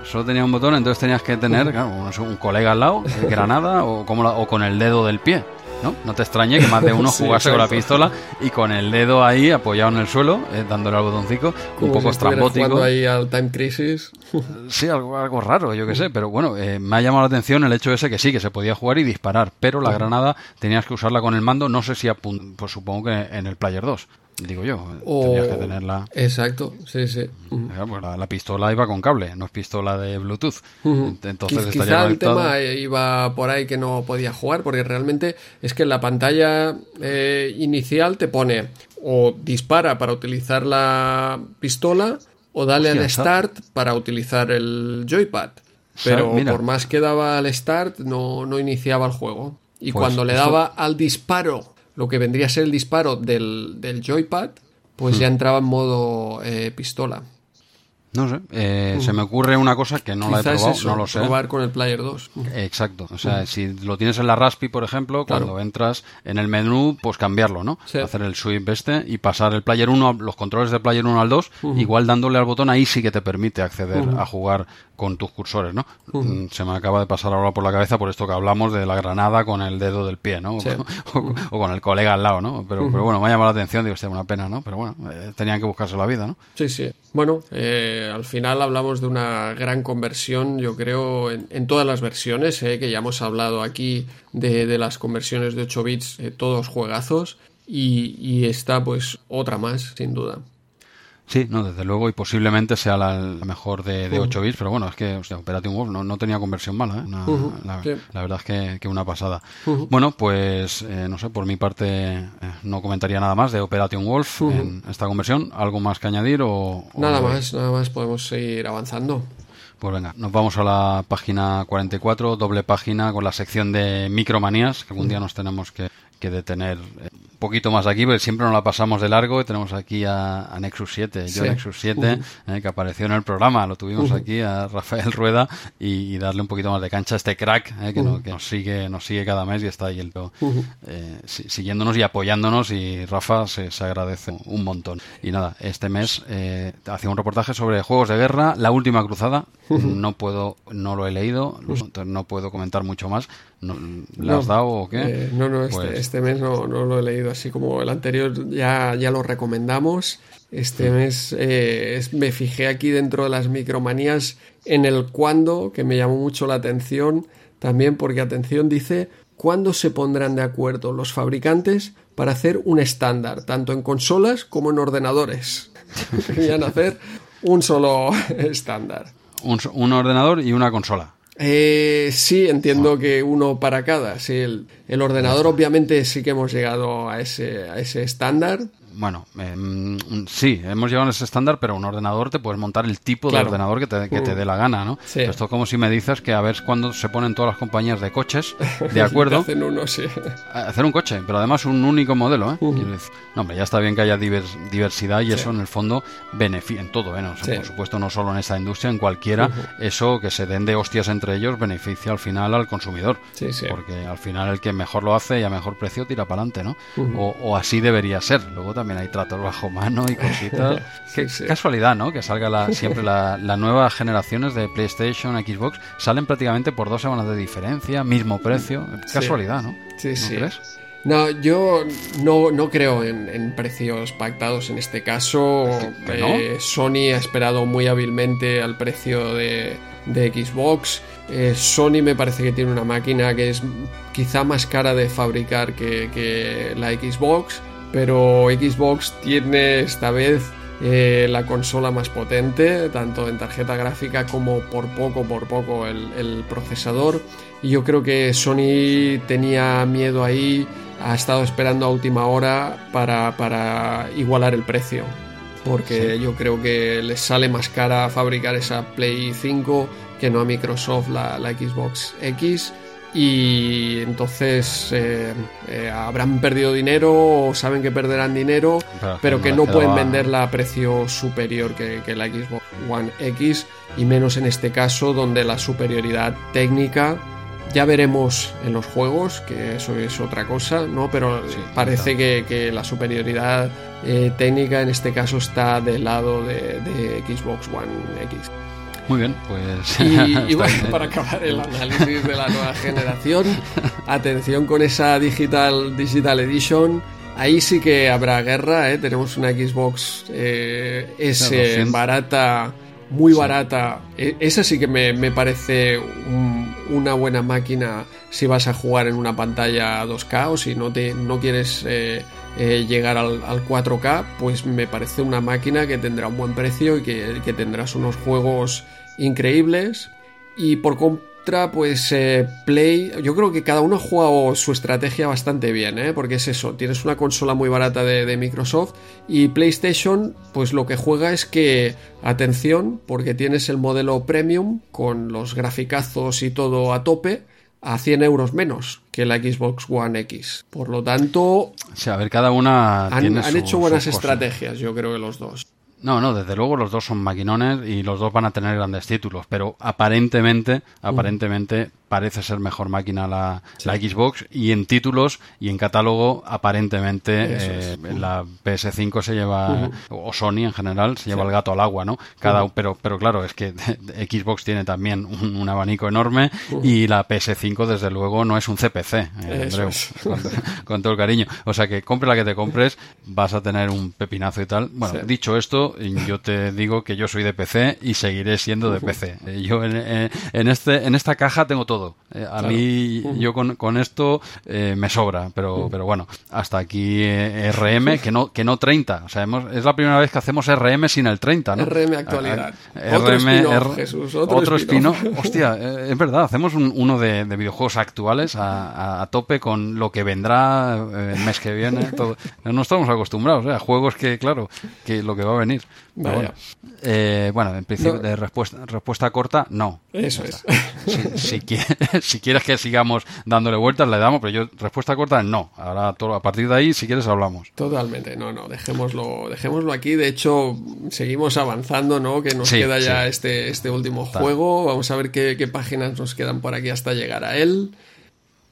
Solo tenía un botón, entonces tenías que tener claro, un, un colega al lado, granada, o, como la- o con el dedo del pie. ¿No? no te extrañe que más de uno Sí, jugase con la pistola y con el dedo ahí apoyado en el suelo, eh, dándole al botoncico, un poco si estrambótico. ahí al Time Crisis. Sí, algo, algo raro, yo qué sé, pero bueno, eh, me ha llamado la atención el hecho ese que sí, que se podía jugar y disparar, pero la granada tenías que usarla con el mando, no sé si pues supongo que en el Player 2, digo yo, O- tenías que tenerla... Exacto, sí, sí. Claro, pues la, la pistola iba con cable, no es pistola de Bluetooth. Entonces Quiz- estaría Quizá el tema eh, iba por ahí que no podía jugar, porque realmente es que en la pantalla eh, inicial te pone o dispara para utilizar la pistola o dale Hostia, al start para utilizar el joypad. Pero por más que daba al start, no, no iniciaba el juego. Y Pues cuando le eso- daba al disparo, lo que vendría a ser el disparo del, del joypad, pues Hmm. ya entraba en modo eh, pistola. No sé, eh, se me ocurre una cosa que no la he probado, eso, no lo sé. probar con el Player 2. Exacto, o sea, si lo tienes en la Raspi, por ejemplo, Claro. cuando entras en el menú, pues cambiarlo, ¿no? Sí. Hacer el sweep este y pasar el Player 1, a- los controles del Player 1 al 2, igual dándole al botón ahí sí que te permite acceder a jugar con tus cursores, ¿no? Mm, Se me acaba de pasar ahora por la cabeza por esto que hablamos de la granada con el dedo del pie, ¿no? Sí. o, o con el colega al lado, ¿no? Pero, pero bueno, me ha llamado la atención, digo, hostia, una pena, ¿no? Pero bueno, eh, tenían que buscarse la vida, ¿no? Sí, sí. Bueno, eh, al final hablamos de una gran conversión, yo creo, en, todas las versiones, eh, que ya hemos hablado aquí de, de las conversiones de 8 bits, eh, todos juegazos, y, y esta pues otra más, sin duda. Sí, no, desde luego, y posiblemente sea la, la mejor de, de 8 bits, pero bueno, es que Operation Wolf no, no tenía conversión mala, ¿eh? Una- la, sí. la verdad es que, que una pasada. Bueno, pues eh, no sé, por mi parte eh, no comentaría nada más de Operation Wolf en esta conversión. ¿Algo más que añadir o...? o Nada más, nada más, podemos seguir avanzando. Pues venga, nos vamos a la página 44, doble página con la sección de micromanías, que algún día nos tenemos que, que detener eh, poquito más aquí, porque siempre nos la pasamos de largo y tenemos aquí a, a Nexus 7, yo Sí. Nexus 7, eh, que apareció en el programa, lo tuvimos aquí a Rafael Rueda y, y darle un poquito más de cancha a este crack eh, que, no- que nos sigue nos sigue cada mes y está ahí el, eh, si- siguiéndonos y apoyándonos y Rafa se, se agradece un montón. Y nada, este mes eh, hacía un reportaje sobre juegos de guerra, la última cruzada, no puedo, no lo he leído, no puedo comentar mucho más. No, ¿Le has No, dado o qué? eh, no, no, este, Pues- este mes no, no lo he leído, así como el anterior ya, ya lo recomendamos. Este mes eh, es- me fijé aquí dentro de las micromanías en el cuándo, que me llamó mucho la atención también, porque atención dice, ¿cuándo se pondrán de acuerdo los fabricantes para hacer un estándar, tanto en consolas como en ordenadores. Querían hacer un solo estándar. Un, un ordenador y una consola. Eh, sí, entiendo que uno para cada. Sí, el, el ordenador obviamente sí que hemos llegado a ese, a ese estándar, bueno, eh, sí, hemos llegado a ese estándar, pero un ordenador te puedes montar el tipo de ordenador que te, que te mm. dé la gana, ¿no? Esto es como si me dices que a ver cuándo se ponen todas las compañías de coches, ¿de acuerdo? Hacen uno, sí. Hacer un coche, pero además un único modelo, ¿eh? No, hombre, ya está bien que haya diversidad y eso en el fondo beneficia en todo, ¿eh? Por supuesto, no solo en esta industria, en cualquiera, eso que se den de hostias entre ellos beneficia al final al consumidor. Porque al final el que mejor lo hace y a mejor precio tira para adelante, ¿no? o, o, así debería ser. Luego también hay tratos bajo mano y cositas. Qué casualidad, ¿no? Que salga la, siempre las la nuevas generaciones de PlayStation, Xbox, salen prácticamente por dos semanas de diferencia, mismo precio. Casualidad, ¿no? Sí, sí. No, yo no, no creo en, precios pactados en este caso. Eh, Sony ha esperado muy hábilmente al precio de, de Xbox. Eh, Sony me parece que tiene una máquina que es quizá más cara de fabricar que, que la Xbox pero Xbox tiene esta vez eh, la consola más potente, tanto en tarjeta gráfica como por poco, por poco el, procesador. Y yo creo que Sony tenía miedo ahí, ha estado esperando a última hora para, igualar el precio. Porque yo creo que les sale más cara fabricar esa Play 5 que no a Microsoft la, la Xbox X y entonces eh, eh, habrán perdido dinero o saben que perderán dinero, pero, que no pueden venderla a precio superior que, la Xbox One X y menos en este caso donde la superioridad técnica ya veremos en los juegos, que eso es otra cosa, ¿no? Pero parece que, la superioridad eh, técnica en este caso está del lado de Xbox One X. Muy bien, pues. Y, bueno, para acabar el análisis de la nueva generación, atención con esa Digital, Digital Edition. Ahí sí que habrá guerra, ¿eh? tenemos una Xbox eh, S barata, muy barata. E, esa sí que me, me parece una buena máquina si vas a jugar en una pantalla 2K o si no, te, no quieres eh, eh, llegar al, al, 4K, pues me parece una máquina que tendrá un buen precio y que, que tendrás unos juegos increíbles. Y por contra, pues eh, Play, yo creo que cada uno ha jugado su estrategia bastante bien, ¿eh? porque es eso, tienes una consola muy barata de, de, Microsoft y PlayStation, pues lo que juega es que, atención, porque tienes el modelo premium con los graficazos y todo a tope a 100 euros menos que la Xbox One X. Por lo tanto... a ver, cada una... Han, han hecho buenas estrategias, yo creo que los dos. No, no, desde luego los dos son maquinones y los dos van a tener grandes títulos, pero aparentemente, aparentemente parece ser mejor máquina la, la, Xbox y en títulos y en catálogo aparentemente eh, la PS5 se lleva o Sony en general se lleva el gato al agua no cada pero pero claro es que Xbox tiene también un, abanico enorme y la PS5 desde luego no es un CPC eh, con, todo el cariño. O sea que compre la que te compres vas a tener un pepinazo y tal. Bueno dicho esto yo te digo que yo soy de PC y seguiré siendo de PC eh, yo en, en este en esta caja tengo todo eh, a mí, yo con, con esto eh, me sobra, pero, pero bueno, hasta aquí eh, RM, que no, que no 30. O sea, es la primera vez que hacemos RM sin el 30, ¿no? RM actualidad. otro RM, Jesús, otro, spin Hostia, es verdad, hacemos uno de, videojuegos actuales a, a, tope con lo que vendrá el mes que viene. Todo. No estamos acostumbrados a juegos que, claro, que lo que va a venir. Bueno, bueno, en principio, de respuesta, respuesta corta, no. Eso es. Si, si, si quieres que sigamos dándole vueltas, le damos, pero yo, respuesta corta, no. Ahora, todo, a partir de ahí, si quieres, hablamos. Totalmente, no, no, dejémoslo, dejémoslo aquí. De hecho, seguimos avanzando, ¿no? Que nos queda ya este, este último juego. Vamos a ver qué, qué páginas nos quedan por aquí hasta llegar a él.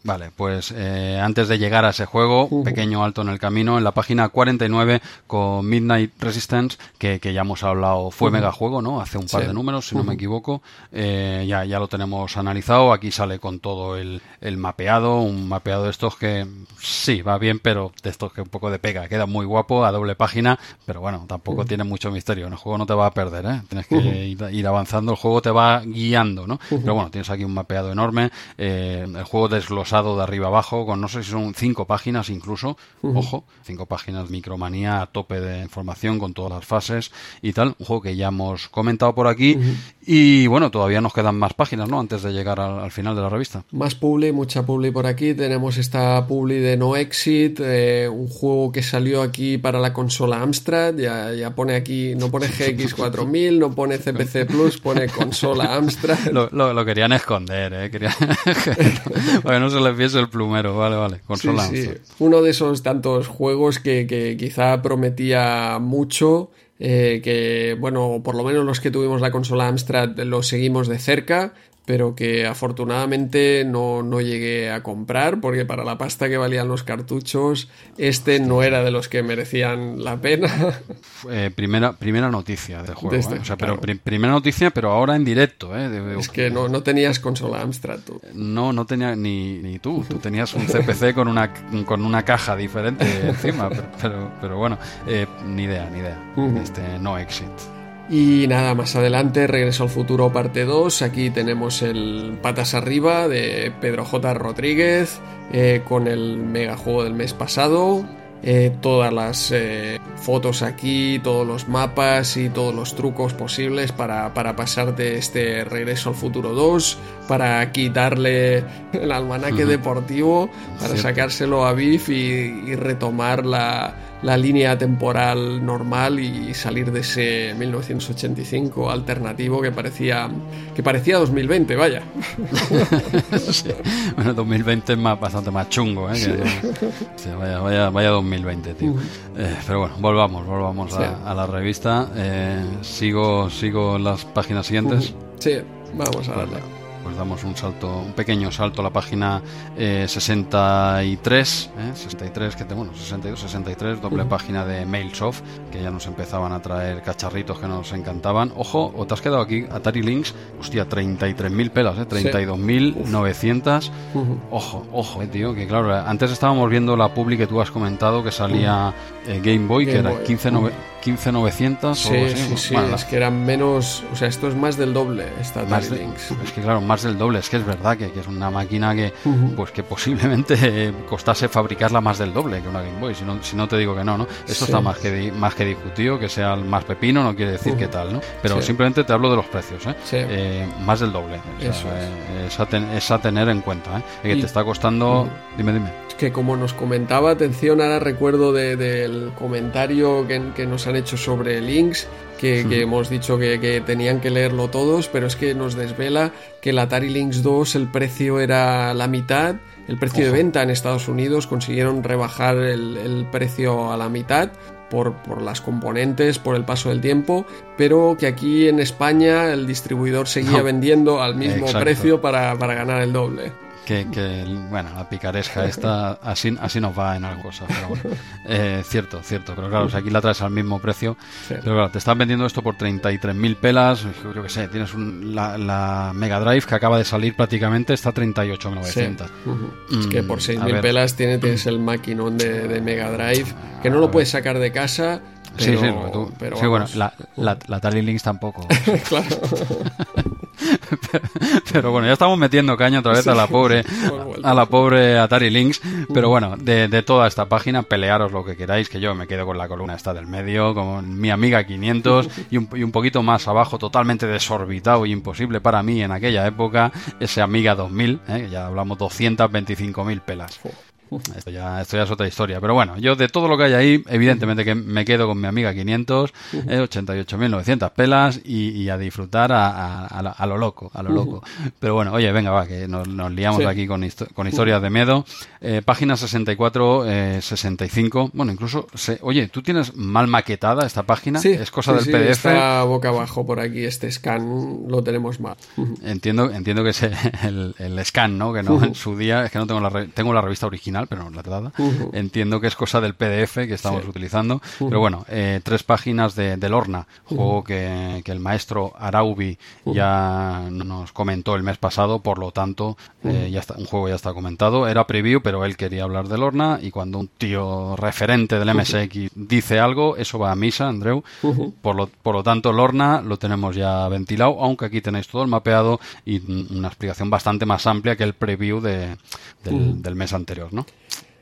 Vale, pues eh, antes de llegar a ese juego, pequeño alto en el camino, en la página 49 con Midnight Resistance, que, ya hemos hablado, fue mega juego, ¿no? Hace un par de números, si no me equivoco. Eh, ya, ya lo tenemos analizado. Aquí sale con todo el, el, mapeado, un mapeado de estos que sí, va bien, pero de estos que un poco de pega. Queda muy guapo, a doble página, pero bueno, tampoco tiene mucho misterio. En el juego no te va a perder, ¿eh? Tienes que ir, avanzando, el juego te va guiando, ¿no? Pero bueno, tienes aquí un mapeado enorme, eh, el juego desglosado desglosado de arriba abajo, con no sé si son cinco páginas incluso, ojo, cinco páginas Micromanía a tope de información con todas las fases y tal, un juego que ya hemos comentado por aquí y bueno, todavía nos quedan más páginas, ¿no? Antes de llegar al, final de la revista. Más publi, mucha publi por aquí, tenemos esta publi de No Exit, eh, un juego que salió aquí para la consola Amstrad, ya, ya pone aquí, no pone GX4000, no pone CPC Plus, pone consola Amstrad. Lo, lo, querían esconder, ¿eh? Querían... que no se les viese el plumero, vale, vale, consola Amstrad. Uno de esos tantos juegos que, que quizá prometía mucho eh, que, bueno, por lo menos los que tuvimos la consola Amstrad lo seguimos de cerca, pero que afortunadamente no, no, llegué a comprar porque para la pasta que valían los cartuchos este no era de los que merecían la pena. Eh, primera, primera noticia del juego, este, ¿eh? o sea, pero primera noticia, pero ahora en directo. ¿eh? es que no, no tenías consola Amstrad tú. No, no tenía ni, ni tú, tú tenías un CPC con una, con una caja diferente encima, pero, pero, bueno, ni idea, ni idea. Este no exit. Y nada, más adelante, Regreso al Futuro parte 2. Aquí tenemos el Patas Arriba de Pedro J. Rodríguez eh, con el mega juego del mes pasado. Eh, todas las eh, fotos aquí, todos los mapas y todos los trucos posibles para, para pasar de este Regreso al Futuro 2, para quitarle el almanaque deportivo, para sacárselo a Biff y retomar la, la línea temporal normal y salir de ese 1985 alternativo que parecía que parecía 2020, vaya. Bueno, 2020 es más, bastante más chungo, ¿eh? vaya, vaya, vaya, 2020, tío. Eh, pero bueno, volvamos, volvamos a, la revista. Eh, sigo, sigo las páginas siguientes. Sí, vamos a darle pues damos un salto, un pequeño salto a la página 63, eh, 63, eh, que te, bueno, 62, 63, doble página de Mailsoft, que ya nos empezaban a traer cacharritos que nos encantaban. Ojo, o te has quedado aquí, Atari Lynx, hostia, 33.000 pelas, eh, 32.900. Ojo, ojo, eh, tío, que claro, antes estábamos viendo la publi que tú has comentado que salía eh, Game Boy, que era 15.900. Sí, sí, sí, es que eran menos, o sea, esto es más del doble, esta Atari Lynx. Es que claro, más del doble. Es que es verdad que, es una máquina que, pues que posiblemente costase fabricarla más del doble que una Game Boy. Si no, si no te digo que no, ¿no? Esto está más que, más que discutido, que sea el más pepino no quiere decir que tal, ¿no? Pero simplemente te hablo de los precios, ¿eh? eh más del doble. Eso eh, es. a tener en cuenta, ¿eh? Que te está costando... Dime, dime. Que como nos comentaba, atención, ahora recuerdo del comentario que, que nos han hecho sobre Links que, hemos dicho que, tenían que leerlo todos, pero es que nos desvela que el Atari Lynx 2 el precio era la mitad, el precio de venta en Estados Unidos consiguieron rebajar el, precio a la mitad por, por, las componentes, por el paso del tiempo, pero que aquí en España el distribuidor seguía vendiendo al mismo precio para, para ganar el doble que, bueno, la picaresca esta así, así nos va en algo pero bueno, eh, cierto, cierto, pero claro, si aquí la traes al mismo precio, pero claro, te están vendiendo esto por 33.000 pelas, yo que sé, tienes la, Mega Drive que acaba de salir prácticamente, está a 38.900. Es que por 6.000 pelas tienes, tienes el maquinón de, de Mega Drive, que no lo puedes sacar de casa sí, sí, pero sí bueno, la, la, Atari Lynx tampoco. claro. pero, bueno, ya estamos metiendo caña otra vez a la pobre a la pobre Atari Lynx. Pero bueno, de, de, toda esta página, pelearos lo que queráis, que yo me quedo con la columna esta del medio, con mi amiga 500 y un, y un poquito más abajo, totalmente desorbitado y imposible para mí en aquella época, ese amiga 2000, ¿eh? ya hablamos 225.000 pelas. Esto ya, esto ya es otra historia. Pero bueno, yo de todo lo que hay ahí, evidentemente que me quedo con mi amiga 500, eh, 88.900 pelas y, a disfrutar a, a, lo loco, a lo loco. Pero bueno, oye, venga, va, que nos, liamos aquí con, con historias de miedo. Eh, página 64, 65. Eh, bueno, incluso, oye, ¿tú tienes mal maquetada esta página? es cosa del PDF. Está boca abajo por aquí, este scan lo tenemos mal. Entiendo, entiendo que es el, el, scan, ¿no? Que no en su día, es que no tengo la, tengo la revista original original, pero no enlatada. Entiendo que es cosa del PDF que estamos utilizando. Pero bueno, eh, tres páginas de, de Lorna, juego que, que, el maestro Araubi ya nos comentó el mes pasado, por lo tanto, eh, ya está, un juego ya está comentado. Era preview, pero él quería hablar de Lorna y cuando un tío referente del MSX dice algo, eso va a misa, Andreu. por, lo, por lo tanto, Lorna lo tenemos ya ventilado, aunque aquí tenéis todo el mapeado y una explicación bastante más amplia que el preview de, del, del mes anterior, ¿no?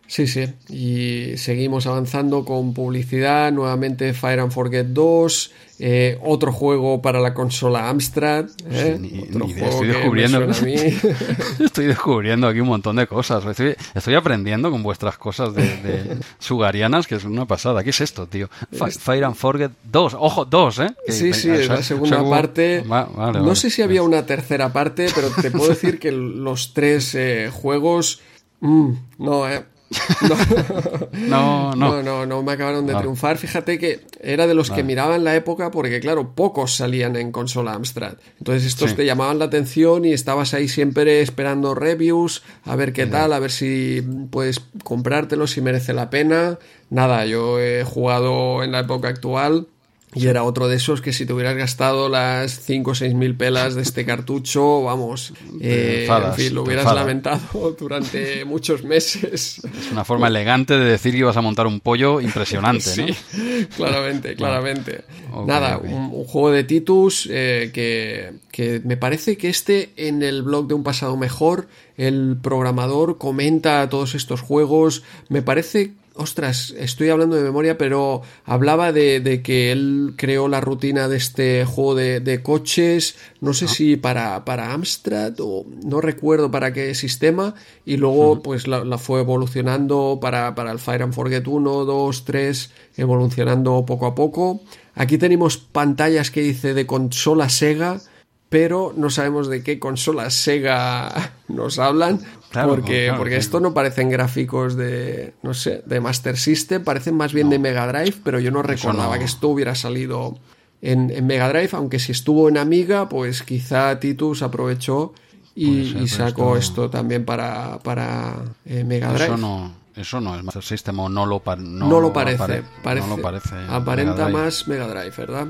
Sí, sí. Y seguimos avanzando con publicidad. Nuevamente Fire and Forget 2. Eh, otro juego para la consola Amstrad. ¿eh? Ni, ni estoy descubriendo. estoy descubriendo aquí un montón de cosas. Estoy, estoy aprendiendo con vuestras cosas de, de, sugarianas, que es una pasada. ¿Qué es esto, tío? Fire and Forget 2. Ojo, 2, ¿eh? Que, sí, sí, es la segunda según... parte. Va, vale, no vale. sé si había una tercera parte, pero te puedo decir que los tres eh, juegos. Mm, no, eh. No. no, no, no, no, me acabaron de triunfar. Fíjate que era de los que miraban la época porque, claro, pocos salían en consola Amstrad. Entonces estos sí. te llamaban la atención y estabas ahí siempre esperando reviews, a ver qué tal, a ver si puedes comprártelo, si merece la pena. Nada, yo he jugado en la época actual y era otro de esos que si te hubieras gastado las 5 o 6 mil pelas de este cartucho, vamos, eh, en fin, lo hubieras lamentado durante muchos meses. Es una forma elegante de decir que ibas a montar un pollo impresionante, sí, ¿no? claramente, claramente. Okay, Nada, okay. Un, un, juego de Titus eh, que, que me parece que este en el blog de Un Pasado Mejor, el programador comenta todos estos juegos, me parece ostras, estoy hablando de memoria, pero hablaba de, de, que él creó la rutina de este juego de, de coches, no sé ah. si para, para Amstrad o no recuerdo para qué sistema, y luego uh -huh. pues la, la, fue evolucionando para, para el Fire and Forget 1, 2, 3, evolucionando poco a poco. Aquí tenemos pantallas que dice de consola Sega, pero no sabemos de qué consola Sega nos hablan. Claro, porque, claro, porque esto no parecen gráficos de, no sé, de Master System, parecen más bien no. de Mega Drive, pero yo no recordaba no. que esto hubiera salido en, en, Mega Drive, aunque si estuvo en Amiga, pues quizá Titus aprovechó y, ser, y sacó esto... esto... también para, para eh, Mega Drive. Eso no, eso no es Master System o no lo, no, no lo parece, parece, No lo parece. Aparenta Mega más Mega Drive, ¿verdad?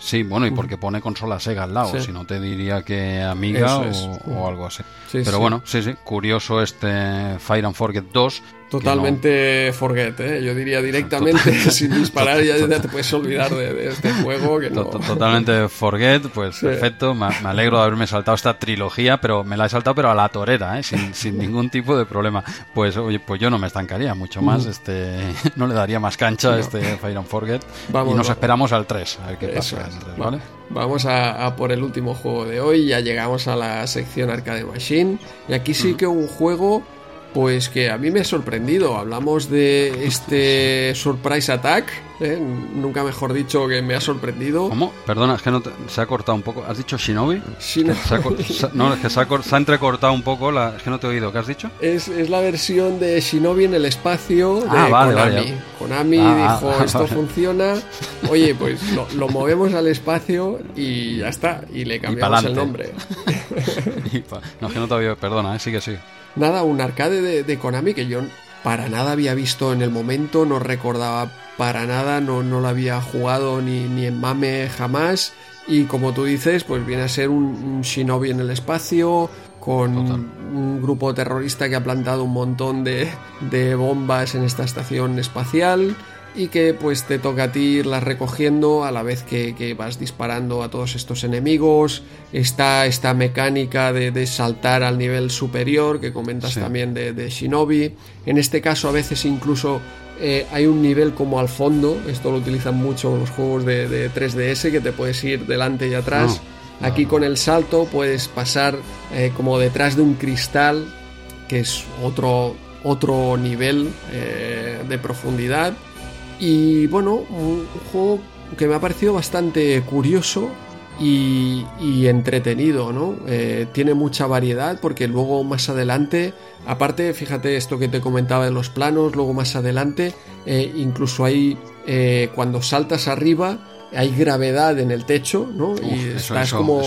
Sí, bueno, y porque pone consola Sega al lado, sí. si no te diría que Amiga o, o, algo así. Sí, Pero sí. bueno, sí, sí, curioso este Fire and Forget 2. Totalmente no... forget, ¿eh? yo diría directamente, sin disparar, ya, ya, te puedes olvidar de, de este juego. Que no... Totalmente forget, pues sí. perfecto, me, me, alegro de haberme saltado esta trilogía, pero me la he saltado pero a la torera, ¿eh? sin, sin ningún tipo de problema. Pues oye, pues yo no me estancaría mucho más, mm. este no le daría más cancha no. a este Fire and Forget. Vamos, y nos vamos. esperamos al 3, a ver qué pasa. Es. 3, ¿vale? Vamos a, a, por el último juego de hoy, ya llegamos a la sección Arcade Machine, y aquí sí mm. que un juego pues que a mí me ha sorprendido. Hablamos de este Surprise Attack. ¿eh? Nunca mejor dicho que me ha sorprendido. ¿Cómo? Perdona, es que no te, se ha cortado un poco. ¿Has dicho Shinobi? Shinobi. Se ha, se, no, es que se ha, se ha, entrecortado un poco. La, es que no te he oído. ¿Qué has dicho? Es, es la versión de Shinobi en el espacio de ah, vale, Konami. Vale, Konami ah, dijo: ah, Esto vale. funciona. Oye, pues lo, lo, movemos al espacio y ya está. Y le cambiamos y el nombre. no, es que no te oído. Perdona, ¿eh? sigue, sigue nada, un arcade de, de, Konami que yo para nada había visto en el momento, no recordaba para nada, no, no lo había jugado ni, ni en Mame jamás. Y como tú dices, pues viene a ser un, un Shinobi en el espacio, con Total. un grupo terrorista que ha plantado un montón de, de bombas en esta estación espacial y que pues te toca a ti irlas recogiendo a la vez que, que, vas disparando a todos estos enemigos. Está esta mecánica de, de saltar al nivel superior que comentas sí. también de, de, Shinobi. En este caso a veces incluso eh, hay un nivel como al fondo, esto lo utilizan mucho los juegos de, de 3DS que te puedes ir delante y atrás. No. Aquí con el salto puedes pasar eh, como detrás de un cristal que es otro, otro nivel eh, de profundidad y bueno, un, juego que me ha parecido bastante curioso y, y entretenido, ¿no? Eh, tiene mucha variedad porque luego más adelante, aparte, fíjate esto que te comentaba de los planos, luego más adelante, eh, incluso hay, eh, cuando saltas arriba, hay gravedad en el techo, ¿no? y estás como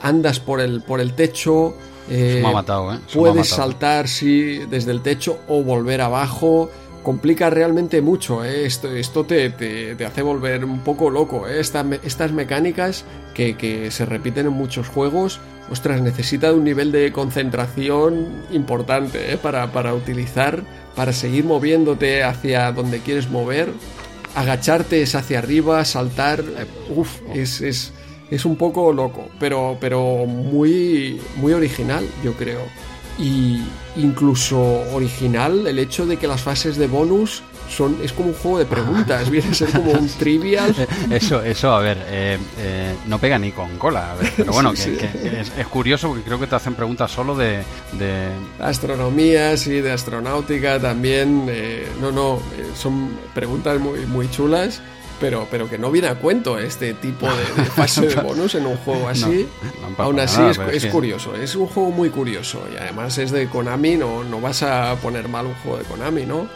andas por el por el techo. Eh, me ha matado, ¿eh? puedes saltar sí desde el techo o volver abajo complica realmente mucho. ¿eh? Esto, esto te, te, hace volver un poco loco. ¿eh? estas mecánicas que, que, se repiten en muchos juegos, ostras, necesita un nivel de concentración importante ¿eh? para, para utilizar, para seguir moviéndote hacia donde quieres mover. Agacharte es hacia arriba, saltar. Uf, es, es, es un poco loco, pero, pero muy, muy original, yo creo y incluso original el hecho de que las fases de bonus son es como un juego de preguntas, viene a ser como un trivial. Eso, eso, a ver, eh, eh, no pega ni con cola, pero bueno, que, es, curioso porque creo que te hacen preguntas solo de... de... Astronomía, sí, de astronáutica también, eh, no, no, son preguntas muy, muy chulas pero, pero que no viene a cuento este tipo de, fase de bonus en un juego así. Aún así es, curioso, es un juego muy curioso y además es de Konami, no, no vas a poner mal un juego de Konami, ¿no?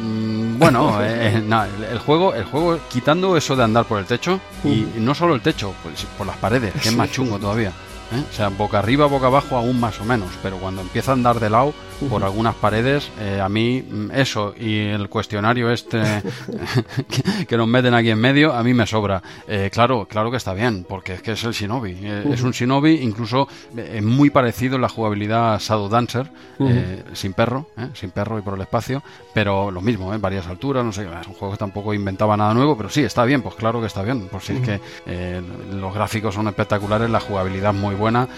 Mm, bueno, eh, el juego, el juego, quitando eso de andar por el techo, y no solo el techo, pues, por las paredes, que es más chungo todavía. ¿eh? O sea, boca arriba, boca abajo, aún más o menos, pero cuando empieza a andar de lado, por algunas paredes. Eh, a mí mm, eso y el cuestionario este que, nos meten aquí en medio, a mí me sobra. Eh, claro, claro que está bien, porque es que es el Shinobi. Eh, es un Shinobi, incluso muy parecido en la jugabilidad a Shadow Dancer, sin perro, sin perro y por el espacio, pero lo mismo, en varias alturas, no sé, es un juego que tampoco inventaba nada nuevo, pero sí, está bien, pues claro que está bien, por si es que los gráficos son espectaculares, la jugabilidad muy buena,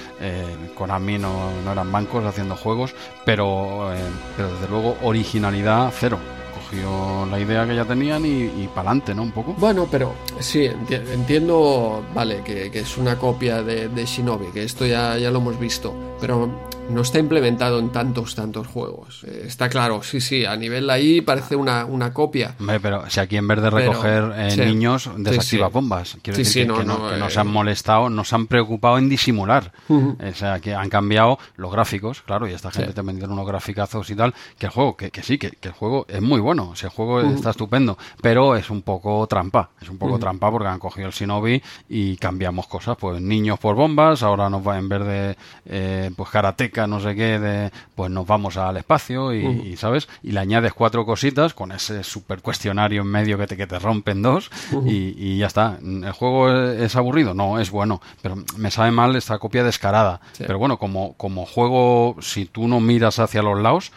con a mí no, no eran bancos haciendo juegos, pero eh, pero, desde luego originalidad cero cogió la idea que ya tenían y, para adelante, ¿no? Un poco. Bueno, pero sí, entiendo, vale, que, es una copia de, de, Shinobi, que esto ya, ya lo hemos visto, pero no está implementado en tantos, tantos juegos. Eh, está claro, sí, sí, a nivel ahí parece una, una copia. pero si aquí en vez de recoger eh, niños, desactiva bombas. Quiero decir que, no, que, se han eh, molestado, no se han preocupado en disimular. O sea, que han cambiado los gráficos, claro, y esta gente te vendieron unos graficazos y tal, que el juego, que, sí, que, el juego es muy bueno, o el juego está estupendo, pero es un poco trampa, es un poco trampa porque han cogido el Shinobi y cambiamos cosas, pues niños por bombas, ahora nos va en vez de pues karateka no sé qué, de, pues nos vamos al espacio y, ¿sabes? Y le añades cuatro cositas con ese super cuestionario en medio que te, que te rompen dos y, ya está. ¿El juego es aburrido? No, es bueno, pero me sabe mal esta copia descarada. Pero bueno, como, como juego, si tú no miras hacia los lados,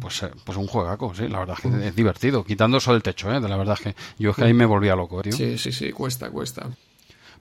pues, eh, pues un juegaco, sí, la verdad es que es divertido, quitando eso del techo, ¿eh? De la verdad es que yo es que ahí me volvía loco, tío. Sí, sí, sí, cuesta, cuesta.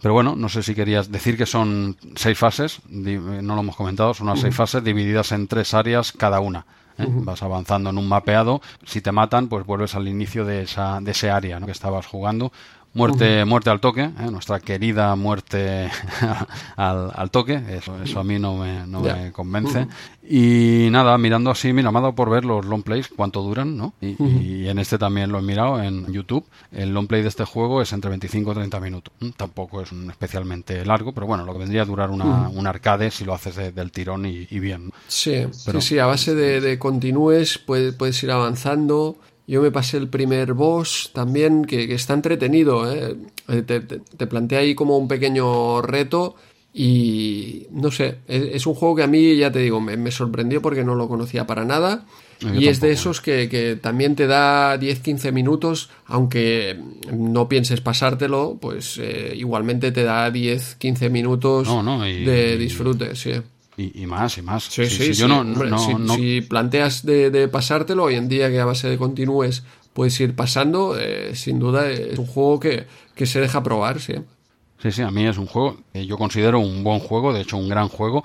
Pero bueno, no sé si querías decir que son seis fases, no lo hemos comentado, son unas seis fases divididas en tres áreas cada una. ¿eh? Vas avanzando en un mapeado, si te matan, pues vuelves al inicio de, esa, de ese área ¿no? que estabas jugando Muerte, muerte al toque, ¿eh? nuestra querida muerte al, al, toque, eso, eso a mí no me, no me convence. Y nada, mirando así, mira, me ha dado por ver los long plays, cuánto duran, ¿no? Y, en este también lo he mirado en YouTube. El long play de este juego es entre 25 y 30 minutos. Tampoco es un especialmente largo, pero bueno, lo que vendría a durar una, un arcade si lo haces del tirón y, bien. Sí, sí, sí, a base de, de continúes puedes, puedes ir avanzando yo me pasé el primer boss también, que, está entretenido. ¿eh? eh te, plantea ahí como un pequeño reto y no sé, es, un juego que a mí, ya te digo, me, sorprendió porque no lo conocía para nada. y es de esos que, también te da 10-15 minutos, aunque no pienses pasártelo, pues eh, igualmente te da 10-15 minutos de disfrute, sí. Y, más, y más. Sí, sí, yo no, si, planteas de, pasártelo, hoy en día que a base de continúes puedes ir pasando, eh, sin duda es un juego que, que se deja probar, sí. Sí, sí, a mí es un juego que yo considero un buen juego, de hecho un gran juego,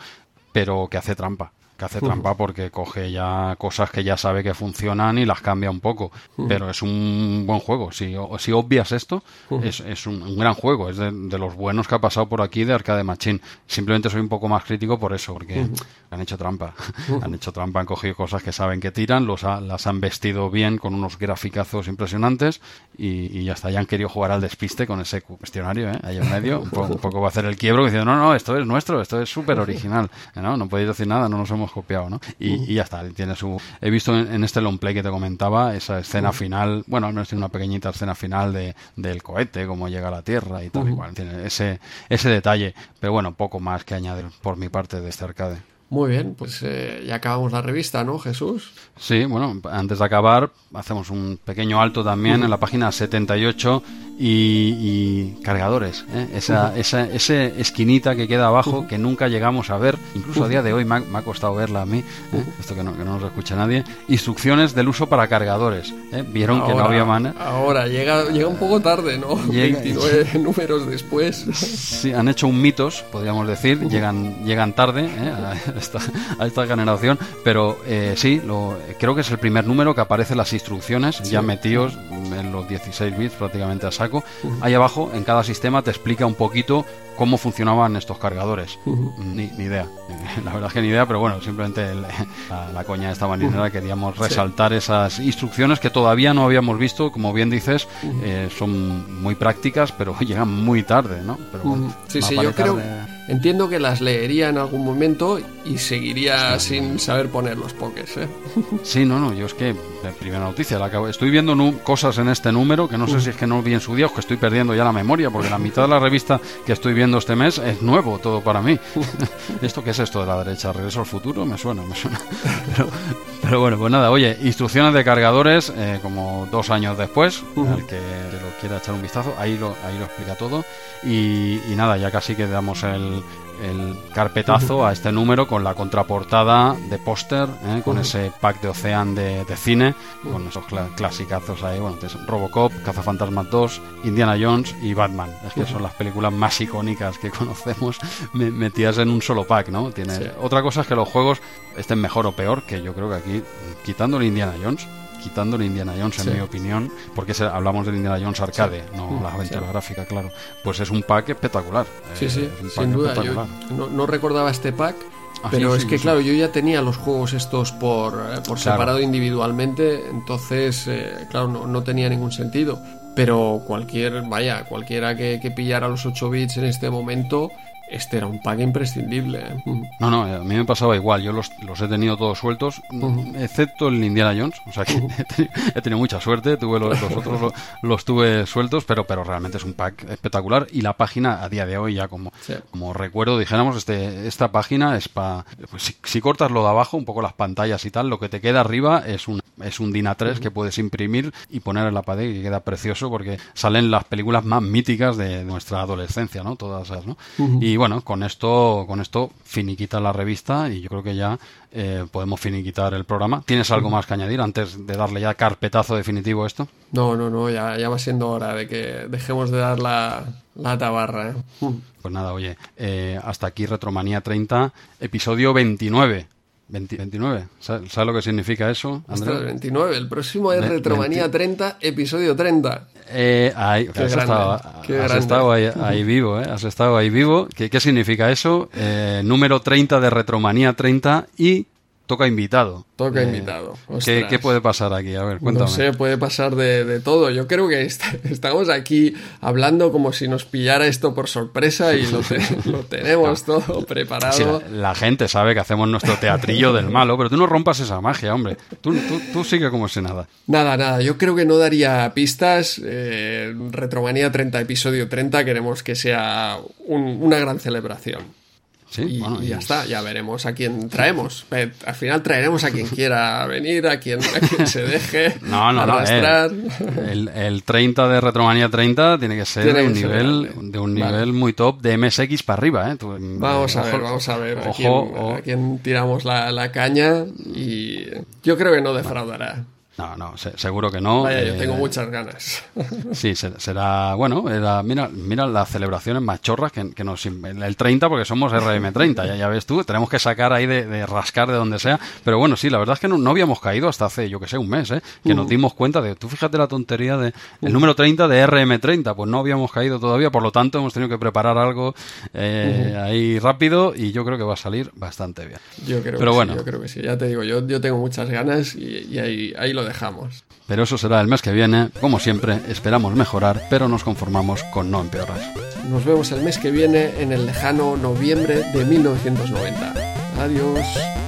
pero que hace trampa que hace trampa porque coge ya cosas que ya sabe que funcionan y las cambia un poco. Pero es un buen juego. Si, si obvias esto, es, es un, gran juego. Es de, los buenos que ha pasado por aquí de Arcade Machine. Simplemente soy un poco más crítico por eso, porque han hecho trampa. han hecho trampa, han cogido cosas que saben que tiran, los las han vestido bien con unos graficazos impresionantes y, ya está. Ya han querido jugar al despiste con ese cuestionario ¿eh? ahí en medio. Un poco, va a hacer el quiebro diciendo, no, no, esto es nuestro, esto es súper original. ¿no? no podéis decir nada, no nos hemos hemos copiado, ¿no? Y, ya está, tiene su... He visto en, este long play que te comentaba esa escena final, bueno, al menos tiene una pequeñita escena final de, del cohete, cómo llega a la Tierra y tal, igual, tiene ese, ese detalle, pero bueno, poco más que añadir por mi parte de este arcade. Muy bien, pues eh, ya acabamos la revista, ¿no, Jesús? Sí, bueno, antes de acabar, hacemos un pequeño alto también en la página 78 y, cargadores. ¿eh? Esa, esa, ese esquinita que queda abajo que nunca llegamos a ver, incluso a día de hoy me ha, costado verla a mí, ¿eh? esto que no, que no nos escucha nadie. Instrucciones del uso para cargadores. ¿eh? Vieron que no había manera. Ahora, llega, llega un poco tarde, ¿no? 29 números después. Sí, han hecho un mitos, podríamos decir, llegan, llegan tarde a esta, a, esta, generación, pero sí, lo, creo que es el primer número que aparecen las instrucciones ya metidos en los 16 bits prácticamente a saco Ahí abajo, en cada sistema, te explica un poquito cómo funcionaban estos cargadores. ni, idea. La verdad es que ni idea, pero bueno, simplemente la, coña de esta marinera queríamos resaltar esas instrucciones que todavía no habíamos visto. Como bien dices, eh, son muy prácticas, pero llegan muy tarde, ¿no? Pero sí, sí, yo creo... Entiendo que las leería en algún momento y seguiría sin saber poner los pokés, ¿eh? Sí, no, no, yo es que, primera noticia, la acabo, estoy viendo cosas en este número que no sé si es que no vi en su día o que estoy perdiendo ya la memoria, porque la mitad de la revista que estoy viendo este mes es nuevo todo para mí. ¿Esto qué es esto de la derecha? ¿Regreso al futuro? Me suena, me suena. Pero, bueno, pues nada, oye, instrucciones de cargadores, eh, como dos años después, al que lo quiera echar un vistazo, ahí lo, ahí lo explica todo. Y, y nada, ya casi que damos el el, carpetazo a este número con la contraportada de póster, ¿eh? con ese pack de Ocean de, cine, con esos clasicazos ahí, bueno, Robocop, Cazafantasmas 2, Indiana Jones y Batman. Es que son las películas más icónicas que conocemos metidas en un solo pack, ¿no? Tiene... Otra cosa es que los juegos estén mejor o peor, que yo creo que aquí, quitando Indiana Jones, quitando el Indiana Jones, en mi opinión, porque hablamos del Indiana Jones arcade, no la aventura gráfica, claro, pues es un pack espectacular. Sí, sí, eh, sin duda. Yo no, recordaba este pack. Ah, pero es que, claro, yo ya tenía los juegos estos por, eh, por separado individualmente, entonces, eh, claro, no, no, tenía ningún sentido. Pero cualquier, vaya, cualquiera que, que pillara los 8 bits en este momento, este era un pack imprescindible. ¿eh? No, no, a mí me pasaba igual. Yo los, he tenido todos sueltos, excepto el Indiana Jones. O sea que he, tenido, mucha suerte. Tuve los, otros los, tuve sueltos, pero, pero realmente es un pack espectacular. Y la página, a día de hoy, ya como, como recuerdo, dijéramos, este, esta página es para. Pues, si, cortas lo de abajo, un poco las pantallas y tal, lo que te queda arriba es un, es un DIN A3 que puedes imprimir y poner en la pared y queda precioso porque salen las películas más míticas de nuestra adolescencia, ¿no? Todas esas, ¿no? Y bueno, con esto, con esto finiquita la revista y yo creo que ya eh, podemos finiquitar el programa. ¿Tienes algo más que añadir antes de darle ya carpetazo definitivo a esto? No, no, no, ya, ya va siendo hora de que dejemos de dar la, la tabarra. ¿eh? Pues nada, oye, eh, hasta aquí Retromanía 30, episodio 29. 29. ¿Sabes lo que significa eso? Hasta el 29. El próximo es Retromanía 30, episodio 30. Eh, ahí, has, estado, ahí, vivo, ¿eh? Has estado ahí vivo. ¿Qué, qué significa eso? Eh, número 30 de Retromanía 30 y toca invitado. Toca eh, invitado. ¿qué, puede pasar aquí? A ver, cuéntame. No sé, puede pasar de, todo. Yo creo que estamos aquí hablando como si nos pillara esto por sorpresa y lo, tenemos todo preparado. la, gente sabe que hacemos nuestro teatrillo del malo, pero tú no rompas esa magia, hombre. Tú, tú, sigue como si nada. Nada, nada. Yo creo que no daría pistas. Eh, Retromanía 30, episodio 30, queremos que sea una gran celebración y, ya está, ya veremos a quién traemos. Al final traeremos a quien quiera venir, a quien, se deje no, no, arrastrar. No, el, 30 de Retromanía 30 tiene que ser de un, nivel, de un nivel muy top de MSX para arriba. ¿eh? vamos a ver, vamos a ver a, quién, tiramos la, la caña y yo creo que no defraudará. No, no, seguro que no. Vaya, yo tengo eh, muchas ganas. Sí, será, bueno, era, mira, mira las celebraciones más chorras que, que, nos... El 30 porque somos RM30, ya, ya ves tú, tenemos que sacar ahí de, rascar de donde sea. Pero bueno, sí, la verdad es que no, habíamos caído hasta hace, yo que sé, un mes, ¿eh? Que nos uh. dimos cuenta de, tú fíjate la tontería de el uh. número 30 de RM30, pues no habíamos caído todavía, por lo tanto hemos tenido que preparar algo eh, uh-huh. ahí rápido y yo creo que va a salir bastante bien. Yo creo Pero que bueno. sí, yo creo que sí, ya te digo, yo, yo tengo muchas ganas y, ahí, ahí lo dejamos. Pero eso será el mes que viene. Como siempre, esperamos mejorar, pero nos conformamos con no empeorar. Nos vemos el mes que viene en el lejano noviembre de 1990. Adiós.